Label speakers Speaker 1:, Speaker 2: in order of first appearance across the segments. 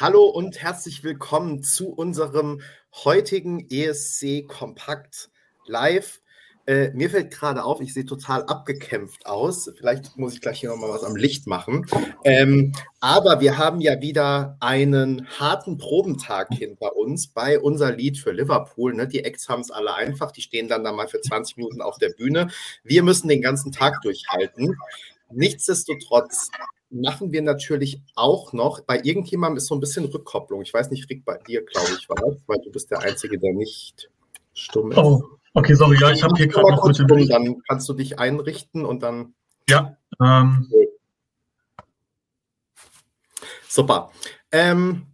Speaker 1: Hallo und herzlich willkommen zu unserem heutigen ESC Kompakt Live. Äh, mir fällt gerade auf, ich sehe total abgekämpft aus. Vielleicht muss ich gleich hier nochmal was am Licht machen. Ähm, aber wir haben ja wieder einen harten Probentag hinter uns bei unser Lied für Liverpool. Ne? Die Acts haben es alle einfach. Die stehen dann da mal für 20 Minuten auf der Bühne. Wir müssen den ganzen Tag durchhalten. Nichtsdestotrotz machen wir natürlich auch noch, bei irgendjemandem ist so ein bisschen Rückkopplung. Ich weiß nicht, Rick, bei dir, glaube ich, war es, weil du bist der Einzige, der nicht stumm ist.
Speaker 2: Oh, okay, sorry, ja, ich habe hier gerade noch
Speaker 1: kurz stumm, Dann kannst du dich einrichten und dann.
Speaker 2: Ja. Ähm.
Speaker 1: Super. Ähm,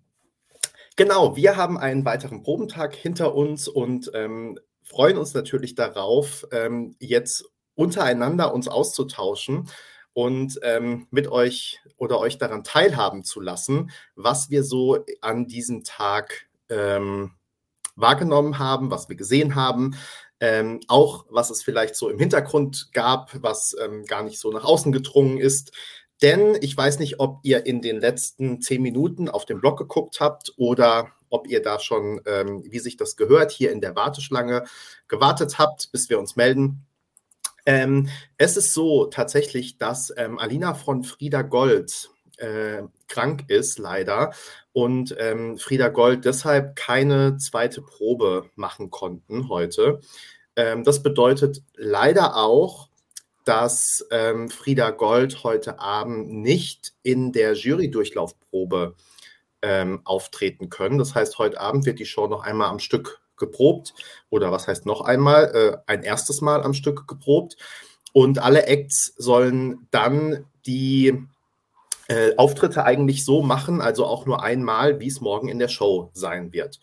Speaker 1: genau, wir haben einen weiteren Probentag hinter uns und ähm, freuen uns natürlich darauf, ähm, jetzt untereinander uns auszutauschen und ähm, mit euch oder euch daran teilhaben zu lassen, was wir so an diesem Tag ähm, wahrgenommen haben, was wir gesehen haben, ähm, auch was es vielleicht so im Hintergrund gab, was ähm, gar nicht so nach außen gedrungen ist. Denn ich weiß nicht, ob ihr in den letzten zehn Minuten auf den Blog geguckt habt oder ob ihr da schon, ähm, wie sich das gehört, hier in der Warteschlange gewartet habt, bis wir uns melden. Ähm, es ist so tatsächlich, dass ähm, Alina von Frieda Gold äh, krank ist, leider, und ähm, Frieda Gold deshalb keine zweite Probe machen konnten heute. Ähm, das bedeutet leider auch, dass ähm, Frieda Gold heute Abend nicht in der Jury-Durchlaufprobe ähm, auftreten können. Das heißt, heute Abend wird die Show noch einmal am Stück geprobt oder was heißt noch einmal, äh, ein erstes Mal am Stück geprobt. Und alle Acts sollen dann die äh, Auftritte eigentlich so machen, also auch nur einmal, wie es morgen in der Show sein wird.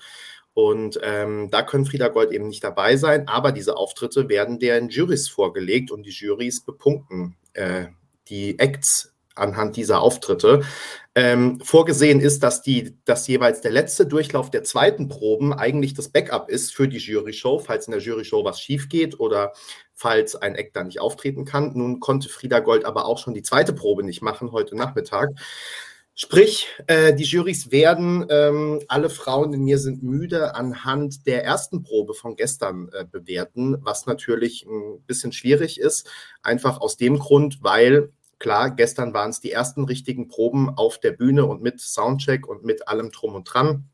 Speaker 1: Und ähm, da können Frieda Gold eben nicht dabei sein, aber diese Auftritte werden den Jurys vorgelegt und die Jurys bepunkten äh, die Acts anhand dieser Auftritte. Ähm, vorgesehen ist, dass, die, dass jeweils der letzte Durchlauf der zweiten Proben eigentlich das Backup ist für die Jury-Show, falls in der Jury-Show was schief geht oder falls ein Eck da nicht auftreten kann. Nun konnte Frieda Gold aber auch schon die zweite Probe nicht machen heute Nachmittag. Sprich, äh, die Jurys werden ähm, alle Frauen in mir sind müde anhand der ersten Probe von gestern äh, bewerten, was natürlich ein bisschen schwierig ist, einfach aus dem Grund, weil Klar, gestern waren es die ersten richtigen Proben auf der Bühne und mit Soundcheck und mit allem drum und dran.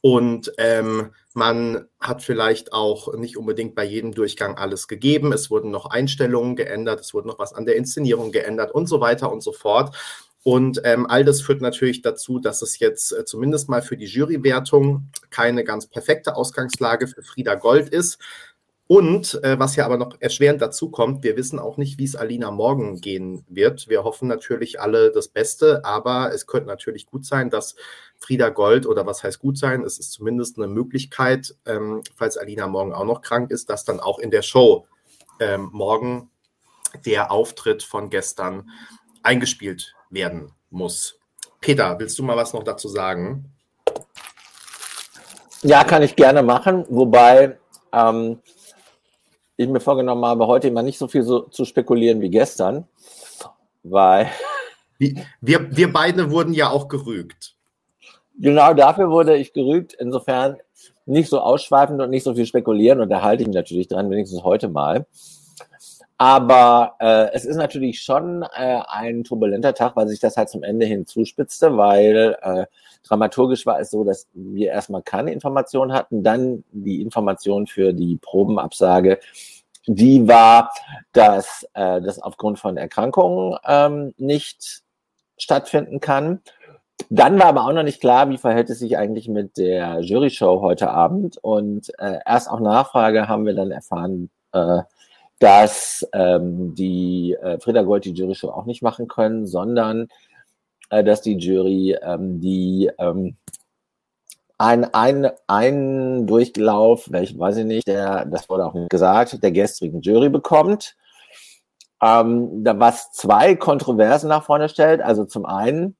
Speaker 1: Und ähm, man hat vielleicht auch nicht unbedingt bei jedem Durchgang alles gegeben. Es wurden noch Einstellungen geändert, es wurde noch was an der Inszenierung geändert und so weiter und so fort. Und ähm, all das führt natürlich dazu, dass es jetzt äh, zumindest mal für die Jurywertung keine ganz perfekte Ausgangslage für Frieda Gold ist. Und äh, was ja aber noch erschwerend dazu kommt, wir wissen auch nicht, wie es Alina morgen gehen wird. Wir hoffen natürlich alle das Beste, aber es könnte natürlich gut sein, dass Frieda Gold oder was heißt gut sein, es ist zumindest eine Möglichkeit, ähm, falls Alina morgen auch noch krank ist, dass dann auch in der Show ähm, morgen der Auftritt von gestern eingespielt werden muss. Peter, willst du mal was noch dazu sagen?
Speaker 3: Ja, kann ich gerne machen, wobei ähm, ich mir vorgenommen habe, heute immer nicht so viel so, zu spekulieren wie gestern, weil.
Speaker 1: Wir, wir beide wurden ja auch gerügt.
Speaker 3: Genau dafür wurde ich gerügt. Insofern nicht so ausschweifend und nicht so viel spekulieren und da halte ich mich natürlich dran, wenigstens heute mal. Aber äh, es ist natürlich schon äh, ein turbulenter Tag, weil sich das halt zum Ende hin zuspitzte, weil äh, dramaturgisch war es so, dass wir erstmal keine Information hatten, dann die Information für die Probenabsage, die war, dass äh, das aufgrund von Erkrankungen ähm, nicht stattfinden kann. Dann war aber auch noch nicht klar, wie verhält es sich eigentlich mit der Jury-Show heute Abend. Und äh, erst auch Nachfrage haben wir dann erfahren, äh, dass ähm, die äh, Frieda Gold die Jury-Show auch nicht machen können, sondern äh, dass die Jury ähm, die ähm, ein, ein, ein Durchlauf, welch weiß ich nicht, der, das wurde auch gesagt, der gestrigen Jury bekommt. Ähm, da was zwei Kontroversen nach vorne stellt. Also zum einen,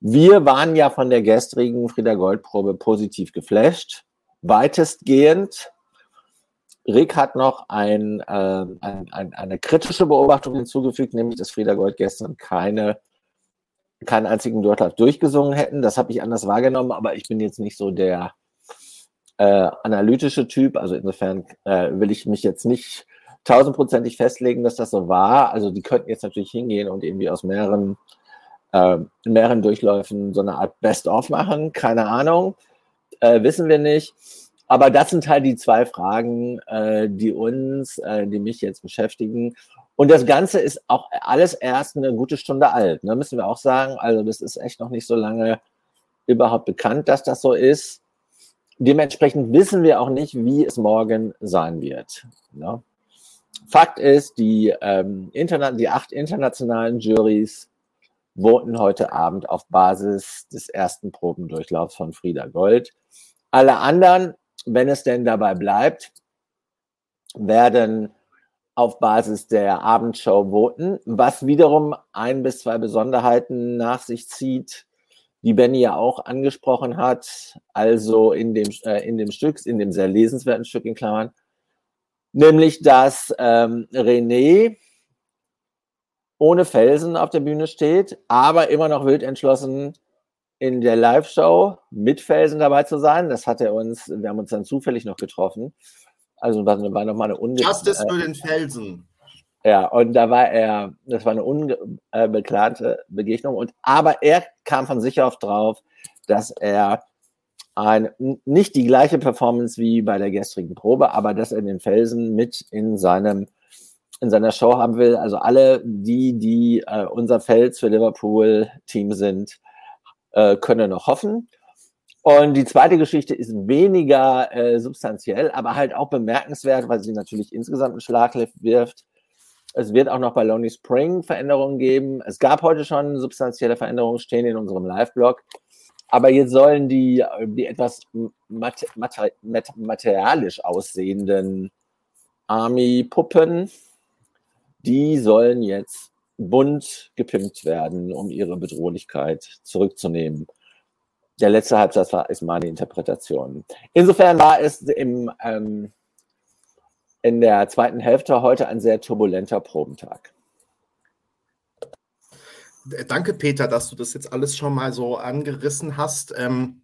Speaker 3: wir waren ja von der gestrigen Frieda Gold-Probe positiv geflasht, weitestgehend. Rick hat noch ein, äh, ein, ein, eine kritische Beobachtung hinzugefügt, nämlich dass Frieda Gold gestern keine keinen einzigen Durchlauf durchgesungen hätten. Das habe ich anders wahrgenommen, aber ich bin jetzt nicht so der äh, analytische Typ. Also insofern äh, will ich mich jetzt nicht tausendprozentig festlegen, dass das so war. Also die könnten jetzt natürlich hingehen und irgendwie aus mehreren, äh, mehreren Durchläufen so eine Art Best-of machen. Keine Ahnung. Äh, wissen wir nicht. Aber das sind halt die zwei Fragen, äh, die uns, äh, die mich jetzt beschäftigen. Und das Ganze ist auch alles erst eine gute Stunde alt, ne, müssen wir auch sagen. Also das ist echt noch nicht so lange überhaupt bekannt, dass das so ist. Dementsprechend wissen wir auch nicht, wie es morgen sein wird. Ne? Fakt ist, die, ähm, die acht internationalen Juries voten heute Abend auf Basis des ersten Probendurchlaufs von Frieda Gold. Alle anderen, wenn es denn dabei bleibt, werden auf Basis der Abendshow voten, was wiederum ein bis zwei Besonderheiten nach sich zieht, die Benny ja auch angesprochen hat, also in dem, äh, in dem Stück, in dem sehr lesenswerten Stück in Klammern, nämlich dass ähm, René ohne Felsen auf der Bühne steht, aber immer noch wild entschlossen in der Live-Show mit Felsen dabei zu sein. Das hat er uns, wir haben uns dann zufällig noch getroffen. Also war, nochmal eine
Speaker 1: unge Justice für den Felsen.
Speaker 3: Ja, und da war er, das war eine unbeklagte Begegnung. Und aber er kam von sich auf drauf, dass er ein, nicht die gleiche Performance wie bei der gestrigen Probe, aber dass er den Felsen mit in seinem in seiner Show haben will. Also alle die, die äh, unser Fels für Liverpool Team sind, äh, können noch hoffen. Und die zweite Geschichte ist weniger äh, substanziell, aber halt auch bemerkenswert, weil sie natürlich insgesamt einen Schlag wirft. Es wird auch noch bei Lonely Spring Veränderungen geben. Es gab heute schon substanzielle Veränderungen, stehen in unserem Live-Blog. Aber jetzt sollen die, die etwas mater mater materialisch aussehenden Army-Puppen, die sollen jetzt bunt gepimpt werden, um ihre Bedrohlichkeit zurückzunehmen. Der letzte Halbsatz war, ist meine Interpretation. Insofern war es im, ähm, in der zweiten Hälfte heute ein sehr turbulenter Probentag.
Speaker 1: Danke, Peter, dass du das jetzt alles schon mal so angerissen hast. Ähm,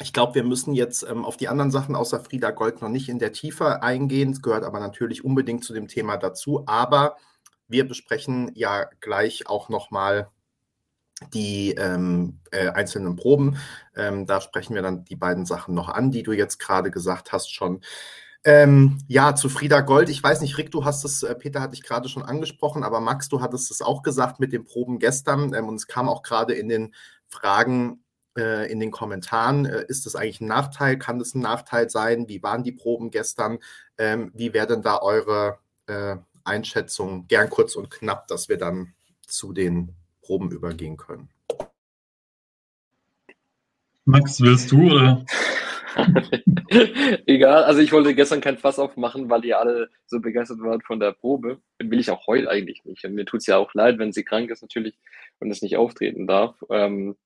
Speaker 1: ich glaube, wir müssen jetzt ähm, auf die anderen Sachen außer Frieda Gold noch nicht in der Tiefe eingehen. Es gehört aber natürlich unbedingt zu dem Thema dazu. Aber wir besprechen ja gleich auch nochmal die ähm, äh, einzelnen Proben. Ähm, da sprechen wir dann die beiden Sachen noch an, die du jetzt gerade gesagt hast schon. Ähm, ja, zu Frieda Gold. Ich weiß nicht, Rick, du hast es, äh, Peter hatte ich gerade schon angesprochen, aber Max, du hattest es auch gesagt mit den Proben gestern ähm, und es kam auch gerade in den Fragen äh, in den Kommentaren. Äh, ist das eigentlich ein Nachteil? Kann das ein Nachteil sein? Wie waren die Proben gestern? Ähm, wie wäre denn da eure äh, Einschätzung? Gern kurz und knapp, dass wir dann zu den Proben übergehen können.
Speaker 2: Max, willst du oder?
Speaker 4: Egal, also ich wollte gestern kein Fass aufmachen, weil ihr alle so begeistert wart von der Probe. Will ich auch heute eigentlich nicht. Und mir tut es ja auch leid, wenn sie krank ist natürlich und es nicht auftreten darf. Ähm,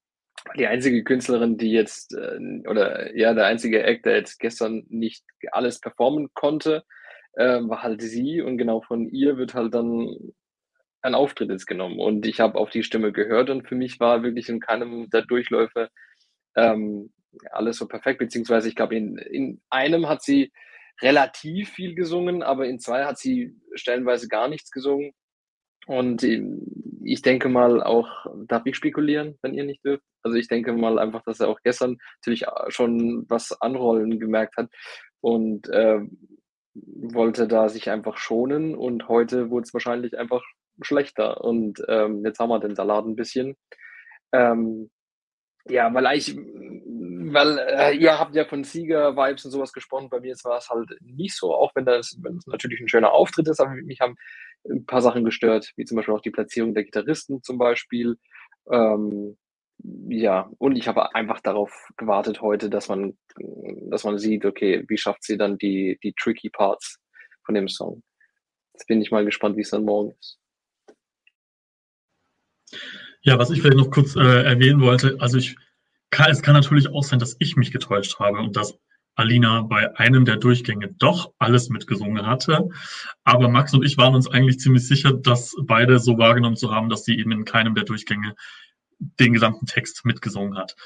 Speaker 4: die einzige Künstlerin, die jetzt, äh, oder ja, der einzige Act, der jetzt gestern nicht alles performen konnte, äh, war halt sie. Und genau von ihr wird halt dann ein Auftritt jetzt genommen. Und ich habe auf die Stimme gehört und für mich war wirklich in keinem der Durchläufe ähm, alles so perfekt, beziehungsweise ich glaube, in, in einem hat sie relativ viel gesungen, aber in zwei hat sie stellenweise gar nichts gesungen. Und ich denke mal auch, darf ich spekulieren, wenn ihr nicht dürft? Also ich denke mal einfach, dass er auch gestern natürlich schon was anrollen gemerkt hat und äh, wollte da sich einfach schonen und heute wurde es wahrscheinlich einfach schlechter und ähm, jetzt haben wir den Salat ein bisschen. Ähm, ja, weil ich, weil äh, ihr habt ja von Sieger-Vibes und sowas gesprochen. Bei mir war es halt nicht so, auch wenn das wenn es natürlich ein schöner Auftritt ist, aber mich haben ein paar Sachen gestört, wie zum Beispiel auch die Platzierung der Gitarristen zum Beispiel. Ähm, ja, und ich habe einfach darauf gewartet heute, dass man, dass man sieht, okay, wie schafft sie dann die, die tricky Parts von dem Song. Jetzt bin ich mal gespannt, wie es dann morgen ist.
Speaker 2: Ja, was ich vielleicht noch kurz äh, erwähnen wollte, also ich kann, es kann natürlich auch sein, dass ich mich getäuscht habe und dass Alina bei einem der Durchgänge doch alles mitgesungen hatte. Aber Max und ich waren uns eigentlich ziemlich sicher, dass beide so wahrgenommen zu haben, dass sie eben in keinem der Durchgänge den gesamten Text mitgesungen hat.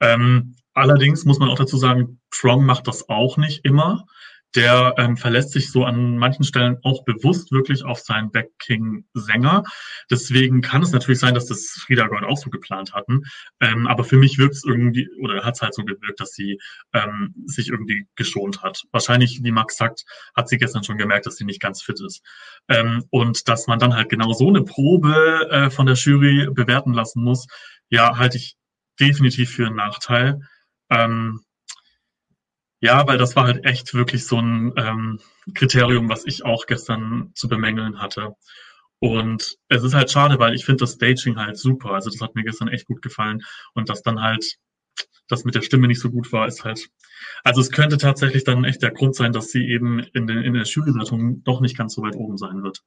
Speaker 2: Ähm, allerdings muss man auch dazu sagen, Prong macht das auch nicht immer der ähm, verlässt sich so an manchen Stellen auch bewusst wirklich auf seinen Backing-Sänger. Deswegen kann es natürlich sein, dass das Frieda Gold auch so geplant hatten. Ähm, aber für mich wirkt es irgendwie, oder hat es halt so gewirkt, dass sie ähm, sich irgendwie geschont hat. Wahrscheinlich, wie Max sagt, hat sie gestern schon gemerkt, dass sie nicht ganz fit ist. Ähm, und dass man dann halt genau so eine Probe äh, von der Jury bewerten lassen muss, ja, halte ich definitiv für einen Nachteil. Ähm, ja, weil das war halt echt wirklich so ein ähm, Kriterium, was ich auch gestern zu bemängeln hatte. Und es ist halt schade, weil ich finde das Staging halt super. Also das hat mir gestern echt gut gefallen. Und dass dann halt das mit der Stimme nicht so gut war, ist halt. Also es könnte tatsächlich dann echt der Grund sein, dass sie eben in, den, in der Jurywertung doch nicht ganz so weit oben sein wird.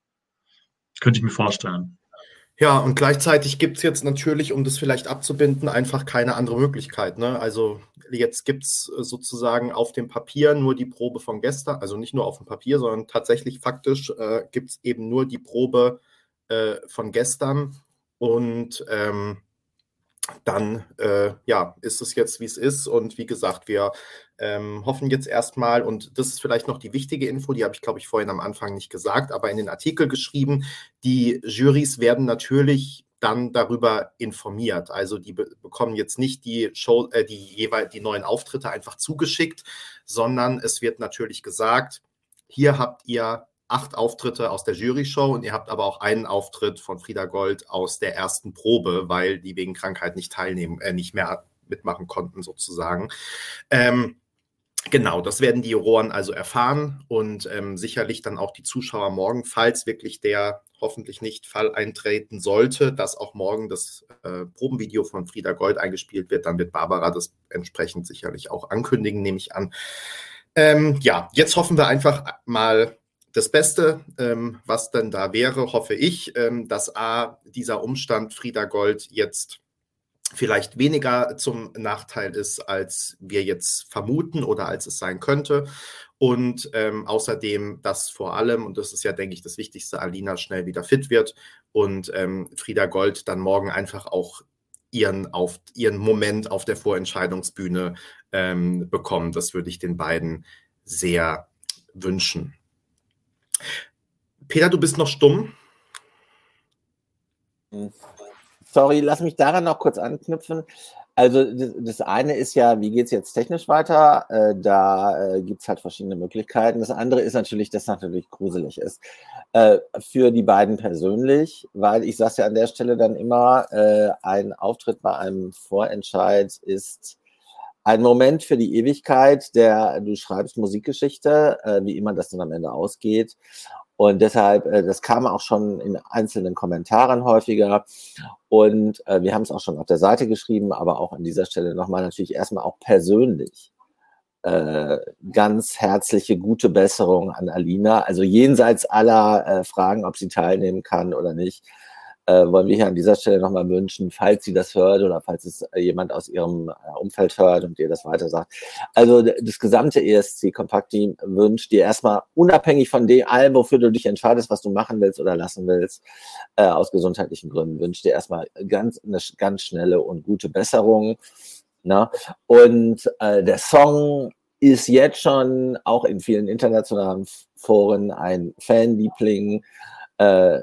Speaker 2: Könnte ich mir vorstellen.
Speaker 1: Ja, und gleichzeitig gibt es jetzt natürlich, um das vielleicht abzubinden, einfach keine andere Möglichkeit. Ne? Also jetzt gibt es äh, sozusagen auf dem Papier nur die Probe von gestern, also nicht nur auf dem Papier, sondern tatsächlich faktisch äh, gibt es eben nur die Probe äh, von gestern. Und ähm, dann äh, ja, ist es jetzt, wie es ist. Und wie gesagt, wir ähm, hoffen jetzt erstmal, und das ist vielleicht noch die wichtige Info, die habe ich, glaube ich, vorhin am Anfang nicht gesagt, aber in den Artikel geschrieben, die Jurys werden natürlich dann darüber informiert. Also die be bekommen jetzt nicht die Show, äh, die jeweils die neuen Auftritte einfach zugeschickt, sondern es wird natürlich gesagt, hier habt ihr acht Auftritte aus der Jury-Show und ihr habt aber auch einen Auftritt von Frieda Gold aus der ersten Probe, weil die wegen Krankheit nicht teilnehmen, äh, nicht mehr mitmachen konnten sozusagen. Ähm, Genau, das werden die Juroren also erfahren und ähm, sicherlich dann auch die Zuschauer morgen, falls wirklich der hoffentlich nicht Fall eintreten sollte, dass auch morgen das äh, Probenvideo von Frieda Gold eingespielt wird, dann wird Barbara das entsprechend sicherlich auch ankündigen, nehme ich an. Ähm, ja, jetzt hoffen wir einfach mal, das Beste, ähm, was denn da wäre, hoffe ich, ähm, dass A, dieser Umstand Frieda Gold jetzt vielleicht weniger zum Nachteil ist, als wir jetzt vermuten oder als es sein könnte. Und ähm, außerdem, dass vor allem, und das ist ja, denke ich, das Wichtigste, Alina schnell wieder fit wird und ähm, Frieda Gold dann morgen einfach auch ihren, auf, ihren Moment auf der Vorentscheidungsbühne ähm, bekommt. Das würde ich den beiden sehr wünschen. Peter, du bist noch stumm.
Speaker 3: Sorry, lass mich daran noch kurz anknüpfen. Also das, eine ist ja, wie geht es jetzt technisch weiter? Äh, da äh, gibt es halt verschiedene Möglichkeiten. Das andere ist natürlich, dass natürlich gruselig ist. Äh, für die beiden persönlich, weil ich sage ja an der Stelle dann immer, ein Auftritt bei einem Vorentscheid ist ein Moment für die Ewigkeit, der du schreibst Musikgeschichte, äh, wie immer das dann am Ende ausgeht. Und deshalb, äh, das kam auch schon in einzelnen Kommentaren häufiger. Und äh, wir haben es auch schon auf der Seite geschrieben, aber auch an dieser Stelle nochmal natürlich erstmal auch persönlich. Äh, ganz herzliche gute Besserung an Alina. Also jenseits aller äh, Fragen, ob sie teilnehmen kann oder nicht äh, wollen wir hier an dieser Stelle nochmal wünschen, falls sie das hört oder falls es äh, jemand aus ihrem äh, Umfeld hört und ihr das weiter sagt. Also das gesamte ESC-Kompakt-Team wünscht dir erstmal unabhängig von dem allem, wofür du dich entscheidest, was du machen willst oder lassen willst, äh, aus gesundheitlichen Gründen, wünscht dir erstmal ganz, eine ganz schnelle und gute Besserung. Na? Ne? Und äh, der Song ist jetzt schon auch in vielen internationalen Foren ein Fanliebling. Äh,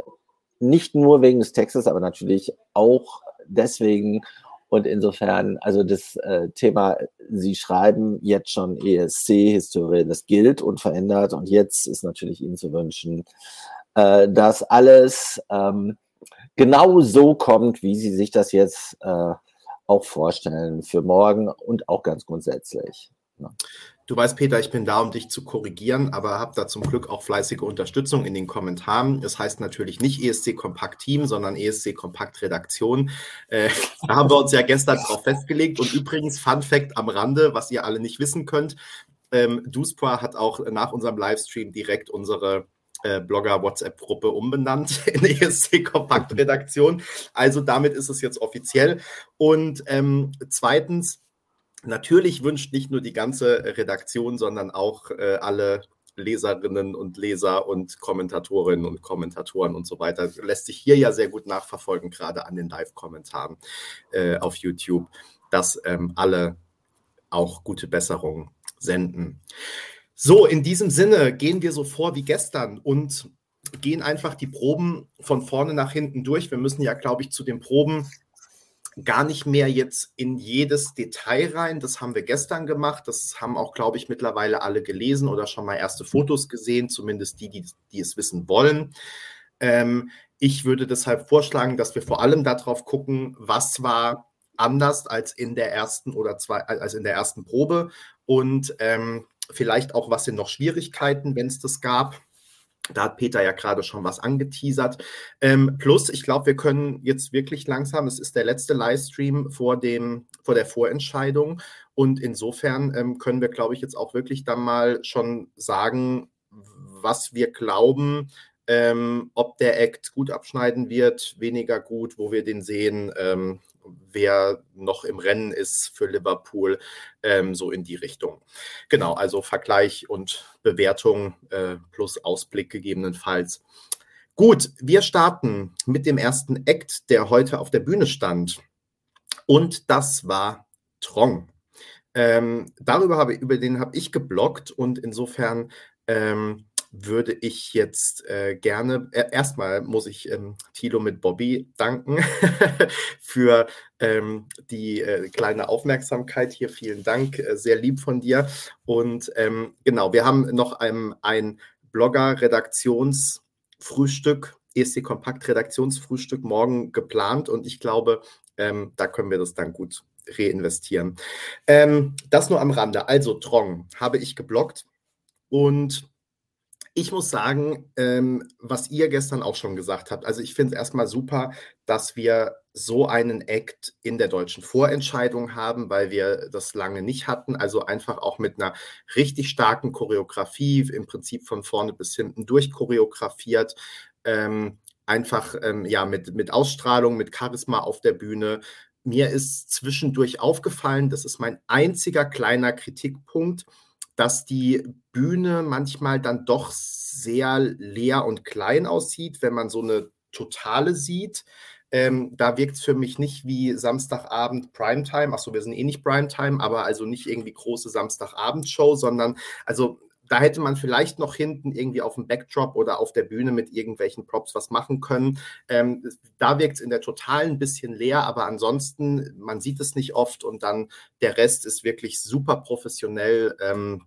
Speaker 3: nicht nur wegen des Textes, aber natürlich auch deswegen. Und insofern, also das äh, Thema, Sie schreiben jetzt schon ESC-Historie, das gilt und verändert. Und jetzt ist natürlich Ihnen zu wünschen, äh, dass alles ähm, genau so kommt, wie Sie sich das jetzt äh, auch vorstellen für morgen und auch ganz grundsätzlich.
Speaker 1: Ja. Du weißt, Peter, ich bin da, um dich zu korrigieren, aber habe da zum Glück auch fleißige Unterstützung in den Kommentaren. Das heißt natürlich nicht ESC Kompakt Team, sondern ESC Kompakt Redaktion. Äh, da haben wir uns ja gestern drauf festgelegt. Und übrigens, Fun Fact am Rande, was ihr alle nicht wissen könnt, ähm, Duspra hat auch nach unserem Livestream direkt unsere äh, Blogger-WhatsApp-Gruppe umbenannt in ESC Kompakt Redaktion. Also damit ist es jetzt offiziell. Und ähm, zweitens, Natürlich wünscht nicht nur die ganze Redaktion, sondern auch äh, alle Leserinnen und Leser und Kommentatorinnen und Kommentatoren und so weiter. Lässt sich hier ja sehr gut nachverfolgen, gerade an den Live-Kommentaren äh, auf YouTube, dass ähm, alle auch gute Besserungen senden. So, in diesem Sinne gehen wir so vor wie gestern und gehen einfach die Proben von vorne nach hinten durch. Wir müssen ja, glaube ich, zu den Proben gar nicht mehr jetzt in jedes Detail rein. Das haben wir gestern gemacht. Das haben auch, glaube ich, mittlerweile alle gelesen oder schon mal erste Fotos gesehen, zumindest die, die, die es wissen wollen. Ähm, ich würde deshalb vorschlagen, dass wir vor allem darauf gucken, was war anders als in der ersten oder zwei, als in der ersten Probe und ähm, vielleicht auch, was sind noch Schwierigkeiten, wenn es das gab. Da hat Peter ja gerade schon was angeteasert. Ähm, plus, ich glaube, wir können jetzt wirklich langsam, es ist der letzte Livestream vor, dem, vor der Vorentscheidung. Und insofern ähm, können wir, glaube ich, jetzt auch wirklich dann mal schon sagen, was wir glauben, ähm, ob der Act gut abschneiden wird, weniger gut, wo wir den sehen, ähm, wer noch im Rennen ist für Liverpool, ähm, so in die Richtung. Genau, also Vergleich und Bewertung äh, plus Ausblick gegebenenfalls. Gut, wir starten mit dem ersten Act, der heute auf der Bühne stand. Und das war Trong. Ähm, darüber habe, über den habe ich geblockt und insofern ähm, würde ich jetzt äh, gerne, äh, erstmal muss ich ähm, Thilo mit Bobby danken für ähm, die äh, kleine Aufmerksamkeit hier. Vielen Dank, äh, sehr lieb von dir. Und ähm, genau, wir haben noch ein, ein Blogger-Redaktionsfrühstück, ESC Kompakt Redaktionsfrühstück morgen geplant und ich glaube, ähm, da können wir das dann gut reinvestieren. Ähm, das nur am Rande. Also Trong habe ich geblockt und ich muss sagen, ähm, was ihr gestern auch schon gesagt habt, also ich finde es erstmal super, dass wir so einen Act in der deutschen Vorentscheidung haben, weil wir das lange nicht hatten. Also einfach auch mit einer richtig starken Choreografie, im Prinzip von vorne bis hinten durchchoreografiert. Ähm, einfach ähm, ja mit, mit Ausstrahlung, mit Charisma auf der Bühne. Mir ist zwischendurch aufgefallen, das ist mein einziger kleiner Kritikpunkt dass die Bühne manchmal dann doch sehr leer und klein aussieht, wenn man so eine totale sieht. Ähm, da wirkt es für mich nicht wie Samstagabend Primetime. Achso, wir sind eh nicht Primetime, aber also nicht irgendwie große Samstagabendshow, sondern also da hätte man vielleicht noch hinten irgendwie auf dem Backdrop oder auf der Bühne mit irgendwelchen Props was machen können. Ähm, da wirkt es in der totalen ein bisschen leer, aber ansonsten, man sieht es nicht oft und dann der Rest ist wirklich super professionell. Ähm,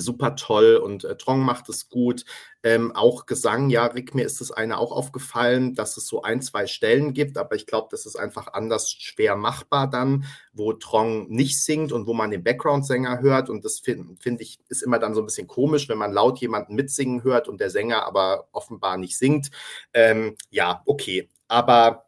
Speaker 1: super toll und äh, Trong macht es gut. Ähm, auch Gesang, ja, Rick, mir ist das eine auch aufgefallen, dass es so ein, zwei Stellen gibt, aber ich glaube, das ist einfach anders schwer machbar dann, wo Trong nicht singt und wo man den Background-Sänger hört. Und das finde find ich ist immer dann so ein bisschen komisch, wenn man laut jemanden mitsingen hört und der Sänger aber offenbar nicht singt. Ähm, ja, okay. Aber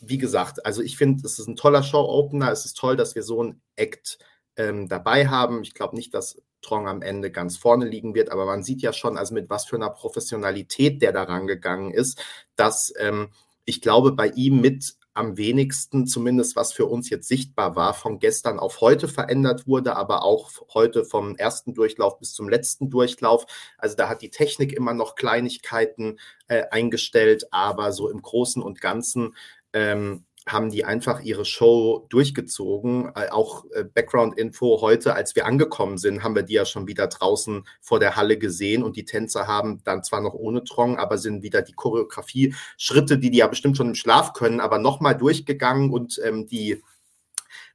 Speaker 1: wie gesagt, also ich finde, es ist ein toller Show-Opener. Es ist toll, dass wir so ein Act ähm, dabei haben. Ich glaube nicht, dass Trong am Ende ganz vorne liegen wird, aber man sieht ja schon, also mit was für einer Professionalität der da rangegangen ist, dass ähm, ich glaube, bei ihm mit am wenigsten, zumindest was für uns jetzt sichtbar war, von gestern auf heute verändert wurde, aber auch heute vom ersten Durchlauf bis zum letzten Durchlauf. Also da hat die Technik immer noch Kleinigkeiten äh, eingestellt, aber so im Großen und Ganzen ähm, haben die einfach ihre Show durchgezogen. Äh, auch äh, Background-Info heute, als wir angekommen sind, haben wir die ja schon wieder draußen vor der Halle gesehen und die Tänzer haben dann zwar noch ohne Trong, aber sind wieder die Choreografie-Schritte, die die ja bestimmt schon im Schlaf können, aber nochmal durchgegangen und ähm, die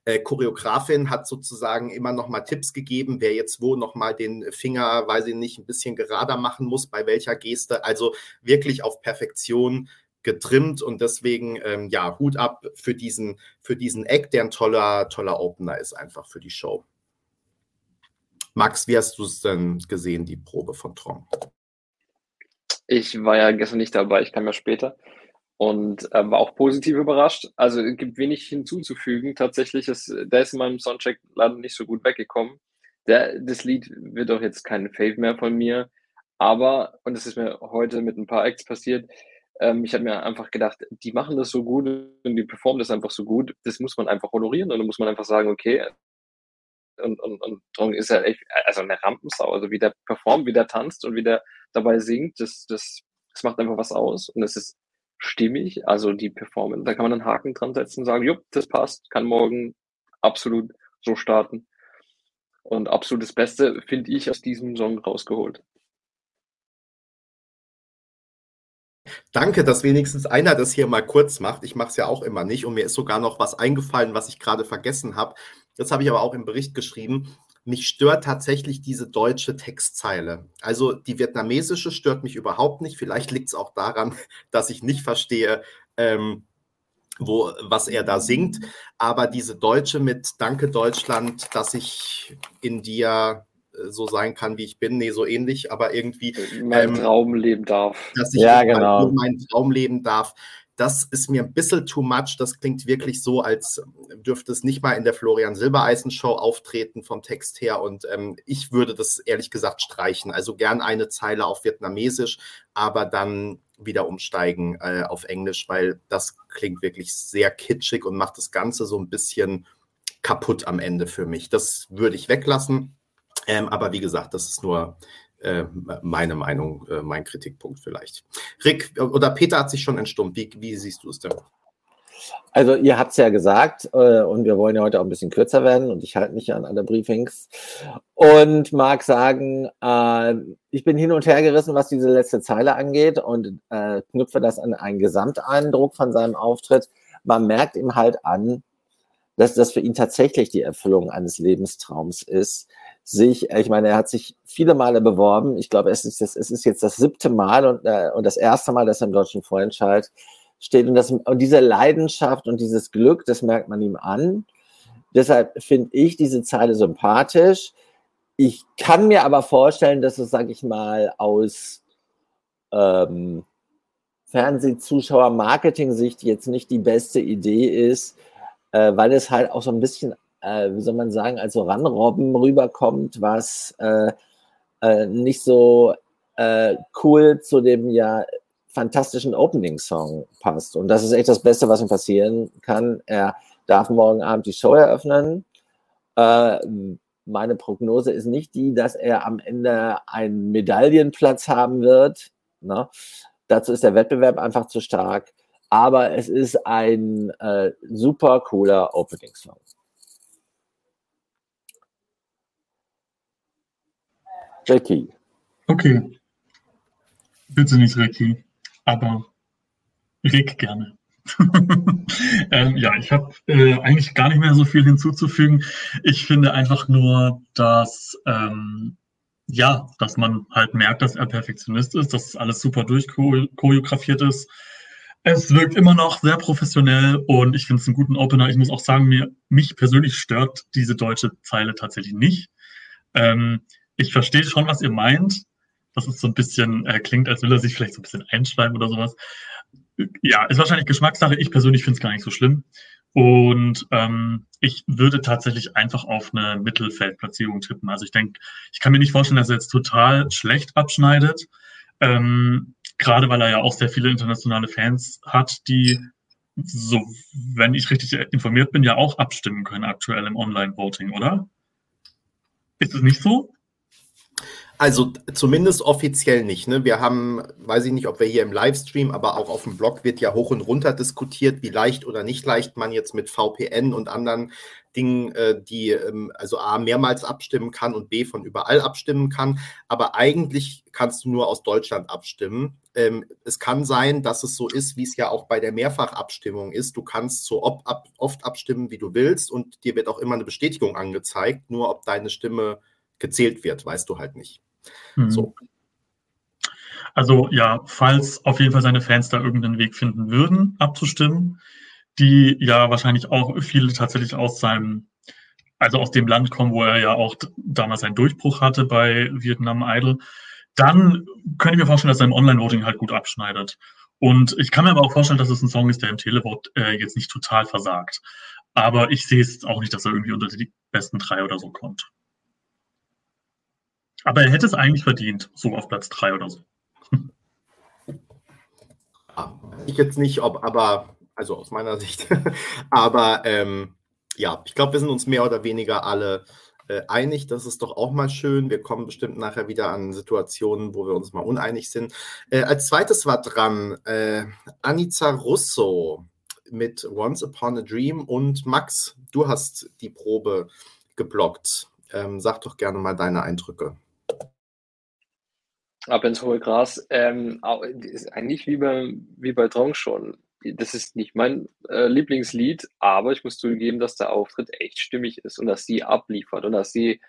Speaker 1: äh, Choreografin hat sozusagen immer noch mal Tipps gegeben, wer jetzt wo noch mal den Finger, weiß ich nicht, ein bisschen gerader machen muss, bei welcher Geste. Also wirklich auf Perfektion getrimmt und deswegen, ähm, ja, Hut ab für diesen, für diesen Act, der ein toller, toller Opener ist, einfach für die Show. Max, wie hast du es denn gesehen, die Probe von Tron?
Speaker 4: Ich war ja gestern nicht dabei, ich kam ja später und äh, war auch positiv überrascht. Also es gibt wenig hinzuzufügen. Tatsächlich ist der ist in meinem Soundcheck leider nicht so gut weggekommen. Der, das Lied wird auch jetzt kein Fave mehr von mir. Aber, und das ist mir heute mit ein paar Acts passiert, ähm, ich habe mir einfach gedacht, die machen das so gut und die performen das einfach so gut. Das muss man einfach honorieren und dann muss man einfach sagen, okay, und, und, und Drong ist ja echt, also eine Rampensau. Also wie der performt, wie der tanzt und wie der dabei singt, das, das, das macht einfach was aus. Und es ist stimmig, also die Performance. Da kann man einen Haken dran setzen und sagen, jupp, das passt, kann morgen absolut so starten. Und absolut das Beste finde ich aus diesem Song rausgeholt.
Speaker 1: Danke, dass wenigstens einer das hier mal kurz macht. Ich mache es ja auch immer nicht und mir ist sogar noch was eingefallen, was ich gerade vergessen habe. Das habe ich aber auch im Bericht geschrieben. Mich stört tatsächlich diese deutsche Textzeile. Also die vietnamesische stört mich überhaupt nicht. Vielleicht liegt es auch daran, dass ich nicht verstehe, ähm, wo, was er da singt. Aber diese Deutsche mit Danke Deutschland, dass ich in dir so sein kann, wie ich bin, nee, so ähnlich, aber irgendwie.
Speaker 4: Mein ähm, Traum leben darf.
Speaker 1: Dass ich ja, genau. meinen Traum leben darf das ist mir ein bisschen too much. Das klingt wirklich so, als dürfte es nicht mal in der Florian Silbereisen Show auftreten vom Text her. Und ähm, ich würde das ehrlich gesagt streichen. Also gern eine Zeile auf Vietnamesisch, aber dann wieder umsteigen äh, auf Englisch, weil das klingt wirklich sehr kitschig und macht das Ganze so ein bisschen kaputt am Ende für mich. Das würde ich weglassen. Ähm, aber wie gesagt, das ist nur äh, meine Meinung, äh, mein Kritikpunkt vielleicht. Rick oder Peter hat sich schon entstummt. Wie, wie siehst du es denn?
Speaker 3: Also ihr habt es ja gesagt äh, und wir wollen ja heute auch ein bisschen kürzer werden und ich halte mich an alle Briefings und mag sagen, äh, ich bin hin und her gerissen, was diese letzte Zeile angeht und äh, knüpfe das an einen Gesamteindruck von seinem Auftritt. Man merkt ihm halt an, dass das für ihn tatsächlich die Erfüllung eines Lebenstraums ist sich, ich meine, er hat sich viele Male beworben. Ich glaube, es ist, es ist jetzt das siebte Mal und, äh, und das erste Mal, dass er im deutschen Vorentscheid steht. Und, das, und diese Leidenschaft und dieses Glück, das merkt man ihm an. Deshalb finde ich diese Zeile sympathisch. Ich kann mir aber vorstellen, dass es, sage ich mal, aus ähm, Fernsehzuschauer-Marketing-Sicht jetzt nicht die beste Idee ist, äh, weil es halt auch so ein bisschen äh, wie soll man sagen, also Ranrobben rüberkommt, was äh, äh, nicht so äh, cool zu dem ja fantastischen Opening-Song passt. Und das ist echt das Beste, was ihm passieren kann. Er darf morgen Abend die Show eröffnen. Äh, meine Prognose ist nicht die, dass er am Ende einen Medaillenplatz haben wird. Ne? Dazu ist der Wettbewerb einfach zu stark. Aber es ist ein äh, super cooler Opening-Song.
Speaker 2: Jackie. Okay. Bitte nicht Ricky, aber Rick gerne. ähm, ja, ich habe äh, eigentlich gar nicht mehr so viel hinzuzufügen. Ich finde einfach nur, dass ähm, ja, dass man halt merkt, dass er Perfektionist ist, dass alles super durchchoreografiert ist. Es wirkt immer noch sehr professionell und ich finde es einen guten Opener. Ich muss auch sagen, mir, mich persönlich stört diese deutsche Zeile tatsächlich nicht. Ähm, ich verstehe schon, was ihr meint. Das ist so ein bisschen, äh, klingt, als will er sich vielleicht so ein bisschen einschreiben oder sowas. Ja, ist wahrscheinlich Geschmackssache. Ich persönlich finde es gar nicht so schlimm. Und ähm, ich würde tatsächlich einfach auf eine Mittelfeldplatzierung tippen. Also ich denke, ich kann mir nicht vorstellen, dass er jetzt total schlecht abschneidet. Ähm, gerade weil er ja auch sehr viele internationale Fans hat, die, so, wenn ich richtig informiert bin, ja auch abstimmen können aktuell im Online-Voting, oder? Ist es nicht so?
Speaker 1: Also zumindest offiziell nicht. Ne? Wir haben, weiß ich nicht, ob wir hier im Livestream, aber auch auf dem Blog wird ja hoch und runter diskutiert, wie leicht oder nicht leicht man jetzt mit VPN und anderen Dingen, äh, die ähm, also A mehrmals abstimmen kann und B von überall abstimmen kann. Aber eigentlich kannst du nur aus Deutschland abstimmen. Ähm, es kann sein, dass es so ist, wie es ja auch bei der Mehrfachabstimmung ist. Du kannst so oft abstimmen, wie du willst und dir wird auch immer eine Bestätigung angezeigt. Nur ob deine Stimme gezählt wird, weißt du halt nicht. Mhm. So.
Speaker 2: Also ja, falls auf jeden Fall seine Fans da irgendeinen Weg finden würden, abzustimmen, die ja wahrscheinlich auch viele tatsächlich aus seinem, also aus dem Land kommen, wo er ja auch damals einen Durchbruch hatte bei Vietnam Idol, dann könnte ich mir vorstellen, dass er im Online-Voting halt gut abschneidet. Und ich kann mir aber auch vorstellen, dass es ein Song ist, der im Televote äh, jetzt nicht total versagt. Aber ich sehe es auch nicht, dass er irgendwie unter die besten drei oder so kommt. Aber er hätte es eigentlich verdient, so auf Platz 3 oder so.
Speaker 1: Ich jetzt nicht, ob, aber, also aus meiner Sicht, aber ähm, ja, ich glaube, wir sind uns mehr oder weniger alle äh, einig. Das ist doch auch mal schön. Wir kommen bestimmt nachher wieder an Situationen, wo wir uns mal uneinig sind. Äh, als zweites war dran äh, Anica Russo mit Once Upon a Dream und Max, du hast die Probe geblockt. Ähm, sag doch gerne mal deine Eindrücke.
Speaker 4: Ab ins hohe Gras. Ähm, eigentlich wie bei, wie bei Drong schon. Das ist nicht mein äh, Lieblingslied, aber ich muss zugeben, dass der Auftritt echt stimmig ist und dass sie abliefert und dass sie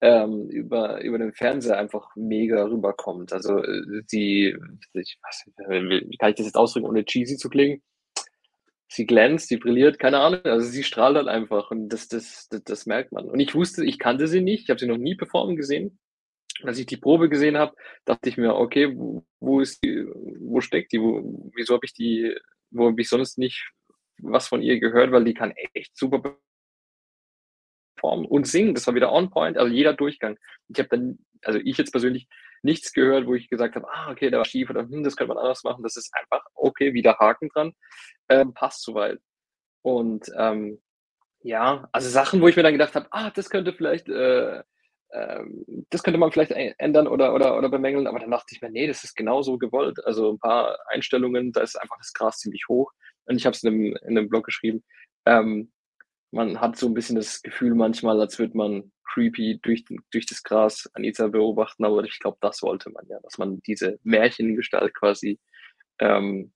Speaker 4: ähm, über, über den Fernseher einfach mega rüberkommt. Also äh, sie, ich, was, wie kann ich das jetzt ausdrücken, ohne cheesy zu klingen? sie glänzt, sie brilliert, keine Ahnung. Also sie strahlt halt einfach und das, das, das, das merkt man. Und ich wusste, ich kannte sie nicht, ich habe sie noch nie performen gesehen. Als ich die Probe gesehen habe, dachte ich mir, okay, wo, wo ist die, wo steckt die, wo, wieso habe ich die, wo habe ich sonst nicht was von ihr gehört, weil die kann echt super performen und singen. Das war wieder on point, also jeder Durchgang. Ich habe dann, also ich jetzt persönlich nichts gehört, wo ich gesagt habe, ah, okay, da war schief oder hm, das könnte man anders machen. Das ist einfach, okay, wieder Haken dran, ähm, passt soweit. Und ähm, ja, also Sachen, wo ich mir dann gedacht habe, ah, das könnte vielleicht, äh, das könnte man vielleicht ändern oder, oder, oder bemängeln, aber dann dachte ich mir, nee, das ist genauso gewollt. Also ein paar Einstellungen, da ist einfach das Gras ziemlich hoch. Und ich habe es in einem, in einem Blog geschrieben. Ähm, man hat so ein bisschen das Gefühl manchmal, als würde man creepy durch, durch das Gras Anita beobachten, aber ich glaube, das wollte man ja, dass man diese Märchengestalt quasi ähm,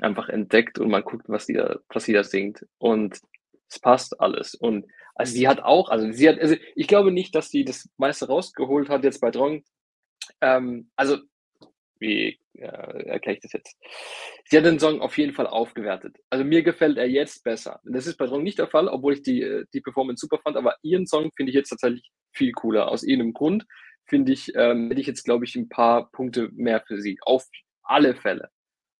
Speaker 4: einfach entdeckt und man guckt, was sie da, was sie da singt. Und es passt alles. Und also sie hat auch, also sie hat, also ich glaube nicht, dass sie das meiste rausgeholt hat jetzt bei Drong. Ähm, also wie äh, erkläre ich das jetzt? Sie hat den Song auf jeden Fall aufgewertet. Also mir gefällt er jetzt besser. Das ist bei Song nicht der Fall, obwohl ich die, äh, die Performance super fand, aber ihren Song finde ich jetzt tatsächlich viel cooler. Aus irgendeinem Grund finde ich, ähm, hätte ich jetzt, glaube ich, ein paar Punkte mehr für sie. Auf alle Fälle.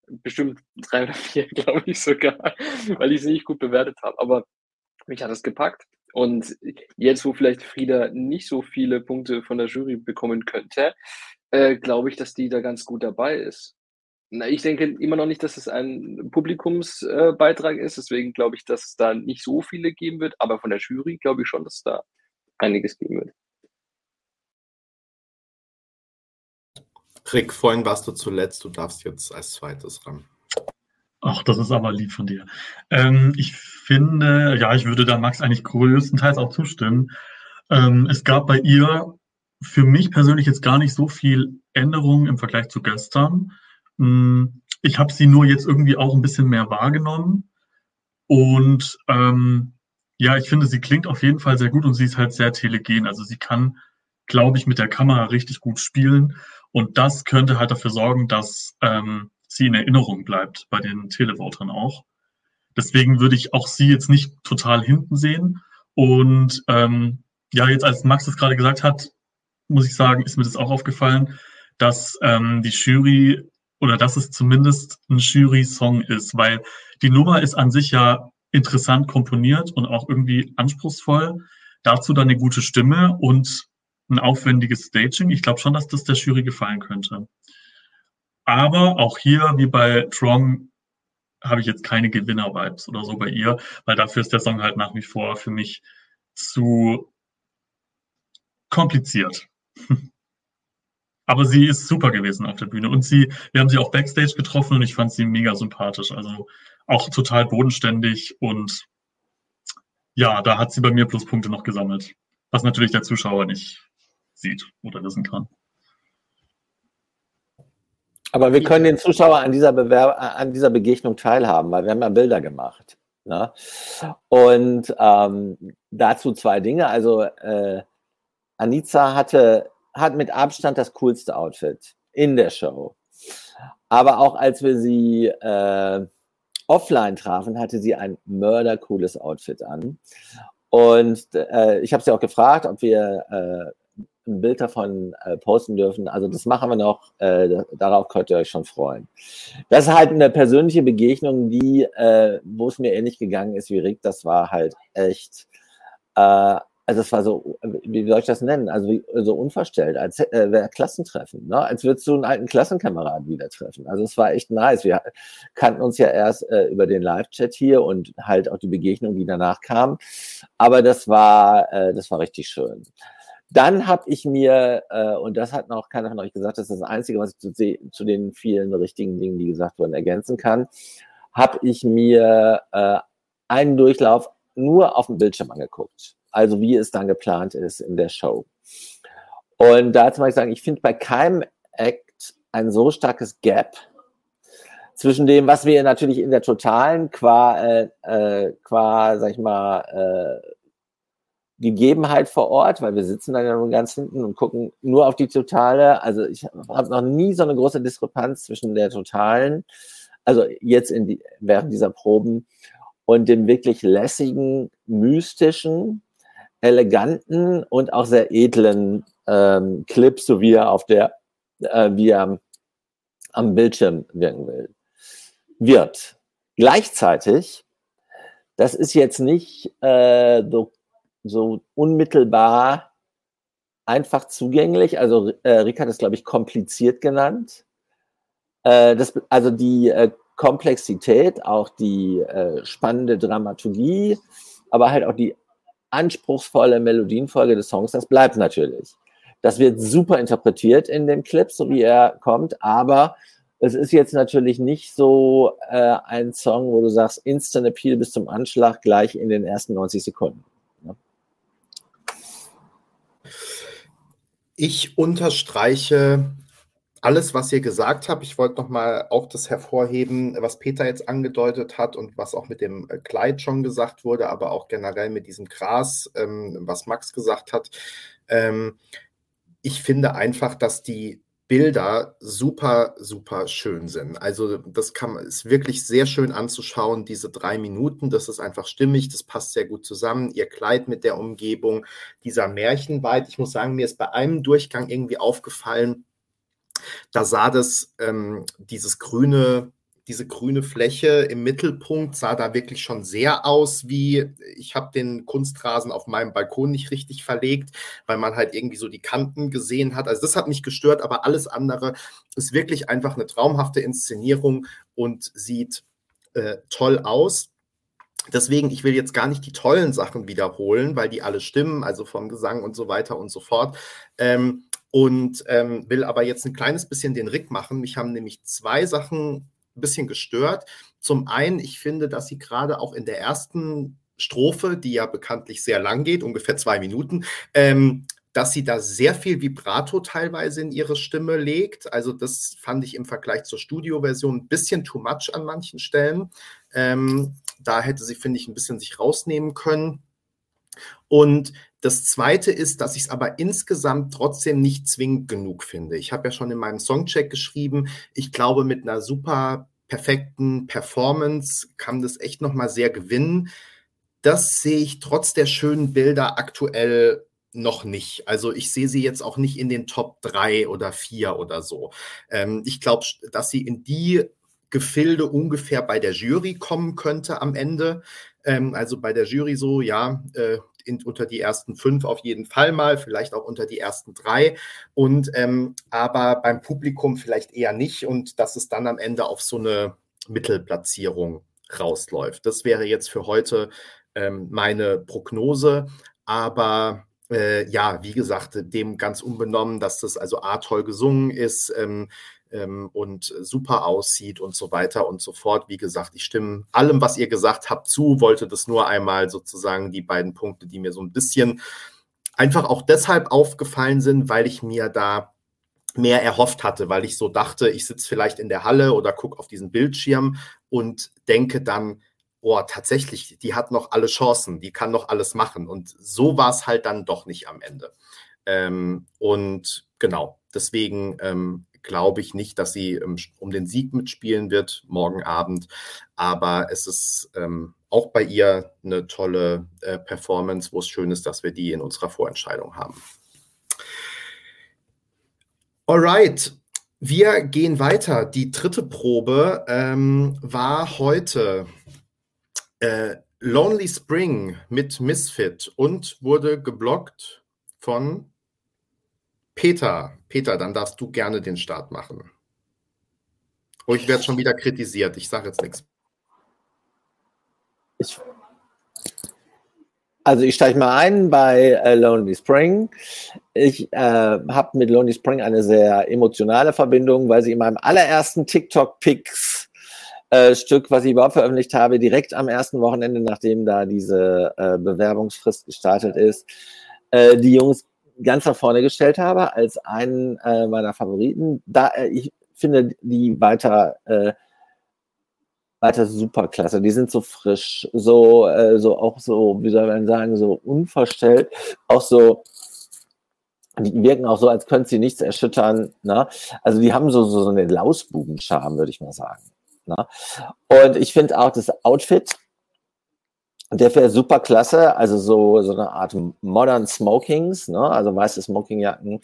Speaker 4: Bestimmt drei oder vier, glaube ich sogar, weil ich sie nicht gut bewertet habe. Aber mich hat das gepackt. Und jetzt, wo vielleicht Frieda nicht so viele Punkte von der Jury bekommen könnte, äh, glaube ich, dass die da ganz gut dabei ist. Na, ich denke immer noch nicht, dass es ein Publikumsbeitrag äh, ist, deswegen glaube ich, dass es da nicht so viele geben wird, aber von der Jury glaube ich schon, dass es da einiges geben wird.
Speaker 1: Rick, vorhin warst du zuletzt, du darfst jetzt als zweites ran.
Speaker 2: Ach, das ist aber lieb von dir. Ähm, ich finde, ja, ich würde da Max eigentlich größtenteils auch zustimmen. Ähm, es gab bei ihr für mich persönlich jetzt gar nicht so viel Änderungen im Vergleich zu gestern. Hm, ich habe sie nur jetzt irgendwie auch ein bisschen mehr wahrgenommen. Und ähm, ja, ich finde, sie klingt auf jeden Fall sehr gut und sie ist halt sehr telegen. Also sie kann, glaube ich, mit der Kamera richtig gut spielen. Und das könnte halt dafür sorgen, dass ähm, sie in Erinnerung bleibt bei den Televotern auch. Deswegen würde ich auch sie jetzt nicht total hinten sehen. Und ähm, ja, jetzt als Max es gerade gesagt hat, muss ich sagen, ist mir das auch aufgefallen, dass ähm, die Jury oder dass es zumindest ein Jury-Song ist, weil die Nummer ist an sich ja interessant komponiert und auch irgendwie anspruchsvoll. Dazu dann eine gute Stimme und ein aufwendiges Staging. Ich glaube schon, dass das der Jury gefallen könnte. Aber auch hier, wie bei Trong, habe ich jetzt keine Gewinner-Vibes oder so bei ihr, weil dafür ist der Song halt nach wie vor für mich zu kompliziert. Aber sie ist super gewesen auf der Bühne und sie, wir haben sie auch backstage getroffen und ich fand sie mega sympathisch. Also auch total bodenständig und ja, da hat sie bei mir Pluspunkte noch gesammelt, was natürlich der Zuschauer nicht sieht oder wissen kann.
Speaker 3: Aber wir können den Zuschauer an dieser, Bewerb an dieser Begegnung teilhaben, weil wir haben ja Bilder gemacht. Ne? Und ähm, dazu zwei Dinge. Also äh, Anica hatte, hat mit Abstand das coolste Outfit in der Show. Aber auch als wir sie äh, offline trafen, hatte sie ein mördercooles Outfit an. Und äh, ich habe sie auch gefragt, ob wir äh, ein Bild davon äh, posten dürfen. Also das machen wir noch. Äh, darauf könnt ihr euch schon freuen. Das ist halt eine persönliche Begegnung, die, äh, wo es mir ähnlich gegangen ist wie Rick. Das war halt echt äh, also es war so, wie soll ich das nennen? Also wie, so unverstellt, als äh, wäre Klassentreffen, ne? als würdest du einen alten Klassenkameraden wieder treffen. Also es war echt nice. Wir kannten uns ja erst äh, über den Live-Chat hier und halt auch die Begegnung, die danach kam. Aber das war, äh, das war richtig schön. Dann habe ich mir, äh, und das hat noch keiner von euch gesagt, das ist das Einzige, was ich zu, zu den vielen richtigen Dingen, die gesagt wurden, ergänzen kann, habe ich mir äh, einen Durchlauf nur auf dem Bildschirm angeguckt. Also wie es dann geplant ist in der Show. Und dazu muss ich sagen, ich finde bei keinem Act ein so starkes Gap zwischen dem, was wir natürlich in der totalen qua, äh, äh, qua, sag ich mal, äh, Gegebenheit vor Ort, weil wir sitzen dann ja nur ganz hinten und gucken nur auf die totale. Also ich habe noch nie so eine große Diskrepanz zwischen der totalen, also jetzt in die, während dieser Proben und dem wirklich lässigen, mystischen, eleganten und auch sehr edlen ähm, Clip, so wie er auf der, äh, wie er am Bildschirm wirken will, wird. Gleichzeitig, das ist jetzt nicht äh, so so unmittelbar einfach zugänglich. Also äh, Rick hat es, glaube ich, kompliziert genannt. Äh, das, also die äh, Komplexität, auch die äh, spannende Dramaturgie, aber halt auch die anspruchsvolle Melodienfolge des Songs, das bleibt natürlich. Das wird super interpretiert in dem Clip, so wie er kommt, aber es ist jetzt natürlich nicht so äh, ein Song, wo du sagst, Instant Appeal bis zum Anschlag gleich in den ersten 90 Sekunden.
Speaker 1: Ich unterstreiche alles, was ihr gesagt habt. Ich wollte nochmal auch das hervorheben, was Peter jetzt angedeutet hat und was auch mit dem äh, Kleid schon gesagt wurde, aber auch generell mit diesem Gras, ähm, was Max gesagt hat. Ähm, ich finde einfach, dass die Bilder super, super schön sind. Also das kann ist wirklich sehr schön anzuschauen, diese drei Minuten. Das ist einfach stimmig, das passt sehr gut zusammen. Ihr Kleid mit der Umgebung, dieser Märchenwald. Ich muss sagen, mir ist bei einem Durchgang irgendwie aufgefallen, da sah das, ähm, dieses grüne diese grüne Fläche im Mittelpunkt sah da wirklich schon sehr aus wie, ich habe den Kunstrasen auf meinem Balkon nicht richtig verlegt, weil man halt irgendwie so die Kanten gesehen hat. Also das hat mich gestört, aber alles andere ist wirklich einfach eine traumhafte Inszenierung und sieht äh, toll aus. Deswegen, ich will jetzt gar nicht die tollen Sachen wiederholen, weil die alle stimmen, also vom Gesang und so weiter und so fort. Ähm, und ähm, will aber jetzt ein kleines bisschen den Rick machen. Mich haben nämlich zwei Sachen ein bisschen gestört. Zum einen, ich finde, dass sie gerade auch in der ersten Strophe, die ja bekanntlich sehr lang geht, ungefähr zwei Minuten, ähm, dass sie da sehr viel Vibrato teilweise in ihre Stimme legt. Also das fand ich im Vergleich zur Studioversion ein bisschen too much an manchen Stellen. Ähm, da hätte sie, finde ich, ein bisschen sich rausnehmen können. Und das Zweite ist, dass ich es aber insgesamt trotzdem nicht zwingend genug finde. Ich habe ja schon in meinem Songcheck geschrieben, ich glaube, mit einer super perfekten Performance kann das echt nochmal sehr gewinnen. Das sehe ich trotz der schönen Bilder aktuell noch nicht. Also ich sehe sie jetzt auch nicht in den Top 3 oder 4 oder so. Ähm, ich glaube, dass sie in die Gefilde ungefähr bei der Jury kommen könnte am Ende. Ähm, also bei der Jury so, ja, äh, in, unter die ersten fünf auf jeden Fall mal, vielleicht auch unter die ersten drei. Und ähm, aber beim Publikum vielleicht eher nicht und dass es dann am Ende auf so eine Mittelplatzierung rausläuft. Das wäre jetzt für heute ähm, meine Prognose. Aber äh, ja, wie gesagt, dem ganz unbenommen, dass das also A toll gesungen ist, ähm, ähm, und super aussieht und so weiter und so fort. Wie gesagt, ich stimme allem, was ihr gesagt habt, zu, wollte das nur einmal sozusagen die beiden Punkte, die mir so ein bisschen einfach auch deshalb aufgefallen sind, weil ich mir da mehr erhofft hatte, weil ich so dachte, ich sitze vielleicht in der Halle oder gucke auf diesen Bildschirm und denke dann, oh, tatsächlich, die hat noch alle Chancen, die kann noch alles machen. Und so war es halt dann doch nicht am Ende. Ähm, und genau, deswegen ähm, glaube ich nicht, dass sie ähm, um den Sieg mitspielen wird morgen Abend. Aber es ist ähm, auch bei ihr eine tolle äh, Performance, wo es schön ist, dass wir die in unserer Vorentscheidung haben. Alright, wir gehen weiter. Die dritte Probe ähm, war heute. Äh, Lonely Spring mit Misfit und wurde geblockt von Peter. Peter, dann darfst du gerne den Start machen. Oh, ich werde schon wieder kritisiert. Ich sage jetzt nichts.
Speaker 3: Ich, also ich steige mal ein bei äh, Lonely Spring. Ich äh, habe mit Lonely Spring eine sehr emotionale Verbindung, weil sie in meinem allerersten TikTok-Picks äh, Stück, was ich überhaupt veröffentlicht habe, direkt am ersten Wochenende, nachdem da diese äh, Bewerbungsfrist gestartet ist, äh, die Jungs ganz nach vorne gestellt habe als einen äh, meiner Favoriten. Da äh, ich finde die weiter äh, weiter super klasse. Die sind so frisch, so, äh, so auch so, wie soll man sagen, so unverstellt, auch so, die wirken auch so, als könnten sie nichts erschüttern. Ne? Also die haben so, so, so eine Lausbubenscham, würde ich mal sagen. Ne? Und ich finde auch das Outfit, der wäre super klasse, also so, so eine Art Modern Smokings, ne? also weiße Smokingjacken,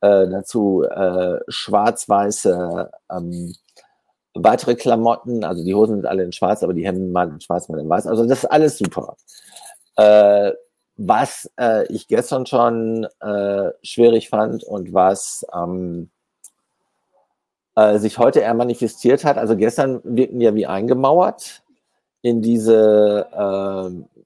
Speaker 3: äh, dazu äh, schwarz-weiße ähm, weitere Klamotten, also die Hosen sind alle in schwarz, aber die Hemden mal in schwarz, mal in weiß. Also das ist alles super. Äh, was äh, ich gestern schon äh, schwierig fand und was ähm, äh, sich heute eher manifestiert hat, also gestern wirkten ja wie eingemauert in diese äh,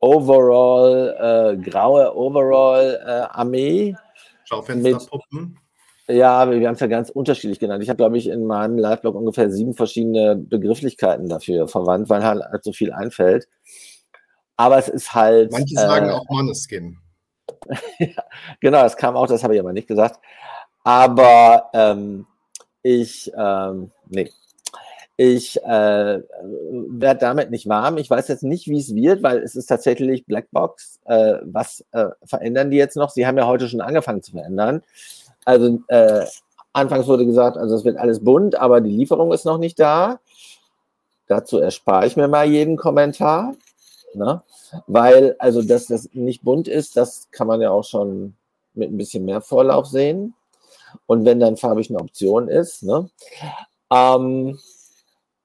Speaker 3: Overall, äh, graue Overall-Armee.
Speaker 1: Schaufensterpuppen.
Speaker 3: Ja, wir haben es ja ganz unterschiedlich genannt. Ich habe, glaube ich, in meinem Live-Blog ungefähr sieben verschiedene Begrifflichkeiten dafür verwandt, weil halt, halt so viel einfällt. Aber es ist halt.
Speaker 1: Manche sagen äh, auch Manneskin.
Speaker 3: genau, das kam auch, das habe ich aber nicht gesagt. Aber ähm, ich, ähm, nee, ich äh, werde damit nicht warm. Ich weiß jetzt nicht, wie es wird, weil es ist tatsächlich Blackbox. Äh, was äh, verändern die jetzt noch? Sie haben ja heute schon angefangen zu verändern. Also äh, anfangs wurde gesagt, also es wird alles bunt, aber die Lieferung ist noch nicht da. Dazu erspare ich mir mal jeden Kommentar. Ne? Weil, also, dass das nicht bunt ist, das kann man ja auch schon mit ein bisschen mehr Vorlauf sehen. Und wenn dann farbig eine Option ist. Ne? Ähm,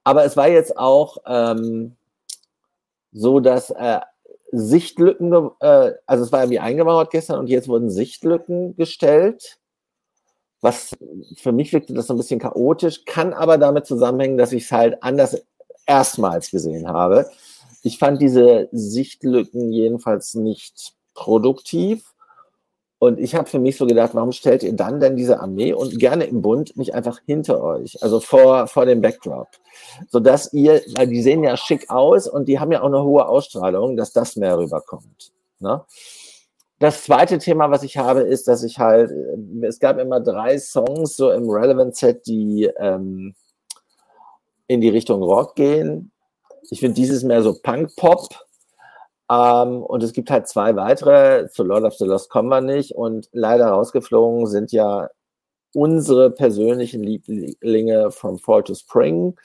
Speaker 3: aber es war jetzt auch ähm, so, dass äh, Sichtlücken, äh, also es war ja wie eingemauert gestern und jetzt wurden Sichtlücken gestellt was für mich wirkte das so ein bisschen chaotisch, kann aber damit zusammenhängen, dass ich es halt anders erstmals gesehen habe. Ich fand diese Sichtlücken jedenfalls nicht produktiv. Und ich habe für mich so gedacht, warum stellt ihr dann denn diese Armee und gerne im Bund nicht einfach hinter euch, also vor, vor dem Backdrop, sodass ihr, weil die sehen ja schick aus und die haben ja auch eine hohe Ausstrahlung, dass das mehr rüberkommt. Ne? das zweite Thema, was ich habe, ist, dass ich halt, es gab immer drei Songs so im Relevant Set, die ähm, in die Richtung Rock gehen. Ich finde dieses mehr so Punk-Pop. Ähm, und es gibt halt zwei weitere. Zu Lord of the Lost kommen wir nicht. Und leider rausgeflogen sind ja unsere persönlichen Lieblinge from Fall to Spring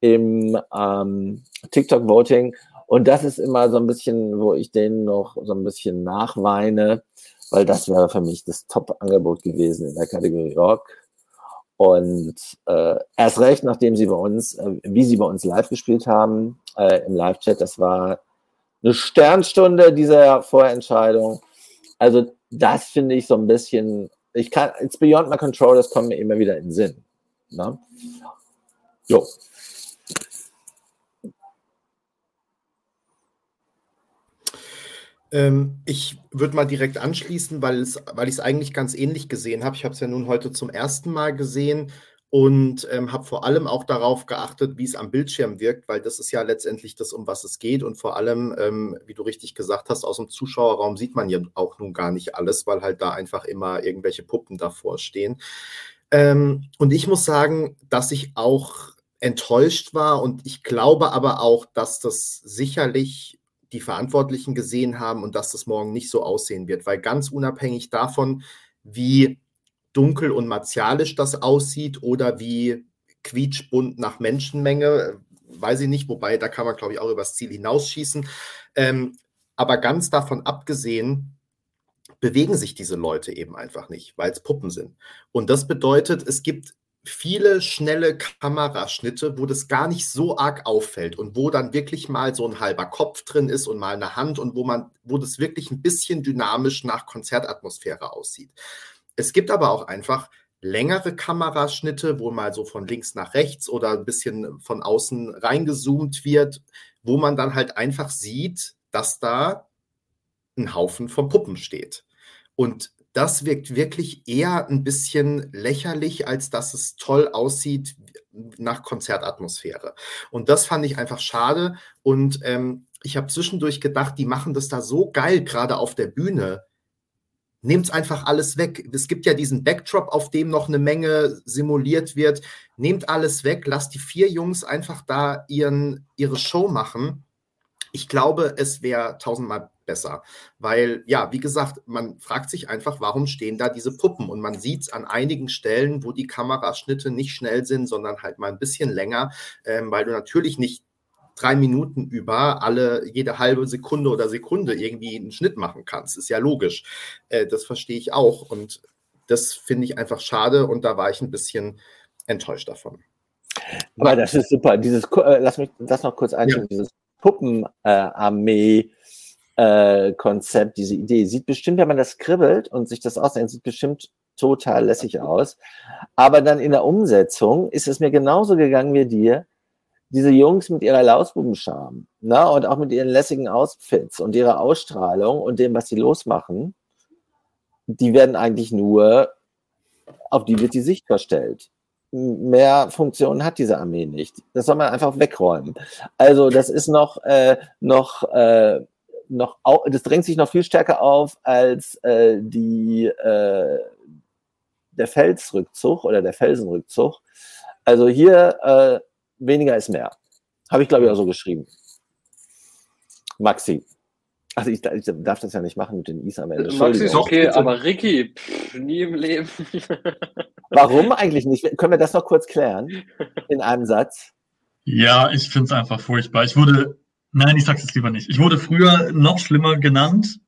Speaker 3: im ähm, TikTok-Voting. Und das ist immer so ein bisschen, wo ich denen noch so ein bisschen nachweine, weil das wäre für mich das Top-Angebot gewesen in der Kategorie Rock. Und äh, erst recht, nachdem sie bei uns, äh, wie sie bei uns live gespielt haben, äh, im Live-Chat, das war eine Sternstunde dieser Vorentscheidung. Also das finde ich so ein bisschen, ich kann, it's beyond my control, das kommt mir immer wieder in den Sinn. Ne? Jo.
Speaker 1: Ähm, ich würde mal direkt anschließen, weil, weil ich es eigentlich ganz ähnlich gesehen habe. Ich habe es ja nun heute zum ersten Mal gesehen und ähm, habe vor allem auch darauf geachtet, wie es am Bildschirm wirkt, weil das ist ja letztendlich das, um was es geht. Und vor allem, ähm, wie du richtig gesagt hast, aus dem Zuschauerraum sieht man ja auch nun gar nicht alles, weil halt da einfach immer irgendwelche Puppen davor stehen. Ähm, und ich muss sagen, dass ich auch enttäuscht war und ich glaube aber auch, dass das sicherlich die Verantwortlichen gesehen haben und dass das morgen nicht so aussehen wird, weil ganz unabhängig davon, wie dunkel und martialisch das aussieht oder wie quietschbunt nach Menschenmenge, weiß ich nicht, wobei da kann man, glaube ich, auch übers Ziel hinausschießen. Ähm, aber ganz davon abgesehen, bewegen sich diese Leute eben einfach nicht, weil es Puppen sind. Und das bedeutet, es gibt viele schnelle Kameraschnitte, wo das gar nicht so arg auffällt und wo dann wirklich mal so ein halber Kopf drin ist und mal eine Hand und wo man, wo das wirklich ein bisschen dynamisch nach Konzertatmosphäre aussieht. Es gibt aber auch einfach längere Kameraschnitte, wo mal so von links nach rechts oder ein bisschen von außen reingezoomt wird, wo man dann halt einfach sieht, dass da ein Haufen von Puppen steht. Und das wirkt wirklich eher ein bisschen lächerlich, als dass es toll aussieht nach Konzertatmosphäre. Und das fand ich einfach schade. Und ähm, ich habe zwischendurch gedacht, die machen das da so geil, gerade auf der Bühne. Nehmt einfach alles weg. Es gibt ja diesen Backdrop, auf dem noch eine Menge simuliert wird. Nehmt alles weg, lasst die vier Jungs einfach da ihren, ihre Show machen. Ich glaube, es wäre tausendmal besser. Weil, ja, wie gesagt, man fragt sich einfach, warum stehen da diese Puppen? Und man sieht es an einigen Stellen, wo die Kameraschnitte nicht schnell sind, sondern halt mal ein bisschen länger, ähm, weil du natürlich nicht drei Minuten über alle, jede halbe Sekunde oder Sekunde irgendwie einen Schnitt machen kannst. Ist ja logisch. Äh, das verstehe ich auch. Und das finde ich einfach schade und da war ich ein bisschen enttäuscht davon.
Speaker 3: Aber das ist super. Dieses, äh, lass mich das noch kurz einschieben, ja. dieses Puppenarmee. Äh, Konzept, diese Idee. Sieht bestimmt, wenn man das kribbelt und sich das ausdenkt, sieht bestimmt total lässig aus. Aber dann in der Umsetzung ist es mir genauso gegangen wie dir diese Jungs mit ihrer Lausbubenscham ne, und auch mit ihren lässigen Outfits und ihrer Ausstrahlung und dem, was sie losmachen, die werden eigentlich nur, auf die wird die Sicht verstellt. Mehr Funktionen hat diese Armee nicht. Das soll man einfach wegräumen. Also das ist noch, äh, noch, äh, noch, das drängt sich noch viel stärker auf als äh, die, äh, der Felsrückzug oder der Felsenrückzug. Also hier äh, weniger ist mehr. Habe ich, glaube ich, auch so geschrieben. Maxi. Also ich, ich, darf das ja nicht machen mit den Is am Ende.
Speaker 4: Maxi ist okay, aber Ricky, pff, nie im Leben.
Speaker 3: Warum eigentlich nicht? Können wir das noch kurz klären? In einem Satz?
Speaker 2: Ja, ich finde es einfach furchtbar. Ich wurde, nein, ich sag's jetzt lieber nicht. Ich wurde früher noch schlimmer genannt.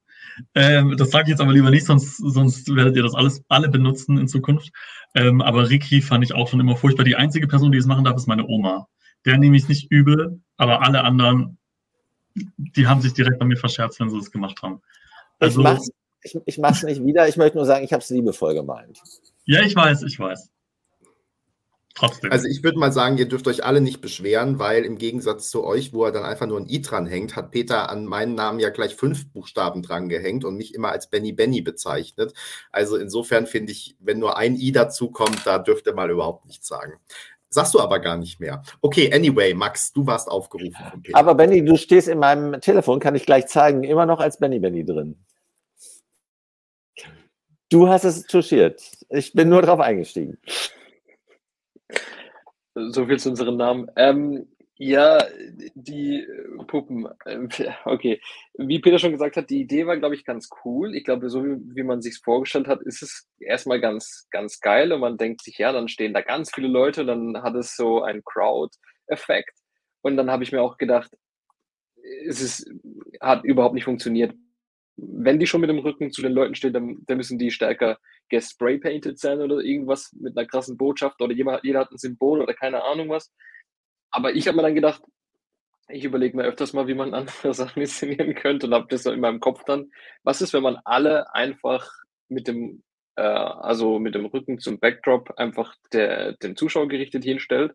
Speaker 2: Ähm, das sage ich jetzt aber lieber nicht, sonst, sonst werdet ihr das alles alle benutzen in Zukunft. Ähm, aber Ricky fand ich auch schon immer furchtbar. Die einzige Person, die es machen darf, ist meine Oma. Der nehme ich nicht übel, aber alle anderen, die haben sich direkt bei mir verscherzt, wenn sie es gemacht haben.
Speaker 3: Also, ich ich mach's nicht wieder. Ich möchte nur sagen, ich habe es liebevoll gemeint.
Speaker 2: Ja, ich weiß, ich weiß.
Speaker 1: Trotzdem. Also ich würde mal sagen, ihr dürft euch alle nicht beschweren, weil im Gegensatz zu euch, wo er dann einfach nur ein I dran hängt, hat Peter an meinen Namen ja gleich fünf Buchstaben dran gehängt und mich immer als Benny Benny bezeichnet. Also insofern finde ich, wenn nur ein I dazu kommt, da dürft ihr mal überhaupt nichts sagen. Sagst du aber gar nicht mehr. Okay, anyway, Max, du warst aufgerufen
Speaker 3: von Peter. Aber Benny, du stehst in meinem Telefon, kann ich gleich zeigen, immer noch als Benny Benny drin. Du hast es touchiert. Ich bin nur drauf eingestiegen.
Speaker 4: So viel zu unseren Namen. Ähm, ja, die Puppen. Okay. Wie Peter schon gesagt hat, die Idee war, glaube ich, ganz cool. Ich glaube, so wie, wie man sich vorgestellt hat, ist es erstmal ganz, ganz geil und man denkt sich, ja, dann stehen da ganz viele Leute, dann hat es so einen Crowd-Effekt. Und dann habe ich mir auch gedacht, es ist, hat überhaupt nicht funktioniert wenn die schon mit dem Rücken zu den Leuten stehen, dann, dann müssen die stärker gespray-painted sein oder irgendwas mit einer krassen Botschaft oder jeder, jeder hat ein Symbol oder keine Ahnung was. Aber ich habe mir dann gedacht, ich überlege mir öfters mal, wie man andere Sachen inszenieren könnte und habe das in meinem Kopf dann. Was ist, wenn man alle einfach mit dem, äh, also mit dem Rücken zum Backdrop einfach der, dem Zuschauer gerichtet hinstellt?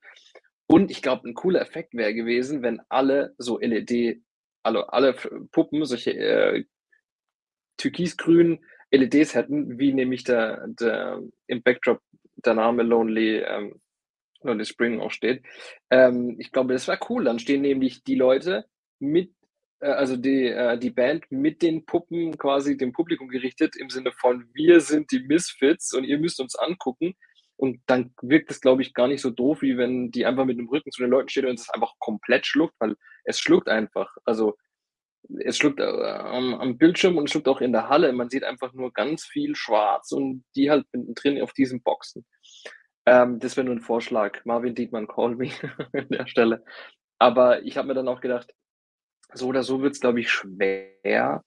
Speaker 4: Und ich glaube, ein cooler Effekt wäre gewesen, wenn alle so LED, also alle Puppen solche äh, türkisgrün LEDs hätten, wie nämlich der, der im Backdrop der Name Lonely, ähm, Lonely Spring auch steht. Ähm, ich glaube, das wäre cool. Dann stehen nämlich die Leute mit, äh, also die, äh, die Band mit den Puppen quasi dem Publikum gerichtet, im Sinne von wir sind die Misfits und ihr müsst uns angucken. Und dann wirkt es, glaube ich, gar nicht so doof, wie wenn die einfach mit dem Rücken zu den Leuten steht und es einfach komplett schluckt, weil es schluckt einfach. Also es schluckt äh, am, am, Bildschirm und es schluckt auch in der Halle. Man sieht einfach nur ganz viel schwarz und die halt drin auf diesen Boxen. Ähm, das wäre nur ein Vorschlag. Marvin Dietmann, call me an der Stelle. Aber ich habe mir dann auch gedacht, so oder so wird es, glaube ich, schwer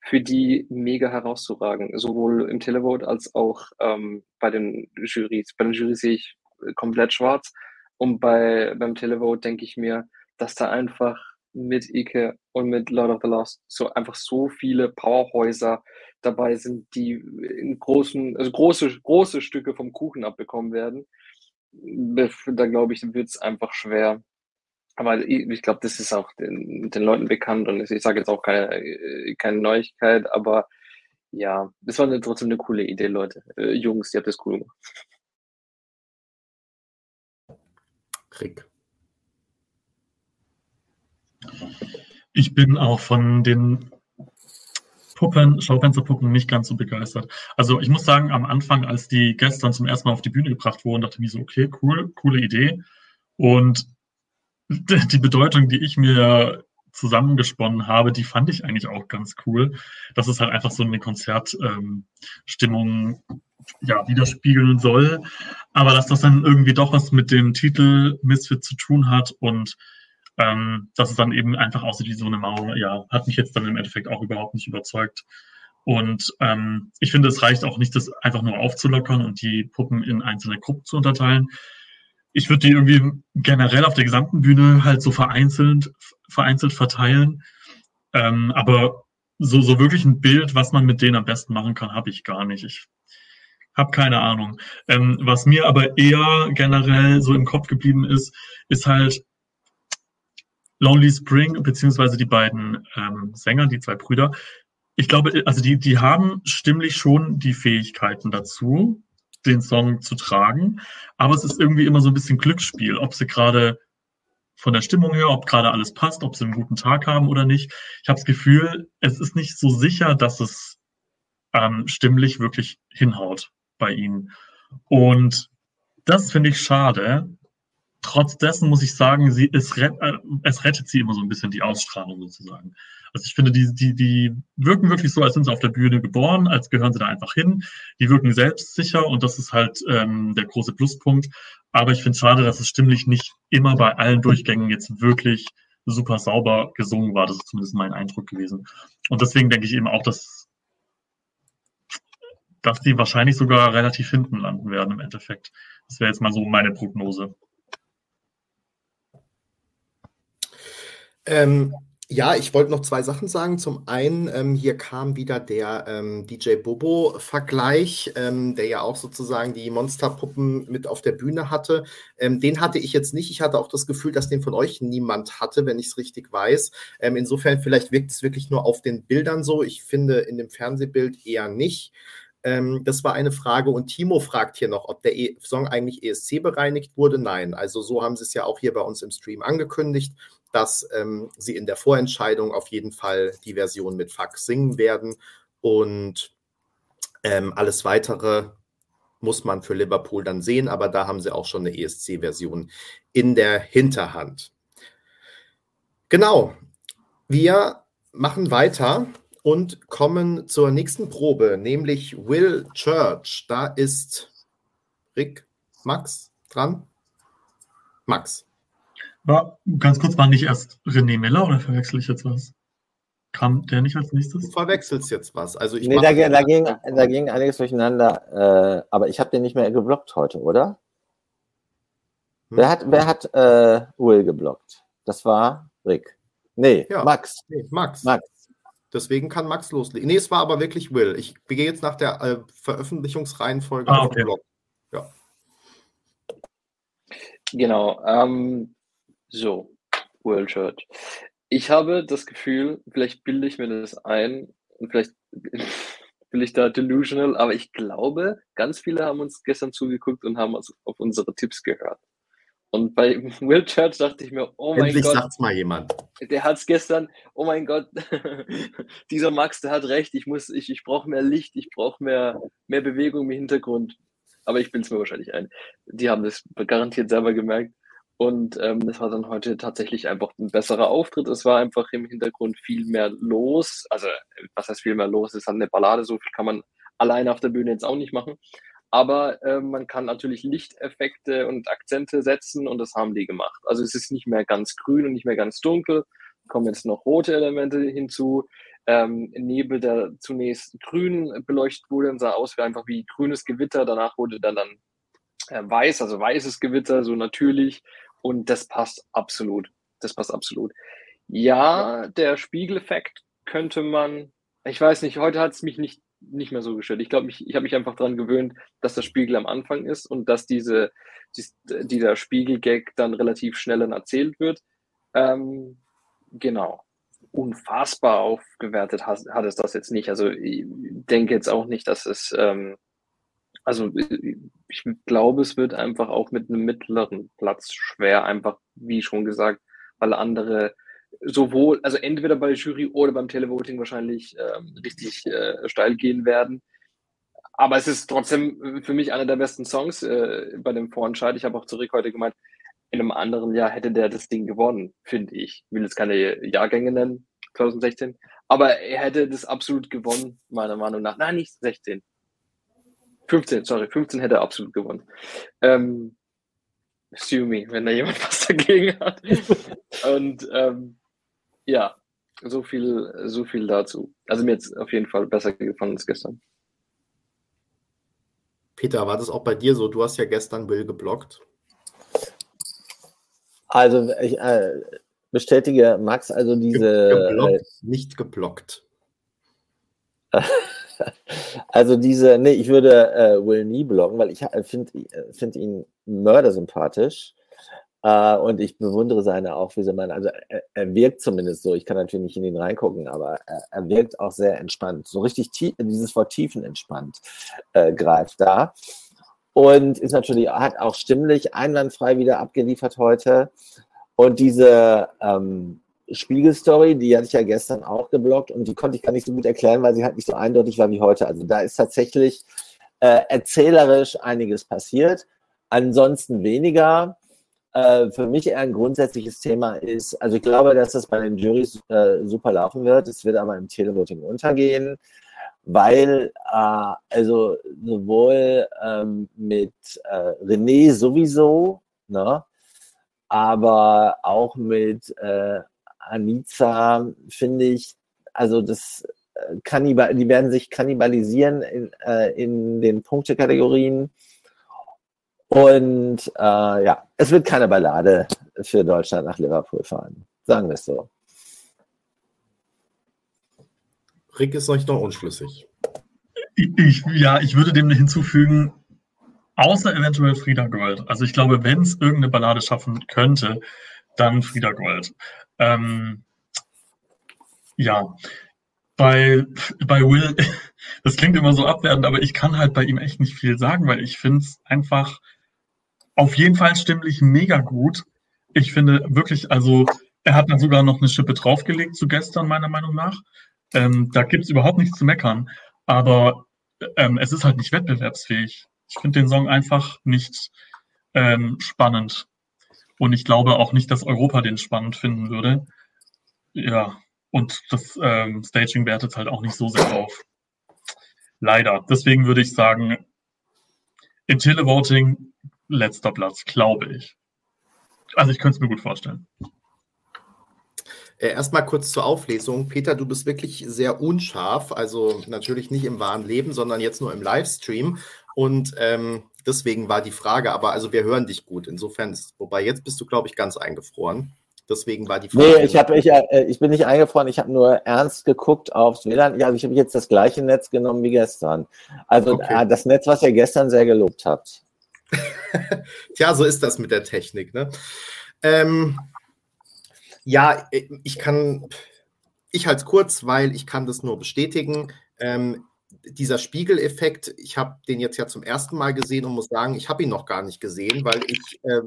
Speaker 4: für die mega herauszuragen. Sowohl im Televote als auch ähm, bei den Jurys. Bei den Jurys sehe ich komplett schwarz. Und bei, beim Televote denke ich mir, dass da einfach mit Ike und mit Lord of the Lost so einfach so viele Powerhäuser dabei sind, die in großen, also große, große Stücke vom Kuchen abbekommen werden. Da glaube ich, wird es einfach schwer. Aber ich, glaube, das ist auch den, den Leuten bekannt und ich sage jetzt auch keine, keine Neuigkeit, aber ja, das war trotzdem eine coole Idee, Leute. Äh, Jungs, ihr habt das cool gemacht.
Speaker 1: Rick.
Speaker 2: Ich bin auch von den Puppen, Schaufensterpuppen nicht ganz so begeistert. Also ich muss sagen, am Anfang, als die gestern zum ersten Mal auf die Bühne gebracht wurden, dachte ich mir so, okay, cool, coole Idee. Und die Bedeutung, die ich mir zusammengesponnen habe, die fand ich eigentlich auch ganz cool. Dass es halt einfach so eine Konzertstimmung ähm, ja, widerspiegeln soll. Aber dass das dann irgendwie doch was mit dem Titel Misfit zu tun hat und ähm, dass es dann eben einfach aussieht wie so eine Mauer, ja, hat mich jetzt dann im Endeffekt auch überhaupt nicht überzeugt. Und ähm, ich finde, es reicht auch nicht, das einfach nur aufzulockern und die Puppen in einzelne Gruppen zu unterteilen. Ich würde die irgendwie generell auf der gesamten Bühne halt so vereinzelt, vereinzelt verteilen. Ähm, aber so, so wirklich ein Bild, was man mit denen am besten machen kann, habe ich gar nicht. Ich habe keine Ahnung. Ähm, was mir aber eher generell so im Kopf geblieben ist, ist halt Lonely Spring, beziehungsweise die beiden ähm, Sänger, die zwei Brüder. Ich glaube, also die, die haben stimmlich schon die Fähigkeiten dazu, den Song zu tragen. Aber es ist irgendwie immer so ein bisschen Glücksspiel, ob sie gerade von der Stimmung her, ob gerade alles passt, ob sie einen guten Tag haben oder nicht. Ich habe das Gefühl, es ist nicht so sicher, dass es ähm, stimmlich wirklich hinhaut bei ihnen. Und das finde ich schade, trotz dessen muss ich sagen, sie, es, äh, es rettet sie immer so ein bisschen die Ausstrahlung sozusagen. Also ich finde, die, die, die wirken wirklich so, als sind sie auf der Bühne geboren, als gehören sie da einfach hin. Die wirken selbstsicher und das ist halt ähm, der große Pluspunkt. Aber ich finde es schade, dass es stimmlich nicht immer bei allen Durchgängen jetzt wirklich super sauber gesungen war. Das ist zumindest mein Eindruck gewesen. Und deswegen denke ich eben auch, dass, dass die wahrscheinlich sogar relativ hinten landen werden im Endeffekt. Das wäre jetzt mal so meine Prognose.
Speaker 1: Ähm, ja, ich wollte noch zwei Sachen sagen. Zum einen, ähm, hier kam wieder der ähm, DJ Bobo-Vergleich, ähm, der ja auch sozusagen die Monsterpuppen mit auf der Bühne hatte. Ähm, den hatte ich jetzt nicht. Ich hatte auch das Gefühl, dass den von euch niemand hatte, wenn ich es richtig weiß. Ähm, insofern, vielleicht wirkt es wirklich nur auf den Bildern so. Ich finde in dem Fernsehbild eher nicht. Ähm, das war eine Frage. Und Timo fragt hier noch, ob der e Song eigentlich ESC bereinigt wurde. Nein, also so haben sie es ja auch hier bei uns im Stream angekündigt dass ähm, sie in der Vorentscheidung auf jeden Fall die Version mit Fax singen werden. Und ähm, alles weitere muss man für Liverpool dann sehen, aber da haben sie auch schon eine ESC-Version in der Hinterhand. Genau, wir machen weiter und kommen zur nächsten Probe, nämlich Will Church. Da ist Rick, Max dran. Max.
Speaker 2: War, ganz kurz, war nicht erst René Miller oder verwechsel ich jetzt was? Kam der nicht als nächstes?
Speaker 1: Du verwechselst jetzt was. Also ich
Speaker 3: nee, da, da, ging, da ging einiges durcheinander, äh, aber ich habe den nicht mehr geblockt heute, oder? Hm. Wer hat, wer hat äh, Will geblockt? Das war Rick. Nee, ja. Max.
Speaker 1: Nee, Max. Max. Deswegen kann Max loslegen. Nee, es war aber wirklich Will. Ich gehe jetzt nach der äh, Veröffentlichungsreihenfolge
Speaker 2: ah, okay.
Speaker 1: Ja.
Speaker 4: Genau. Ähm, so, World Church. Ich habe das Gefühl, vielleicht bilde ich mir das ein und vielleicht bin ich da delusional, aber ich glaube, ganz viele haben uns gestern zugeguckt und haben uns auf unsere Tipps gehört. Und bei Will Church dachte ich mir, oh mein
Speaker 1: Endlich
Speaker 4: Gott.
Speaker 1: sagt's mal jemand.
Speaker 4: Der hat es gestern, oh mein Gott, dieser Max, der hat recht, ich muss, ich, ich brauche mehr Licht, ich brauche mehr, mehr Bewegung im Hintergrund. Aber ich bin es mir wahrscheinlich ein. Die haben das garantiert selber gemerkt. Und ähm, das war dann heute tatsächlich einfach ein besserer Auftritt. Es war einfach im Hintergrund viel mehr los. Also, was heißt viel mehr los? Es ist halt eine Ballade, so viel kann man alleine auf der Bühne jetzt auch nicht machen. Aber äh, man kann natürlich Lichteffekte und Akzente setzen und das haben die gemacht. Also es ist nicht mehr ganz grün und nicht mehr ganz dunkel. Kommen jetzt noch rote Elemente hinzu. Ähm, Nebel, der zunächst grün beleuchtet wurde und sah aus wie einfach wie grünes Gewitter. Danach wurde dann, dann äh, weiß, also weißes Gewitter, so natürlich. Und das passt absolut. Das passt absolut. Ja, der Spiegeleffekt könnte man, ich weiß nicht, heute hat es mich nicht, nicht mehr so gestört. Ich glaube, ich, ich habe mich einfach daran gewöhnt, dass der Spiegel am Anfang ist und dass diese, dieser Spiegelgag dann relativ schnell dann erzählt wird. Ähm, genau. Unfassbar aufgewertet hat, hat, es das jetzt nicht. Also ich denke jetzt auch nicht, dass es, ähm, also ich glaube, es wird einfach auch mit einem mittleren Platz schwer, einfach wie schon gesagt, weil andere sowohl, also entweder bei der Jury oder beim Televoting wahrscheinlich ähm, richtig äh, steil gehen werden. Aber es ist trotzdem für mich einer der besten Songs äh, bei dem Vorentscheid. Ich habe auch zurück heute gemeint, in einem anderen Jahr hätte der das Ding gewonnen, finde ich. Ich will jetzt keine Jahrgänge nennen, 2016. Aber er hätte das absolut gewonnen, meiner Meinung nach. Nein, nicht 16. 15, sorry, 15 hätte er absolut gewonnen. Ähm, sue me, wenn da jemand was dagegen hat. Und ähm, ja, so viel, so viel dazu. Also mir jetzt auf jeden Fall besser gefallen als gestern.
Speaker 1: Peter, war das auch bei dir so? Du hast ja gestern Will geblockt.
Speaker 3: Also ich äh, bestätige Max, also diese.
Speaker 1: Geblockt, äh, nicht geblockt.
Speaker 3: also diese, nee, ich würde äh, Will nie blocken, weil ich äh, finde find ihn mördersympathisch. Uh, und ich bewundere seine auch, wie sie meinen. Also er, er, wirkt zumindest so. Ich kann natürlich nicht in ihn reingucken, aber er, er wirkt auch sehr entspannt. So richtig tief, dieses Wort tiefenentspannt äh, greift da. Und ist natürlich, hat auch stimmlich einwandfrei wieder abgeliefert heute. Und diese ähm, Spiegelstory, die hatte ich ja gestern auch geblockt und die konnte ich gar nicht so gut erklären, weil sie halt nicht so eindeutig war wie heute. Also da ist tatsächlich äh, erzählerisch einiges passiert. Ansonsten weniger. Äh, für mich eher ein grundsätzliches Thema ist, also ich glaube, dass das bei den Juries äh, super laufen wird. Es wird aber im Televoting untergehen, weil äh, also sowohl ähm, mit äh, René sowieso, ne, aber auch mit äh, Anita finde ich, also das äh, Kannibal, die werden sich kannibalisieren in, äh, in den Punktekategorien. Und äh, ja, es wird keine Ballade für Deutschland nach Liverpool fahren. Sagen wir es so.
Speaker 1: Rick ist euch noch unschlüssig.
Speaker 2: Ich, ja, ich würde dem hinzufügen, außer eventuell Frieda Gold. Also ich glaube, wenn es irgendeine Ballade schaffen könnte, dann Frieda Gold. Ähm, ja, bei, bei Will, das klingt immer so abwertend, aber ich kann halt bei ihm echt nicht viel sagen, weil ich finde es einfach auf jeden Fall stimmlich mega gut. Ich finde wirklich, also er hat dann sogar noch eine Schippe draufgelegt zu gestern, meiner Meinung nach. Ähm, da gibt es überhaupt nichts zu meckern. Aber ähm, es ist halt nicht wettbewerbsfähig. Ich finde den Song einfach nicht ähm, spannend. Und ich glaube auch nicht, dass Europa den spannend finden würde. Ja, und das ähm, Staging wertet halt auch nicht so sehr auf. Leider. Deswegen würde ich sagen, im Televoting letzter Platz, glaube ich. Also ich könnte es mir gut vorstellen.
Speaker 1: Äh, erstmal kurz zur Auflesung. Peter, du bist wirklich sehr unscharf, also natürlich nicht im wahren Leben, sondern jetzt nur im Livestream. Und ähm, deswegen war die Frage, aber also wir hören dich gut. Insofern, ist, wobei jetzt bist du, glaube ich, ganz eingefroren. Deswegen war die
Speaker 3: Frage. Nee, ich, hab, ich, äh, ich bin nicht eingefroren, ich habe nur ernst geguckt aufs WLAN. Ja, also ich habe jetzt das gleiche Netz genommen wie gestern. Also okay. äh, das Netz, was ihr gestern sehr gelobt habt.
Speaker 1: Tja, so ist das mit der Technik. Ne? Ähm, ja, ich kann, ich halte es kurz, weil ich kann das nur bestätigen. Ähm, dieser Spiegeleffekt, ich habe den jetzt ja zum ersten Mal gesehen und muss sagen, ich habe ihn noch gar nicht gesehen, weil ich äh,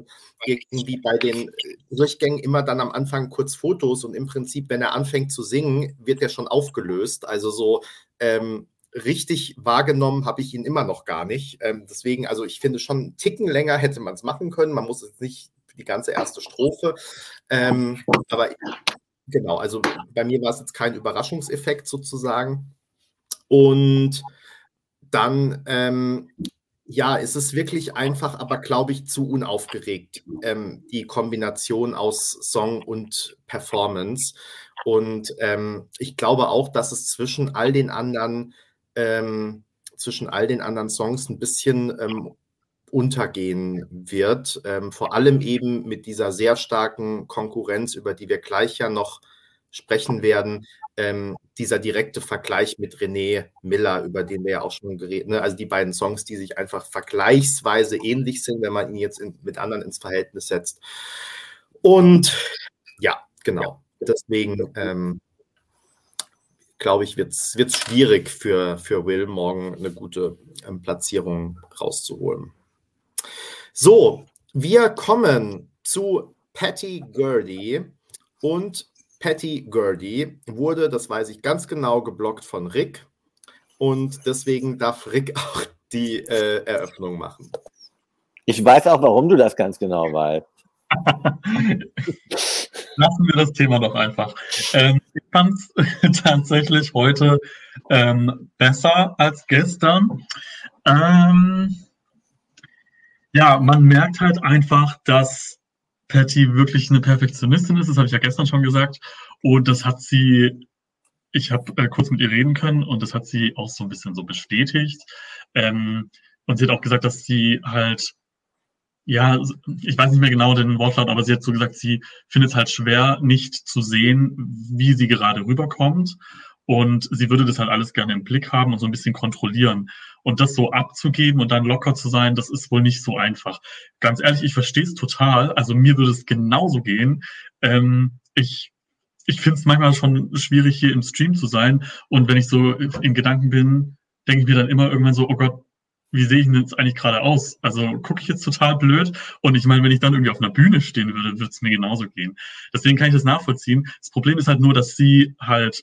Speaker 1: irgendwie bei den Durchgängen immer dann am Anfang kurz Fotos und im Prinzip, wenn er anfängt zu singen, wird er schon aufgelöst. Also so ähm, richtig wahrgenommen habe ich ihn immer noch gar nicht. Ähm, deswegen, also ich finde schon einen Ticken länger hätte man es machen können. Man muss es nicht für die ganze erste Strophe. Ähm, aber genau, also bei mir war es jetzt kein Überraschungseffekt sozusagen. Und dann, ähm, ja, ist es wirklich einfach, aber glaube ich zu unaufgeregt, ähm, die Kombination aus Song und Performance. Und ähm, ich glaube auch, dass es zwischen all den anderen, ähm, zwischen all den anderen Songs ein bisschen ähm, untergehen wird. Ähm, vor allem eben mit dieser sehr starken Konkurrenz, über die wir gleich ja noch sprechen werden, ähm, dieser direkte Vergleich mit René Miller, über den wir ja auch schon geredet haben. Ne? Also die beiden Songs, die sich einfach vergleichsweise ähnlich sind, wenn man ihn jetzt in, mit anderen ins Verhältnis setzt. Und ja, genau. Deswegen ähm, glaube ich, wird es schwierig für, für Will morgen eine gute ähm, Platzierung rauszuholen. So, wir kommen zu Patty Gurdy und Patty Gurdy wurde, das weiß ich ganz genau, geblockt von Rick und deswegen darf Rick auch die äh, Eröffnung machen.
Speaker 3: Ich weiß auch, warum du das ganz genau weißt.
Speaker 2: Lassen wir das Thema doch einfach. Ähm, ich fand es tatsächlich heute ähm, besser als gestern. Ähm, ja, man merkt halt einfach, dass Patty wirklich eine Perfektionistin ist. Das habe ich ja gestern schon gesagt. Und das hat sie, ich habe äh, kurz mit ihr reden können und das hat sie auch so ein bisschen so bestätigt. Ähm, und sie hat auch gesagt, dass sie halt ja, ich weiß nicht mehr genau den Wortlaut, aber sie hat so gesagt, sie findet es halt schwer, nicht zu sehen, wie sie gerade rüberkommt. Und sie würde das halt alles gerne im Blick haben und so ein bisschen kontrollieren. Und das so abzugeben und dann locker zu sein, das ist wohl nicht so einfach. Ganz ehrlich, ich verstehe es total. Also mir würde es genauso gehen. Ähm, ich ich finde es manchmal schon schwierig, hier im Stream zu sein. Und wenn ich so in Gedanken bin, denke ich mir dann immer irgendwann so, oh Gott, wie sehe ich denn jetzt eigentlich gerade aus? Also gucke ich jetzt total blöd? Und ich meine, wenn ich dann irgendwie auf einer Bühne stehen würde, würde es mir genauso gehen. Deswegen kann ich das nachvollziehen. Das Problem ist halt nur, dass sie halt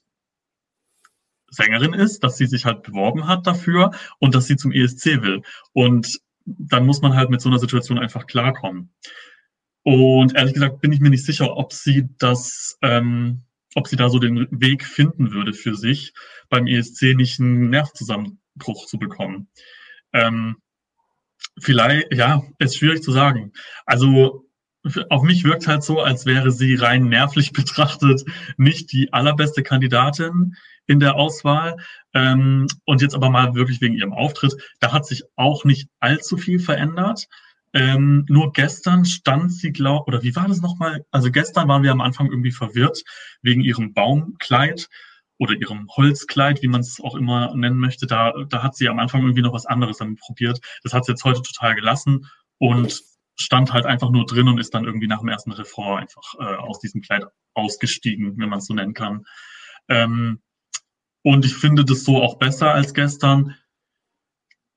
Speaker 2: Sängerin ist, dass sie sich halt beworben hat dafür und dass sie zum ESC will. Und dann muss man halt mit so einer Situation einfach klarkommen. Und ehrlich gesagt bin ich mir nicht sicher, ob sie das, ähm, ob sie da so den Weg finden würde für sich, beim ESC nicht einen Nervzusammenbruch zu bekommen. Ähm, vielleicht, ja, ist schwierig zu sagen. Also auf mich wirkt halt so, als wäre sie rein nervlich betrachtet nicht die allerbeste Kandidatin in der Auswahl. Ähm, und jetzt aber mal wirklich wegen ihrem Auftritt, da hat sich auch nicht allzu viel verändert. Ähm, nur gestern stand sie, glaub, oder wie war das nochmal? Also gestern waren wir am Anfang irgendwie verwirrt wegen ihrem Baumkleid oder ihrem Holzkleid, wie man es auch immer nennen möchte, da, da hat sie am Anfang irgendwie noch was anderes damit probiert. Das hat sie jetzt heute total gelassen und stand halt einfach nur drin und ist dann irgendwie nach dem ersten Refrain einfach äh, aus diesem Kleid ausgestiegen, wenn man es so nennen kann. Ähm, und ich finde das so auch besser als gestern.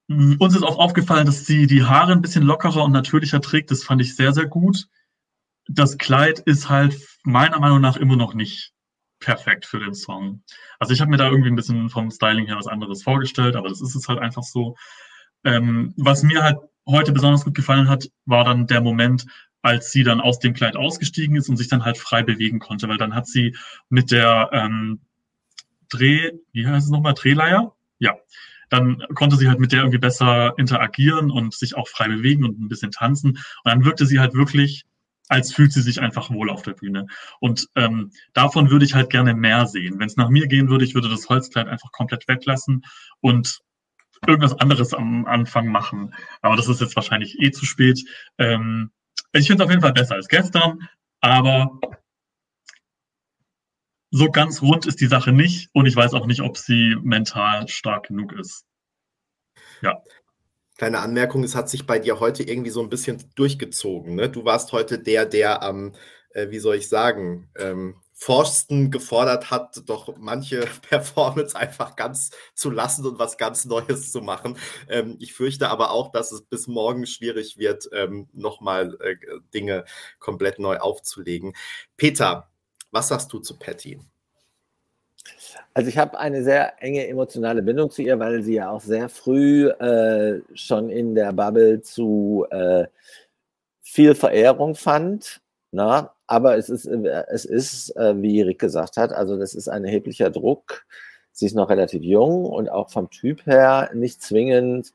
Speaker 2: Uns ist auch aufgefallen, dass sie die Haare ein bisschen lockerer und natürlicher trägt. Das fand ich sehr, sehr gut. Das Kleid ist halt meiner Meinung nach immer noch nicht perfekt für den Song. Also ich habe mir da irgendwie ein bisschen vom Styling her was anderes vorgestellt, aber das ist es halt einfach so. Ähm, was mir halt heute besonders gut gefallen hat, war dann der Moment, als sie dann aus dem Kleid ausgestiegen ist und sich dann halt frei bewegen konnte, weil dann hat sie mit der ähm, Dreh, wie heißt es nochmal, Drehleier? Ja. Dann konnte sie halt mit der irgendwie besser interagieren und sich auch frei bewegen und ein bisschen tanzen. Und dann wirkte sie halt wirklich als fühlt sie sich einfach wohl auf der Bühne. Und ähm, davon würde ich halt gerne mehr sehen. Wenn es nach mir gehen würde, ich würde das Holzkleid einfach komplett weglassen und irgendwas anderes am Anfang machen. Aber das ist jetzt wahrscheinlich eh zu spät. Ähm, ich finde es auf jeden Fall besser als gestern, aber so ganz rund ist die Sache nicht und ich weiß auch nicht, ob sie mental stark genug ist.
Speaker 1: Ja. Kleine Anmerkung, es hat sich bei dir heute irgendwie so ein bisschen durchgezogen. Ne? Du warst heute der, der am, äh, wie soll ich sagen, ähm, Forsten gefordert hat, doch manche Performance einfach ganz zu lassen und was ganz Neues zu machen. Ähm, ich fürchte aber auch, dass es bis morgen schwierig wird, ähm, nochmal äh, Dinge komplett neu aufzulegen. Peter, was sagst du zu Patty?
Speaker 3: Also ich habe eine sehr enge emotionale Bindung zu ihr, weil sie ja auch sehr früh äh, schon in der Bubble zu äh, viel Verehrung fand. Na? Aber es ist, äh, es ist äh, wie Rick gesagt hat, also das ist ein erheblicher Druck. Sie ist noch relativ jung und auch vom Typ her nicht zwingend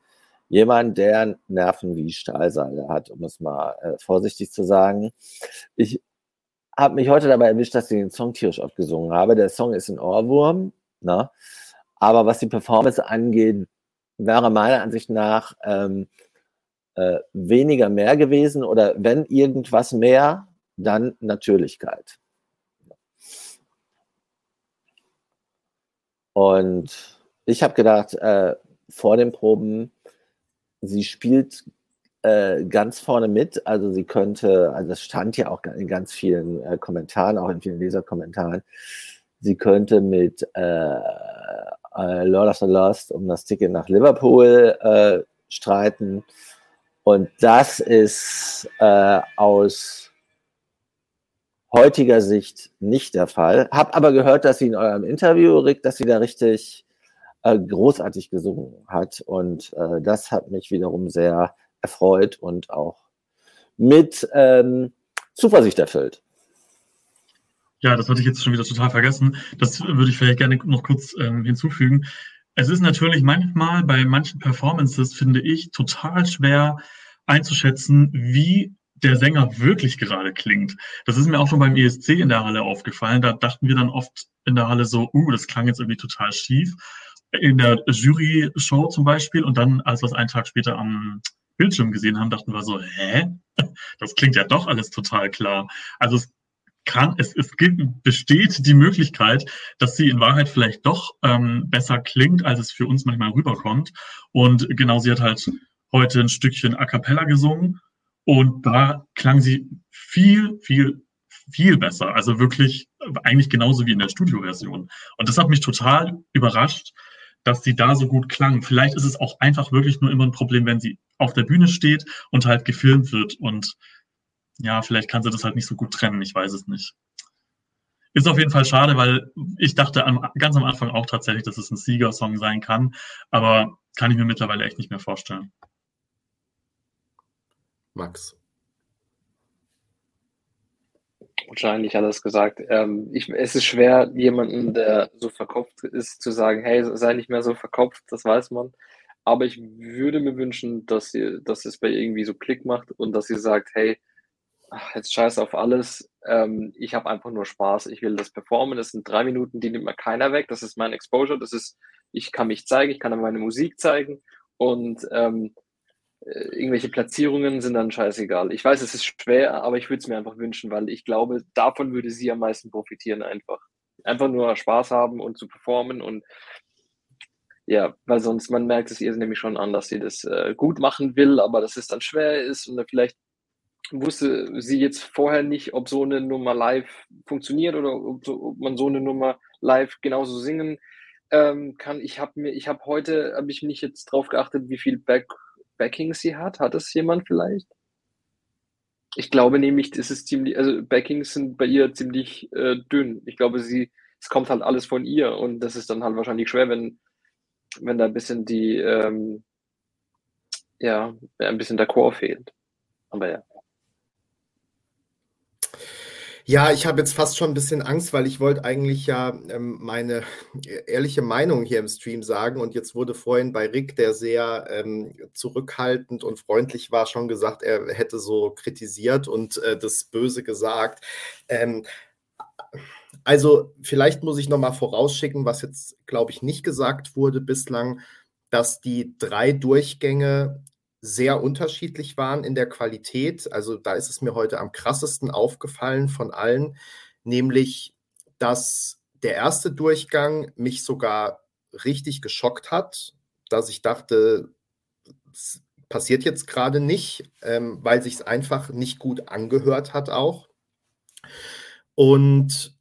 Speaker 3: jemand, der Nerven wie Stahlseile hat, um es mal äh, vorsichtig zu sagen. Ich habe mich heute dabei erwischt, dass ich den Song tierisch oft gesungen habe. Der Song ist ein Ohrwurm, ne? aber was die Performance angeht, wäre meiner Ansicht nach ähm, äh, weniger mehr gewesen oder wenn irgendwas mehr, dann Natürlichkeit. Und ich habe gedacht, äh, vor den Proben, sie spielt äh, ganz vorne mit. Also sie könnte, also es stand ja auch in ganz vielen äh, Kommentaren, auch in vielen Leserkommentaren, sie könnte mit äh, äh, Lord of the Lost um das Ticket nach Liverpool äh, streiten. Und das ist aus heutiger Sicht nicht der Fall. Hab aber gehört, dass sie in eurem Interview, Rick, dass sie da richtig äh, großartig gesungen hat. Und äh, das hat mich wiederum sehr erfreut und auch mit ähm, Zuversicht erfüllt.
Speaker 2: Ja, das hatte ich jetzt schon wieder total vergessen. Das würde ich vielleicht gerne noch kurz ähm, hinzufügen. Es ist natürlich manchmal bei manchen Performances, finde ich, total schwer einzuschätzen, wie der Sänger wirklich gerade klingt. Das ist mir auch schon beim ESC in der Halle aufgefallen. Da dachten wir dann oft in der Halle so, uh, das klang jetzt irgendwie total schief. In der Jury-Show zum Beispiel und dann, als wir es einen Tag später am Bildschirm gesehen haben, dachten wir so, hä? Das klingt ja doch alles total klar. Also es kann, es, es gibt, besteht die Möglichkeit, dass sie in Wahrheit vielleicht doch ähm, besser klingt, als es für uns manchmal rüberkommt. Und genau, sie hat halt heute ein Stückchen A cappella gesungen und da klang sie viel, viel, viel besser. Also wirklich eigentlich genauso wie in der Studioversion. Und das hat mich total überrascht, dass sie da so gut klang. Vielleicht ist es auch einfach wirklich nur immer ein Problem, wenn sie auf der Bühne steht und halt gefilmt wird. Und ja, vielleicht kann sie das halt nicht so gut trennen. Ich weiß es nicht. Ist auf jeden Fall schade, weil ich dachte am, ganz am Anfang auch tatsächlich, dass es ein Siegersong sein kann. Aber kann ich mir mittlerweile echt nicht mehr vorstellen.
Speaker 1: Max.
Speaker 4: Wahrscheinlich hat er es gesagt. Ähm, ich, es ist schwer, jemanden, der so verkopft ist, zu sagen, hey, sei nicht mehr so verkopft, das weiß man. Aber ich würde mir wünschen, dass, sie, dass es bei ihr irgendwie so Klick macht und dass sie sagt, hey, ach, jetzt scheiß auf alles, ähm, ich habe einfach nur Spaß, ich will das performen, das sind drei Minuten, die nimmt mir keiner weg, das ist mein Exposure, das ist, ich kann mich zeigen, ich kann meine Musik zeigen. Und ähm, äh, irgendwelche Platzierungen sind dann scheißegal. Ich weiß, es ist schwer, aber ich würde es mir einfach wünschen, weil ich glaube, davon würde sie am meisten profitieren einfach. Einfach nur Spaß haben und zu performen und ja, weil sonst, man merkt es ihr nämlich schon an, dass sie das äh, gut machen will, aber dass es dann schwer ist und vielleicht wusste sie jetzt vorher nicht, ob so eine Nummer live funktioniert oder ob, so, ob man so eine Nummer live genauso singen ähm, kann. Ich habe mir, ich habe heute, habe ich nicht jetzt drauf geachtet, wie viel Back Backing sie hat. Hat es jemand vielleicht? Ich glaube nämlich, das ist ziemlich, also Backings sind bei ihr ziemlich äh, dünn. Ich glaube, sie, es kommt halt alles von ihr und das ist dann halt wahrscheinlich schwer, wenn, wenn da ein bisschen die, ähm, ja, ein bisschen der Chor fehlt. Aber ja.
Speaker 1: Ja, ich habe jetzt fast schon ein bisschen Angst, weil ich wollte eigentlich ja ähm, meine ehrliche Meinung hier im Stream sagen. Und jetzt wurde vorhin bei Rick, der sehr ähm, zurückhaltend und freundlich war, schon gesagt, er hätte so kritisiert und äh, das Böse gesagt. Ähm, also vielleicht muss ich nochmal vorausschicken, was jetzt, glaube ich, nicht gesagt wurde bislang, dass die drei Durchgänge sehr unterschiedlich waren in der Qualität. Also da ist es mir heute am krassesten aufgefallen von allen, nämlich dass der erste Durchgang mich sogar richtig geschockt hat, dass ich dachte, es passiert jetzt gerade nicht, ähm, weil sich es einfach nicht gut angehört hat auch. Und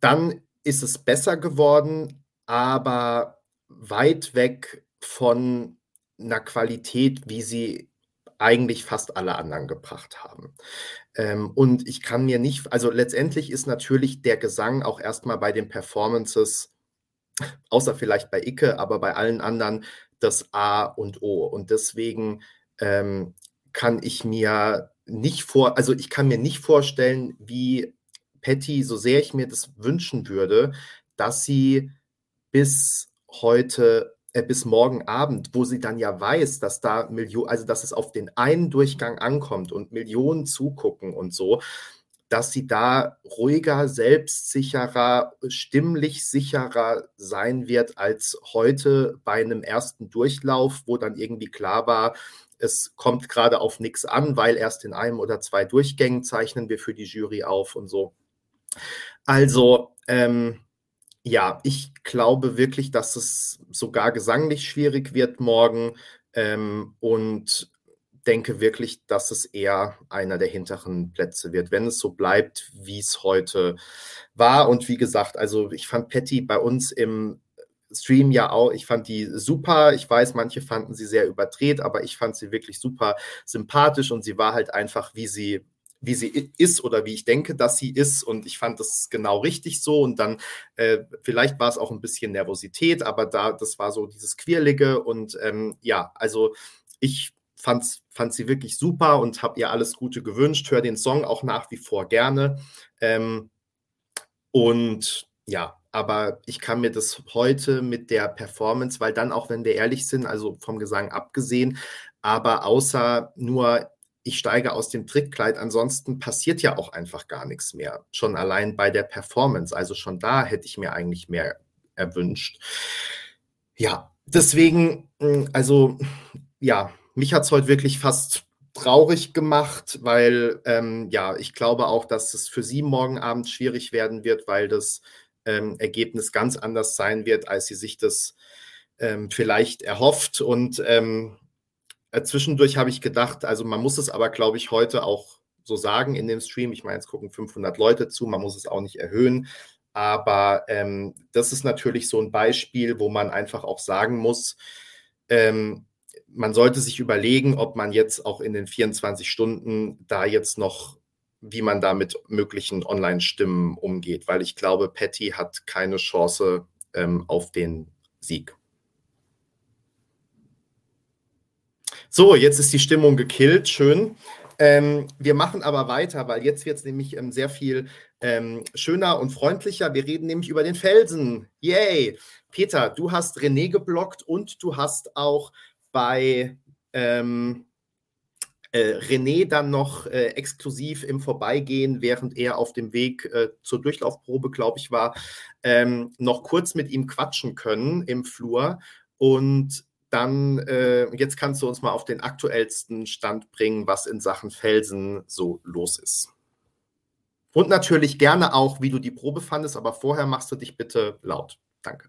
Speaker 1: dann ist es besser geworden, aber weit weg von einer Qualität, wie sie eigentlich fast alle anderen gebracht haben. Ähm, und ich kann mir nicht, also letztendlich ist natürlich der Gesang auch erstmal bei den Performances, außer vielleicht bei Icke, aber bei allen anderen das A und O. Und deswegen ähm, kann ich mir nicht vor, also ich kann mir nicht vorstellen, wie Patty, so sehr ich mir das wünschen würde, dass sie bis heute bis morgen Abend, wo sie dann ja weiß, dass da Millionen, also dass es auf den einen Durchgang ankommt und Millionen zugucken und so, dass sie da ruhiger, selbstsicherer, stimmlich sicherer sein wird als heute bei einem ersten Durchlauf, wo dann irgendwie klar war, es kommt gerade auf nichts an, weil erst in einem oder zwei Durchgängen zeichnen wir für die Jury auf und so. Also, ähm, ja, ich glaube wirklich, dass es sogar gesanglich schwierig wird morgen ähm, und denke wirklich, dass es eher einer der hinteren Plätze wird, wenn es so bleibt, wie es heute war. Und wie gesagt, also ich fand Patty bei uns im Stream ja auch, ich fand die super. Ich weiß, manche fanden sie sehr überdreht, aber ich fand sie wirklich super sympathisch und sie war halt einfach, wie sie wie sie ist oder wie ich denke, dass sie ist. Und ich fand das genau richtig so. Und dann, äh, vielleicht war es auch ein bisschen Nervosität, aber da, das war so dieses Quirlige. Und ähm, ja, also ich fand, fand sie wirklich super und habe ihr alles Gute gewünscht. Höre den Song auch nach wie vor gerne. Ähm, und ja, aber ich kann mir das heute mit der Performance, weil dann auch, wenn wir ehrlich sind, also vom Gesang abgesehen, aber außer nur ich steige aus dem Trickkleid, ansonsten passiert ja auch einfach gar nichts mehr. Schon allein bei der Performance, also schon da hätte ich mir eigentlich mehr erwünscht. Ja, deswegen, hm, also ja, mich hat es heute wirklich fast traurig gemacht, weil ähm, ja, ich glaube auch, dass es für sie morgen Abend schwierig werden wird, weil das ähm, Ergebnis ganz anders sein wird, als sie sich das ähm, vielleicht erhofft. Und ähm, äh, zwischendurch habe ich gedacht, also man muss es aber, glaube ich, heute auch so sagen in dem Stream. Ich meine, es gucken 500 Leute zu, man muss es auch nicht erhöhen. Aber ähm, das ist natürlich so ein Beispiel, wo man einfach auch sagen muss, ähm, man sollte sich überlegen, ob man jetzt auch in den 24 Stunden da jetzt noch wie man da mit möglichen Online-Stimmen umgeht, weil ich glaube, Patty hat keine Chance ähm, auf den Sieg. So, jetzt ist die Stimmung gekillt, schön. Ähm, wir machen aber weiter, weil jetzt wird es nämlich ähm, sehr viel ähm, schöner und freundlicher. Wir reden nämlich über den Felsen. Yay! Peter, du hast René geblockt und du hast auch bei ähm, äh, René dann noch äh, exklusiv im Vorbeigehen, während er auf dem Weg äh, zur Durchlaufprobe, glaube ich, war, ähm, noch kurz mit ihm quatschen können im Flur. Und dann, äh, jetzt kannst du uns mal auf den aktuellsten Stand bringen, was in Sachen Felsen so los ist. Und natürlich gerne auch, wie du die Probe fandest, aber vorher machst du dich bitte laut. Danke.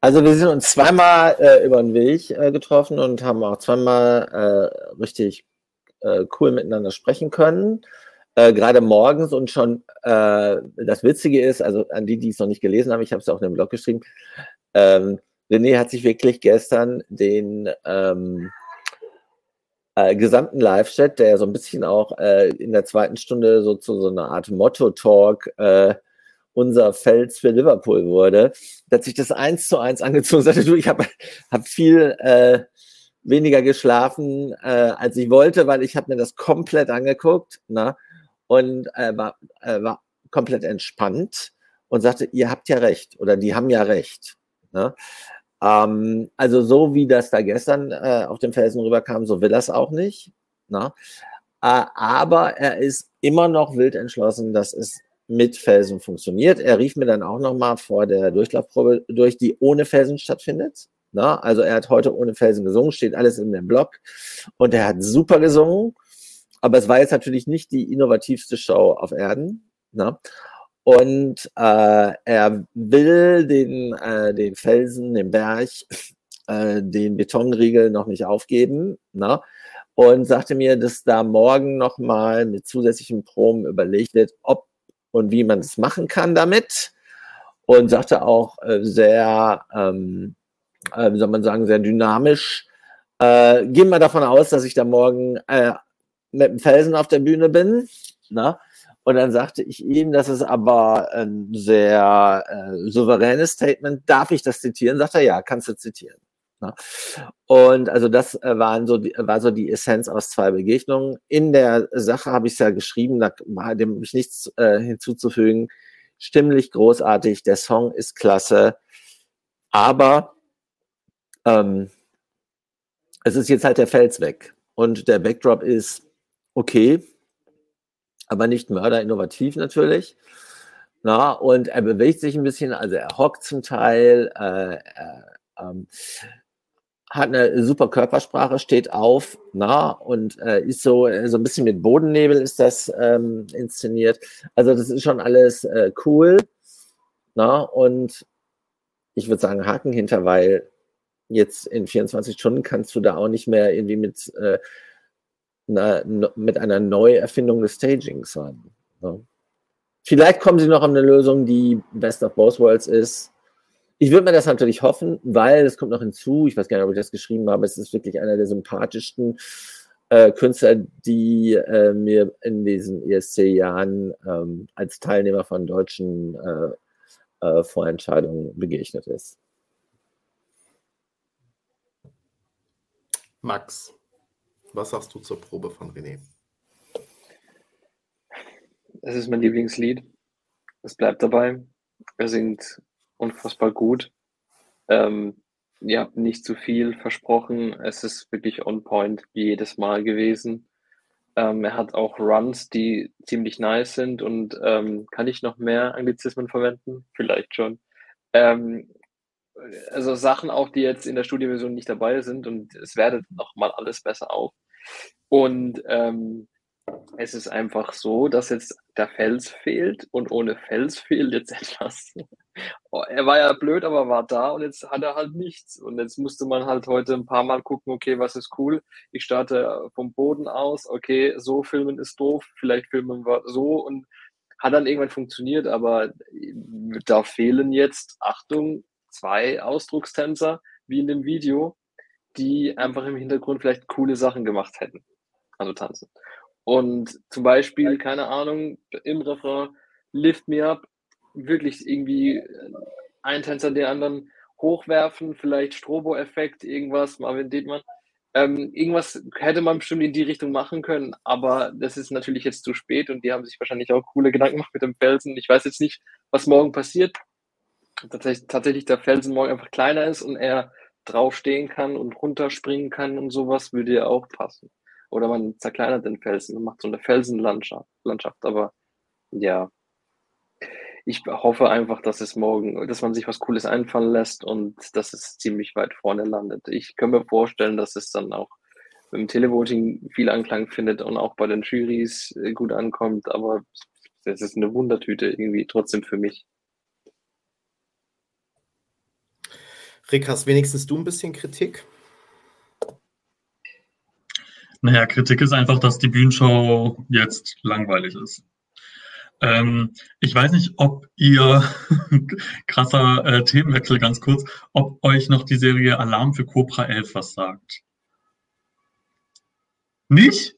Speaker 3: Also wir sind uns zweimal äh, über den Weg äh, getroffen und haben auch zweimal äh, richtig äh, cool miteinander sprechen können. Äh, gerade morgens und schon äh, das Witzige ist, also an die, die es noch nicht gelesen haben, ich habe es auch in dem Blog geschrieben, ähm, René hat sich wirklich gestern den ähm, äh, gesamten Live-Chat, der so ein bisschen auch äh, in der zweiten Stunde so zu so einer Art Motto-Talk äh, unser Fels für Liverpool wurde, dass sich das eins zu eins angezogen sagte, du, ich habe hab viel äh, weniger geschlafen, äh, als ich wollte, weil ich habe mir das komplett angeguckt na, ne, und äh, war, äh, war komplett entspannt und sagte, ihr habt ja recht oder die haben ja recht. Ne? Ähm, also so wie das da gestern äh, auf dem Felsen rüberkam, so will es auch nicht. Ne? Äh, aber er ist immer noch wild entschlossen, dass es mit Felsen funktioniert. Er rief mir dann auch nochmal vor der Durchlaufprobe durch, die ohne Felsen stattfindet. Na, also er hat heute ohne Felsen gesungen, steht alles in dem Blog und er hat super gesungen, aber es war jetzt natürlich nicht die innovativste Show auf Erden. Na? Und äh, er will den, äh, den Felsen, den Berg, äh, den Betonriegel noch nicht aufgeben. Na? Und sagte mir, dass da morgen nochmal mit zusätzlichen Proben überlegt wird, ob und wie man es machen kann damit. Und sagte auch äh, sehr, ähm, äh, wie soll man sagen, sehr dynamisch. Äh, gehen wir davon aus, dass ich da morgen mit dem Felsen auf der Bühne bin. Na? Und dann sagte ich ihm, das ist aber ein sehr äh, souveränes Statement. Darf ich das zitieren? Sagt er, ja, kannst du zitieren. Na? Und also das äh, waren so war so die Essenz aus zwei Begegnungen. In der Sache habe ich es ja geschrieben, da war dem ich nichts äh, hinzuzufügen. Stimmlich großartig, der Song ist klasse, aber ähm, es ist jetzt halt der Fels weg und der Backdrop ist okay, aber nicht mörderinnovativ natürlich. Na, und er bewegt sich ein bisschen, also er hockt zum Teil, äh, er, ähm, hat eine super Körpersprache, steht auf, na, und äh, ist so, so ein bisschen mit Bodennebel ist das ähm, inszeniert. Also das ist schon alles äh, cool, na, und ich würde sagen, Haken hinter, weil jetzt in 24 Stunden kannst du da auch nicht mehr irgendwie mit, äh, mit einer Neuerfindung des Stagings sein. Ja. Vielleicht kommen sie noch an eine Lösung, die Best of Both Worlds ist. Ich würde mir das natürlich hoffen, weil es kommt noch hinzu, ich weiß gar nicht, ob ich das geschrieben habe, es ist wirklich einer der sympathischsten äh, Künstler, die äh, mir in diesen ESC-Jahren ähm, als Teilnehmer von deutschen äh, äh Vorentscheidungen begegnet ist.
Speaker 1: Max, was sagst du zur Probe von René?
Speaker 4: Es ist mein Lieblingslied. Es bleibt dabei. Er singt unfassbar gut. Ähm, ihr habt nicht zu viel versprochen. Es ist wirklich on point wie jedes Mal gewesen. Ähm, er hat auch Runs, die ziemlich nice sind und ähm, kann ich noch mehr Anglizismen verwenden? Vielleicht schon. Ähm, also Sachen auch, die jetzt in der Studioversion nicht dabei sind und es wertet nochmal alles besser auf. Und ähm, es ist einfach so, dass jetzt der Fels fehlt und ohne Fels fehlt jetzt etwas. Oh, er war ja blöd, aber war da und jetzt hat er halt nichts. Und jetzt musste man halt heute ein paar Mal gucken, okay, was ist cool? Ich starte vom Boden aus, okay, so filmen ist doof, vielleicht filmen wir so und hat dann irgendwann funktioniert, aber da fehlen jetzt, Achtung, zwei Ausdruckstänzer, wie in dem Video, die einfach im Hintergrund vielleicht coole Sachen gemacht hätten. Also tanzen. Und zum Beispiel, keine Ahnung, im Refrain, Lift Me Up, wirklich irgendwie ein Tänzer den anderen hochwerfen, vielleicht Strobo-Effekt, irgendwas, Marvin Dietmann. Ähm, irgendwas hätte man bestimmt in die Richtung machen können, aber das ist natürlich jetzt zu spät und die haben sich wahrscheinlich auch coole Gedanken gemacht mit dem Felsen. Ich weiß jetzt nicht, was morgen passiert tatsächlich, tatsächlich der Felsen morgen einfach kleiner ist und er draufstehen kann und runterspringen kann und sowas, würde ja auch passen. Oder man zerkleinert den Felsen und macht so eine Felsenlandschaft. Landschaft. Aber ja, ich hoffe einfach, dass es morgen, dass man sich was Cooles einfallen lässt und dass es ziemlich weit vorne landet. Ich kann mir vorstellen, dass es dann auch im Televoting viel Anklang findet und auch bei den Jurys äh, gut ankommt, aber es ist eine Wundertüte irgendwie trotzdem für mich.
Speaker 1: Rick, hast wenigstens du ein bisschen Kritik?
Speaker 2: Naja, Kritik ist einfach, dass die Bühnenshow jetzt langweilig ist. Ähm, ich weiß nicht, ob ihr, krasser äh, Themenwechsel ganz kurz, ob euch noch die Serie Alarm für Cobra 11 was sagt. Nicht?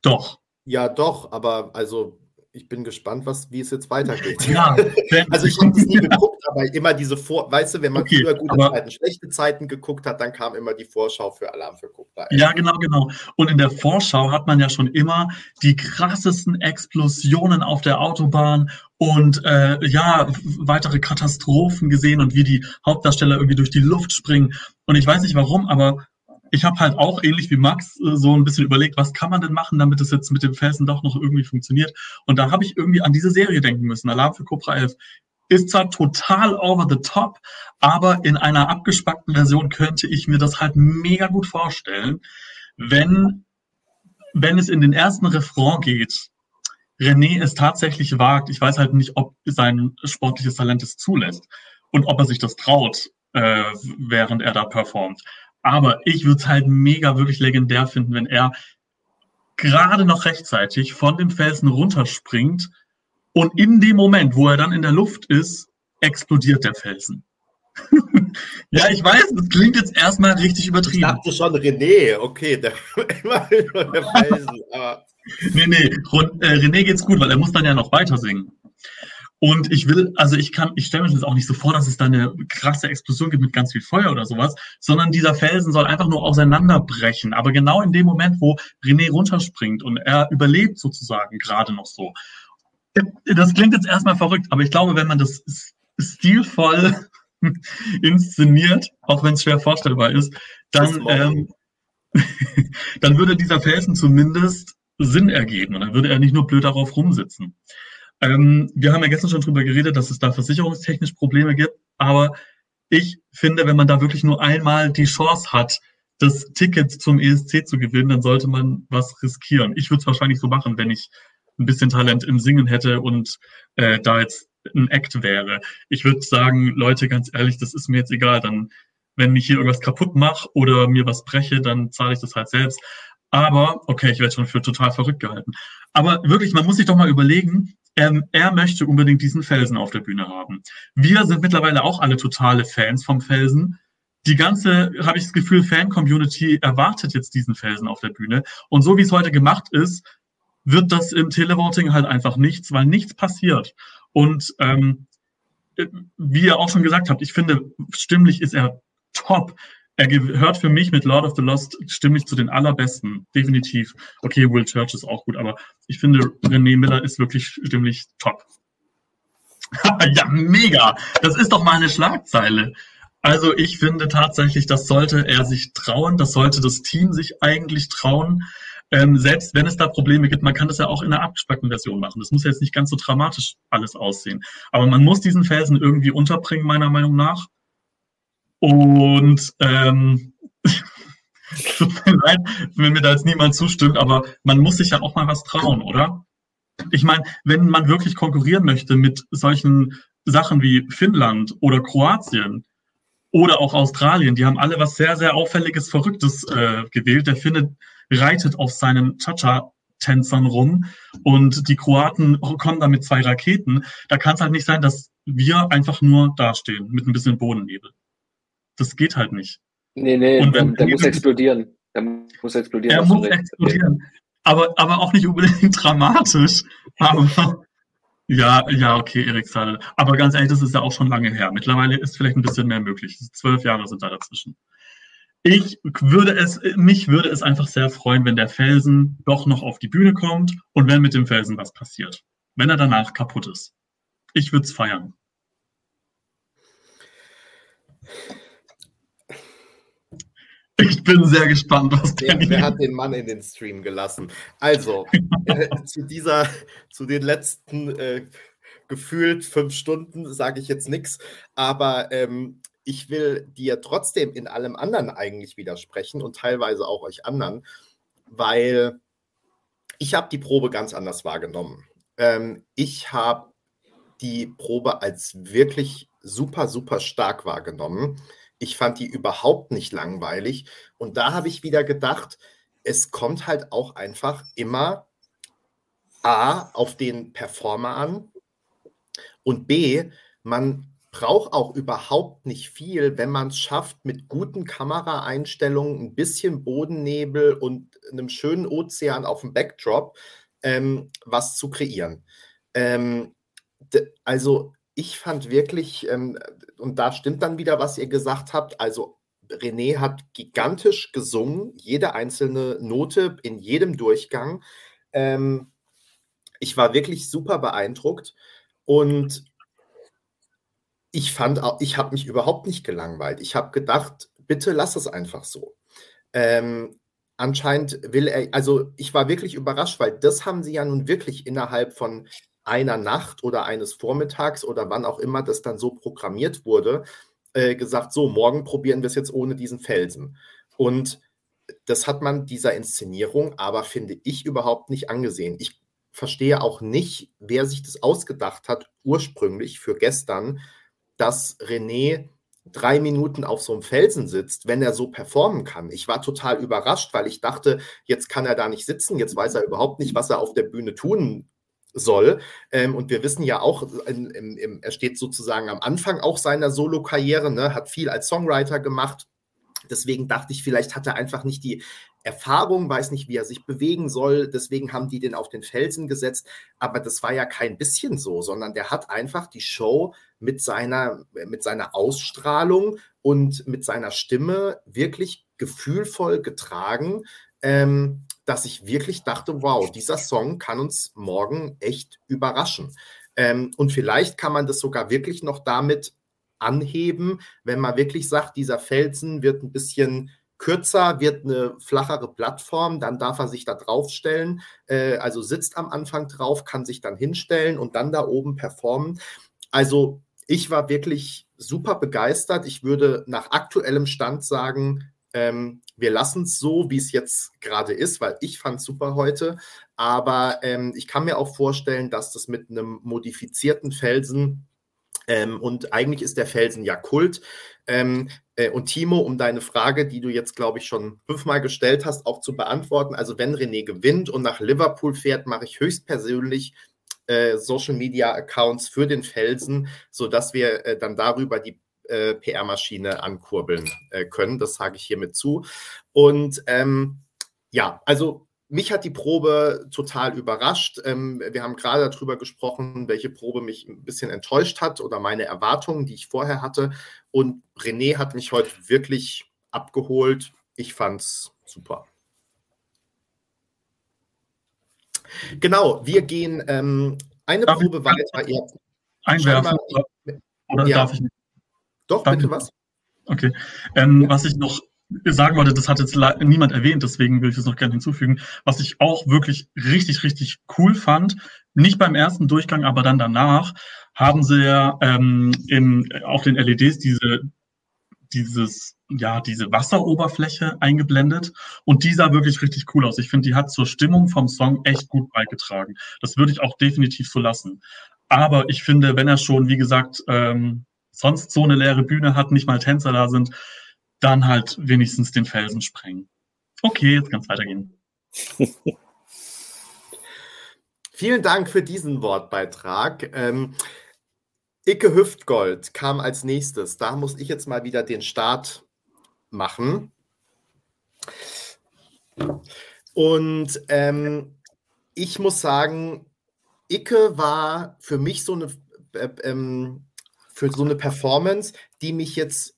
Speaker 2: Doch.
Speaker 1: Ja, doch, aber also ich bin gespannt, was, wie es jetzt weitergeht. Ja, also ich habe es nie geguckt, aber immer diese Vor, weißt du, wenn man okay, früher gute aber, Zeiten, schlechte Zeiten geguckt hat, dann kam immer die Vorschau für Alarm für Cobra.
Speaker 2: Ja, genau, genau. Und in der Vorschau hat man ja schon immer die krassesten Explosionen auf der Autobahn und äh, ja, weitere Katastrophen gesehen und wie die Hauptdarsteller irgendwie durch die Luft springen. Und ich weiß nicht warum, aber ich habe halt auch ähnlich wie Max äh, so ein bisschen überlegt, was kann man denn machen, damit es jetzt mit dem Felsen doch noch irgendwie funktioniert. Und da habe ich irgendwie an diese Serie denken müssen. Alarm für Cobra 11 ist zwar total over the top, aber in einer abgespackten Version könnte ich mir das halt mega gut vorstellen, wenn, wenn es in den ersten Refrain geht, René es tatsächlich wagt. Ich weiß halt nicht, ob sein sportliches Talent es zulässt und ob er sich das traut, äh, während er da performt. Aber ich würde es halt mega wirklich legendär finden, wenn er gerade noch rechtzeitig von dem Felsen runterspringt und in dem Moment, wo er dann in der Luft ist, explodiert der Felsen. ja, ich weiß, das klingt jetzt erstmal richtig übertrieben. Ich
Speaker 1: dachte schon, René, okay, der, der
Speaker 2: Felsen. Aber. Nee, nee, äh, René geht's gut, weil er muss dann ja noch weiter singen. Und ich will, also ich kann, ich stelle mir das auch nicht so vor, dass es da eine krasse Explosion gibt mit ganz viel Feuer oder sowas, sondern dieser Felsen soll einfach nur auseinanderbrechen. Aber genau in dem Moment, wo René runterspringt und er überlebt sozusagen gerade noch so. Das klingt jetzt erstmal verrückt, aber ich glaube, wenn man das stilvoll inszeniert, auch wenn es schwer vorstellbar ist, dann, ähm, dann würde dieser Felsen zumindest Sinn ergeben und dann würde er nicht nur blöd darauf rumsitzen. Ähm, wir haben ja gestern schon drüber geredet, dass es da versicherungstechnisch Probleme gibt, aber ich finde, wenn man da wirklich nur einmal die Chance hat, das Ticket zum ESC zu gewinnen, dann sollte man was riskieren. Ich würde es wahrscheinlich so machen, wenn ich ein bisschen Talent im Singen hätte und äh, da jetzt ein Act wäre. Ich würde sagen, Leute, ganz ehrlich, das ist mir jetzt egal. Dann, wenn ich hier irgendwas kaputt mache oder mir was breche, dann zahle ich das halt selbst. Aber, okay, ich werde schon für total verrückt gehalten. Aber wirklich, man muss sich doch mal überlegen, ähm, er möchte unbedingt diesen Felsen auf der Bühne haben. Wir sind mittlerweile auch alle totale Fans vom Felsen. Die ganze, habe ich das Gefühl, Fan-Community erwartet jetzt diesen Felsen auf der Bühne. Und so wie es heute gemacht ist, wird das im Televoting halt einfach nichts, weil nichts passiert. Und ähm, wie ihr auch schon gesagt habt, ich finde, stimmlich ist er top. Er gehört für mich mit Lord of the Lost stimmlich zu den allerbesten. Definitiv. Okay, Will Church ist auch gut, aber ich finde, René Miller ist wirklich stimmlich top. ja, mega. Das ist doch mal eine Schlagzeile. Also ich finde tatsächlich, das sollte er sich trauen, das sollte das Team sich eigentlich trauen. Ähm, selbst wenn es da Probleme gibt, man kann das ja auch in einer abgespeckten Version machen. Das muss jetzt nicht ganz so dramatisch alles aussehen. Aber man muss diesen Felsen irgendwie unterbringen, meiner Meinung nach. Und ähm, tut mir leid, wenn mir da jetzt niemand zustimmt, aber man muss sich ja auch mal was trauen, oder? Ich meine, wenn man wirklich konkurrieren möchte mit solchen Sachen wie Finnland oder Kroatien oder auch Australien, die haben alle was sehr, sehr auffälliges, Verrücktes äh, gewählt. Der Finne reitet auf seinen Cha-Cha-Tänzern rum und die Kroaten kommen da mit zwei Raketen. Da kann es halt nicht sein, dass wir einfach nur dastehen mit ein bisschen Bodennebel. Das geht halt nicht.
Speaker 4: Nee, nee, und wenn, der, der muss explodieren. Der muss explodieren.
Speaker 2: Er muss explodieren. Aber, aber auch nicht unbedingt dramatisch. Aber, ja, ja, okay, Erik Sadel. Aber ganz ehrlich, das ist ja auch schon lange her. Mittlerweile ist vielleicht ein bisschen mehr möglich. Zwölf Jahre sind da dazwischen. Ich würde es, mich würde es einfach sehr freuen, wenn der Felsen doch noch auf die Bühne kommt und wenn mit dem Felsen was passiert. Wenn er danach kaputt ist. Ich würde es feiern. Ich bin sehr gespannt, was
Speaker 1: der. Wer, wer hat den Mann in den Stream gelassen? Also, äh, zu dieser, zu den letzten äh, gefühlt fünf Stunden sage ich jetzt nichts, aber ähm, ich will dir trotzdem in allem anderen eigentlich widersprechen und teilweise auch euch anderen, weil ich habe die Probe ganz anders wahrgenommen. Ähm, ich habe die Probe als wirklich super, super stark wahrgenommen. Ich fand die überhaupt nicht langweilig. Und da habe ich wieder gedacht, es kommt halt auch einfach immer A auf den Performer an und B, man braucht auch überhaupt nicht viel, wenn man es schafft, mit guten Kameraeinstellungen, ein bisschen Bodennebel und einem schönen Ozean auf dem Backdrop ähm, was zu kreieren. Ähm, also ich fand wirklich, ähm, und da stimmt dann wieder, was ihr gesagt habt, also René hat gigantisch gesungen, jede einzelne Note in jedem Durchgang. Ähm, ich war wirklich super beeindruckt und ich fand ich habe mich überhaupt nicht gelangweilt. Ich habe gedacht, bitte lass es einfach so. Ähm, anscheinend will er, also ich war wirklich überrascht, weil das haben sie ja nun wirklich innerhalb von einer Nacht oder eines Vormittags oder wann auch immer das dann so programmiert wurde, äh, gesagt, so, morgen probieren wir es jetzt ohne diesen Felsen. Und das hat man dieser Inszenierung aber, finde ich, überhaupt nicht angesehen. Ich verstehe auch nicht, wer sich das ausgedacht hat, ursprünglich für gestern, dass René drei Minuten auf so einem Felsen sitzt, wenn er so performen kann. Ich war total überrascht, weil ich dachte, jetzt kann er da nicht sitzen, jetzt weiß er überhaupt nicht, was er auf der Bühne tun soll. Ähm, und wir wissen ja auch, er steht sozusagen am Anfang auch seiner Solo-Karriere, ne, hat viel als Songwriter gemacht. Deswegen dachte ich, vielleicht hat er einfach nicht die Erfahrung, weiß nicht, wie er sich bewegen soll. Deswegen haben die den auf den Felsen gesetzt. Aber das war ja kein bisschen so, sondern der hat einfach die Show mit seiner, mit seiner Ausstrahlung und mit seiner Stimme wirklich gefühlvoll getragen. Ähm, dass ich wirklich dachte, wow, dieser Song kann uns morgen echt überraschen. Ähm, und vielleicht kann man das sogar wirklich noch damit anheben, wenn man wirklich sagt, dieser Felsen wird ein bisschen kürzer, wird eine flachere Plattform, dann darf er sich da draufstellen, äh, also sitzt am Anfang drauf, kann sich dann hinstellen und dann da oben performen. Also ich war wirklich super begeistert. Ich würde nach aktuellem Stand sagen, ähm, wir lassen es so, wie es jetzt gerade ist, weil ich fand es super heute. Aber ähm, ich kann mir auch vorstellen, dass das mit einem modifizierten Felsen ähm, und eigentlich ist der Felsen ja Kult. Ähm, äh, und Timo, um deine Frage, die du jetzt, glaube ich, schon fünfmal gestellt hast, auch zu beantworten. Also wenn René gewinnt und nach Liverpool fährt, mache ich höchstpersönlich äh, Social Media Accounts für den Felsen, sodass wir äh, dann darüber die äh, PR-Maschine ankurbeln äh, können. Das sage ich hiermit zu. Und ähm, ja, also mich hat die Probe total überrascht. Ähm, wir haben gerade darüber gesprochen, welche Probe mich ein bisschen enttäuscht hat oder meine Erwartungen, die ich vorher hatte. Und René hat mich heute wirklich abgeholt. Ich fand es super. Genau, wir gehen ähm, eine darf Probe weiter.
Speaker 2: Ja, einwerfen. Oder ja. darf ich nicht?
Speaker 1: Doch, darf bitte was?
Speaker 2: Okay. Ähm. Was ich noch sagen wollte, das hat jetzt niemand erwähnt, deswegen will ich das noch gerne hinzufügen. Was ich auch wirklich richtig, richtig cool fand, nicht beim ersten Durchgang, aber dann danach, haben sie ja ähm, in, auf den LEDs diese, dieses, ja, diese Wasseroberfläche eingeblendet und die sah wirklich richtig cool aus. Ich finde, die hat zur Stimmung vom Song echt gut beigetragen. Das würde ich auch definitiv so lassen. Aber ich finde, wenn er schon, wie gesagt, ähm, sonst so eine leere Bühne hat, nicht mal Tänzer da sind, dann halt wenigstens den Felsen sprengen. Okay, jetzt kann es weitergehen.
Speaker 1: Vielen Dank für diesen Wortbeitrag. Ähm, Icke Hüftgold kam als nächstes. Da muss ich jetzt mal wieder den Start machen. Und ähm, ich muss sagen, Icke war für mich so eine, äh, ähm, für so eine Performance, die mich jetzt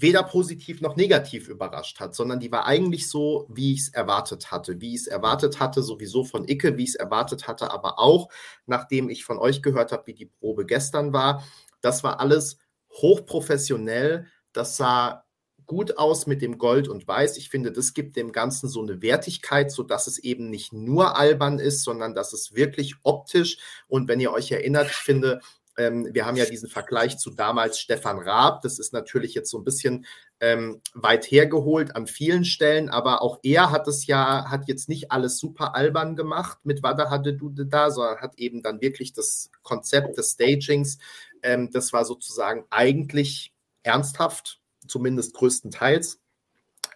Speaker 1: weder positiv noch negativ überrascht hat, sondern die war eigentlich so, wie ich es erwartet hatte. Wie ich es erwartet hatte, sowieso von Icke, wie ich es erwartet hatte, aber auch, nachdem ich von euch gehört habe, wie die Probe gestern war. Das war alles hochprofessionell. Das sah gut aus mit dem Gold und Weiß. Ich finde, das gibt dem Ganzen so eine Wertigkeit, sodass es eben nicht nur albern ist, sondern dass es wirklich optisch und wenn ihr euch erinnert, ich finde, ähm, wir haben ja diesen Vergleich zu damals Stefan Raab. Das ist natürlich jetzt so ein bisschen ähm, weit hergeholt an vielen Stellen, aber auch er hat es ja, hat jetzt nicht alles super albern gemacht mit Wada hatte du da, sondern hat eben dann wirklich das Konzept des Stagings, ähm, das war sozusagen eigentlich ernsthaft, zumindest größtenteils.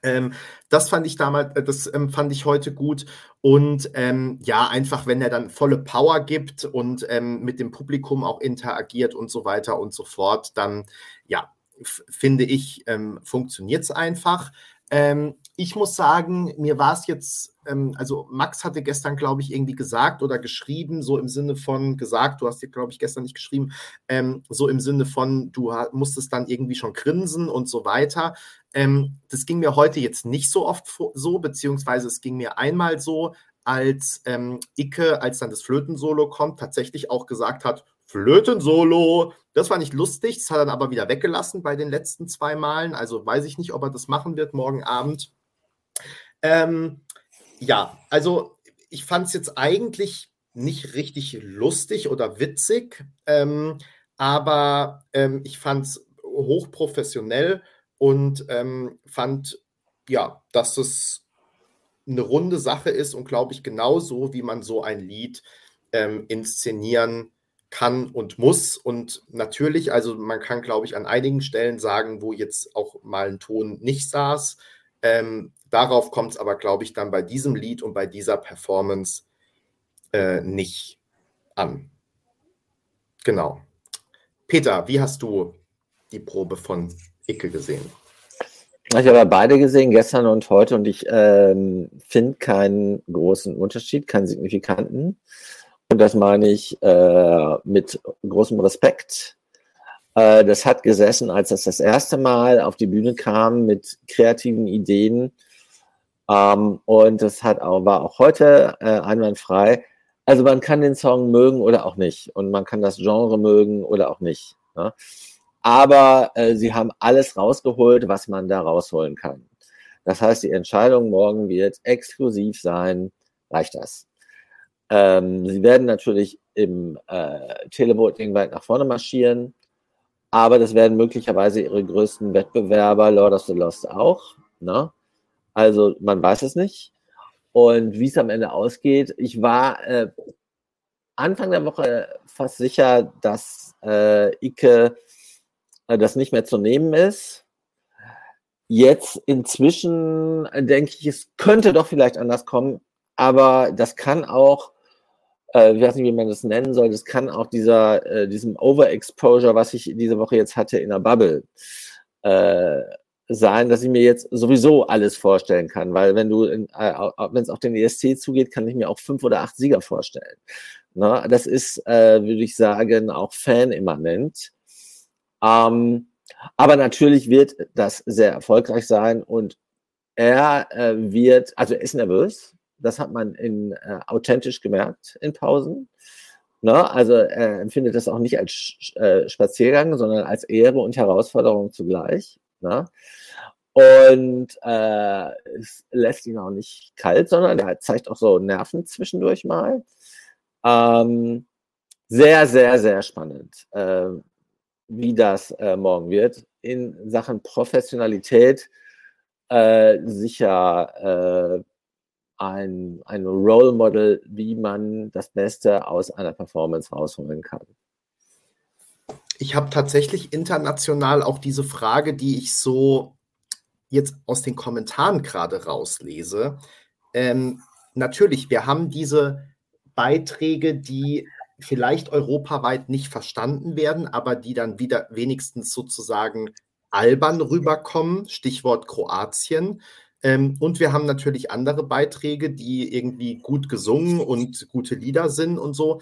Speaker 1: Ähm, das fand ich damals, äh, das ähm, fand ich heute gut. Und ähm, ja, einfach, wenn er dann volle Power gibt und ähm, mit dem Publikum auch interagiert und so weiter und so fort, dann ja, finde ich, ähm, funktioniert es einfach. Ähm, ich muss sagen, mir war es jetzt, ähm, also Max hatte gestern, glaube ich, irgendwie gesagt oder geschrieben, so im Sinne von gesagt, du hast dir, glaube ich, gestern nicht geschrieben, ähm, so im Sinne von, du musstest dann irgendwie schon grinsen und so weiter. Ähm, das ging mir heute jetzt nicht so oft so, beziehungsweise es ging mir einmal so, als ähm, Icke, als dann das Flötensolo kommt, tatsächlich auch gesagt hat, Flöten-Solo. Das war nicht lustig, das hat er dann aber wieder weggelassen bei den letzten zwei Malen. Also weiß ich nicht, ob er das machen wird morgen Abend. Ähm, ja, also ich fand es jetzt eigentlich nicht richtig lustig oder witzig, ähm, aber ähm, ich fand es hochprofessionell und ähm, fand, ja, dass es eine runde Sache ist und glaube ich genauso, wie man so ein Lied ähm, inszenieren kann kann und muss. Und natürlich, also man kann, glaube ich, an einigen Stellen sagen, wo jetzt auch mal ein Ton nicht saß. Ähm, darauf kommt es aber, glaube ich, dann bei diesem Lied und bei dieser Performance äh, nicht an. Genau. Peter, wie hast du die Probe von Icke gesehen?
Speaker 3: Ich habe beide gesehen, gestern und heute, und ich ähm, finde keinen großen Unterschied, keinen signifikanten. Und das meine ich äh, mit großem Respekt. Äh, das hat gesessen, als das das erste Mal auf die Bühne kam mit kreativen Ideen. Ähm, und das hat auch, war auch heute äh, einwandfrei. Also man kann den Song mögen oder auch nicht. Und man kann das Genre mögen oder auch nicht. Ne? Aber äh, sie haben alles rausgeholt, was man da rausholen kann. Das heißt, die Entscheidung morgen wird exklusiv sein, reicht das. Ähm, sie werden natürlich im äh, Televoting weit nach vorne marschieren, aber das werden möglicherweise ihre größten Wettbewerber, Lord of the Lost, auch. Ne? Also man weiß es nicht. Und wie es am Ende ausgeht, ich war äh, Anfang der Woche fast sicher, dass äh, Ike äh, das nicht mehr zu nehmen ist. Jetzt inzwischen denke ich, es könnte doch vielleicht anders kommen, aber das kann auch, äh, ich weiß nicht, wie man das nennen soll, das kann auch dieser, äh, diesem Overexposure, was ich diese Woche jetzt hatte in der Bubble, äh, sein, dass ich mir jetzt sowieso alles vorstellen kann, weil wenn du, äh, wenn es auf den ESC zugeht, kann ich mir auch fünf oder acht Sieger vorstellen. Na, das ist, äh, würde ich sagen, auch fanimmanent. Ähm, aber natürlich wird das sehr erfolgreich sein und er äh, wird, also er ist nervös. Das hat man in, äh, authentisch gemerkt in Pausen. Ne? Also er empfindet das auch nicht als äh, Spaziergang, sondern als Ehre und Herausforderung zugleich. Ne? Und äh, es lässt ihn auch nicht kalt, sondern er zeigt auch so Nerven zwischendurch mal. Ähm, sehr, sehr, sehr spannend, äh, wie das äh, morgen wird. In Sachen Professionalität äh, sicher äh, ein, ein Role Model, wie man das Beste aus einer Performance rausholen kann.
Speaker 1: Ich habe tatsächlich international auch diese Frage, die ich so jetzt aus den Kommentaren gerade rauslese. Ähm, natürlich, wir haben diese Beiträge, die vielleicht europaweit nicht verstanden werden, aber die dann wieder wenigstens sozusagen albern rüberkommen, Stichwort Kroatien. Ähm, und wir haben natürlich andere Beiträge, die irgendwie gut gesungen und gute Lieder sind und so.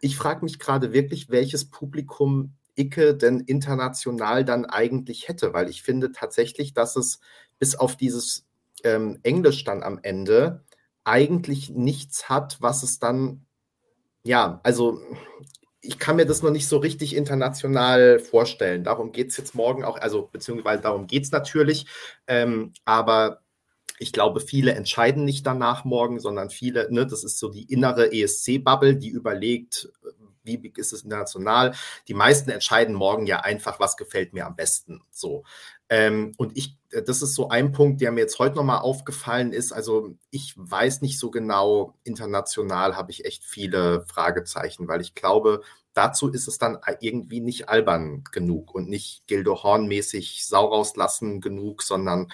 Speaker 1: Ich frage mich gerade wirklich, welches Publikum Icke denn international dann eigentlich hätte, weil ich finde tatsächlich, dass es bis auf dieses ähm, Englisch dann am Ende eigentlich nichts hat, was es dann, ja, also ich kann mir das noch nicht so richtig international vorstellen. Darum geht es jetzt morgen auch, also beziehungsweise darum geht es natürlich, ähm, aber ich glaube, viele entscheiden nicht danach morgen, sondern viele, ne, das ist so die innere ESC-Bubble, die überlegt, wie big ist es international. Die meisten entscheiden morgen ja einfach, was gefällt mir am besten. So. Ähm, und ich, äh, das ist so ein Punkt, der mir jetzt heute nochmal aufgefallen ist. Also ich weiß nicht so genau, international habe ich echt viele Fragezeichen, weil ich glaube, dazu ist es dann irgendwie nicht albern genug und nicht Gildo Horn-mäßig Sau rauslassen genug, sondern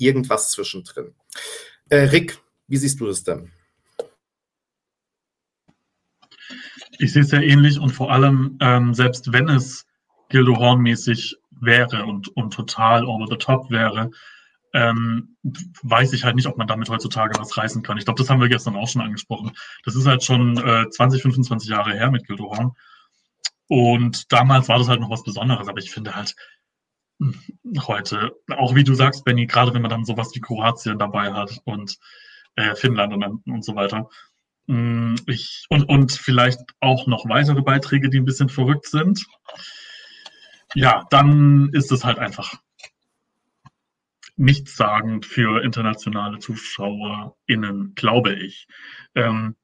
Speaker 1: irgendwas zwischendrin. Äh, Rick, wie siehst du das denn?
Speaker 2: Ich sehe es sehr ähnlich und vor allem, ähm, selbst wenn es Gildo Horn-mäßig wäre und, und total over the top wäre, ähm, weiß ich halt nicht, ob man damit heutzutage was reißen kann. Ich glaube, das haben wir gestern auch schon angesprochen. Das ist halt schon äh, 20, 25 Jahre her mit Gildo Horn. Und damals war das halt noch was Besonderes, aber ich finde halt heute, auch wie du sagst, Benny, gerade wenn man dann sowas wie Kroatien dabei hat und äh, Finnland und, und so weiter. Hm, ich, und, und vielleicht auch noch weitere Beiträge, die ein bisschen verrückt sind ja, dann ist es halt einfach nichtssagend für internationale ZuschauerInnen, glaube ich. Ähm,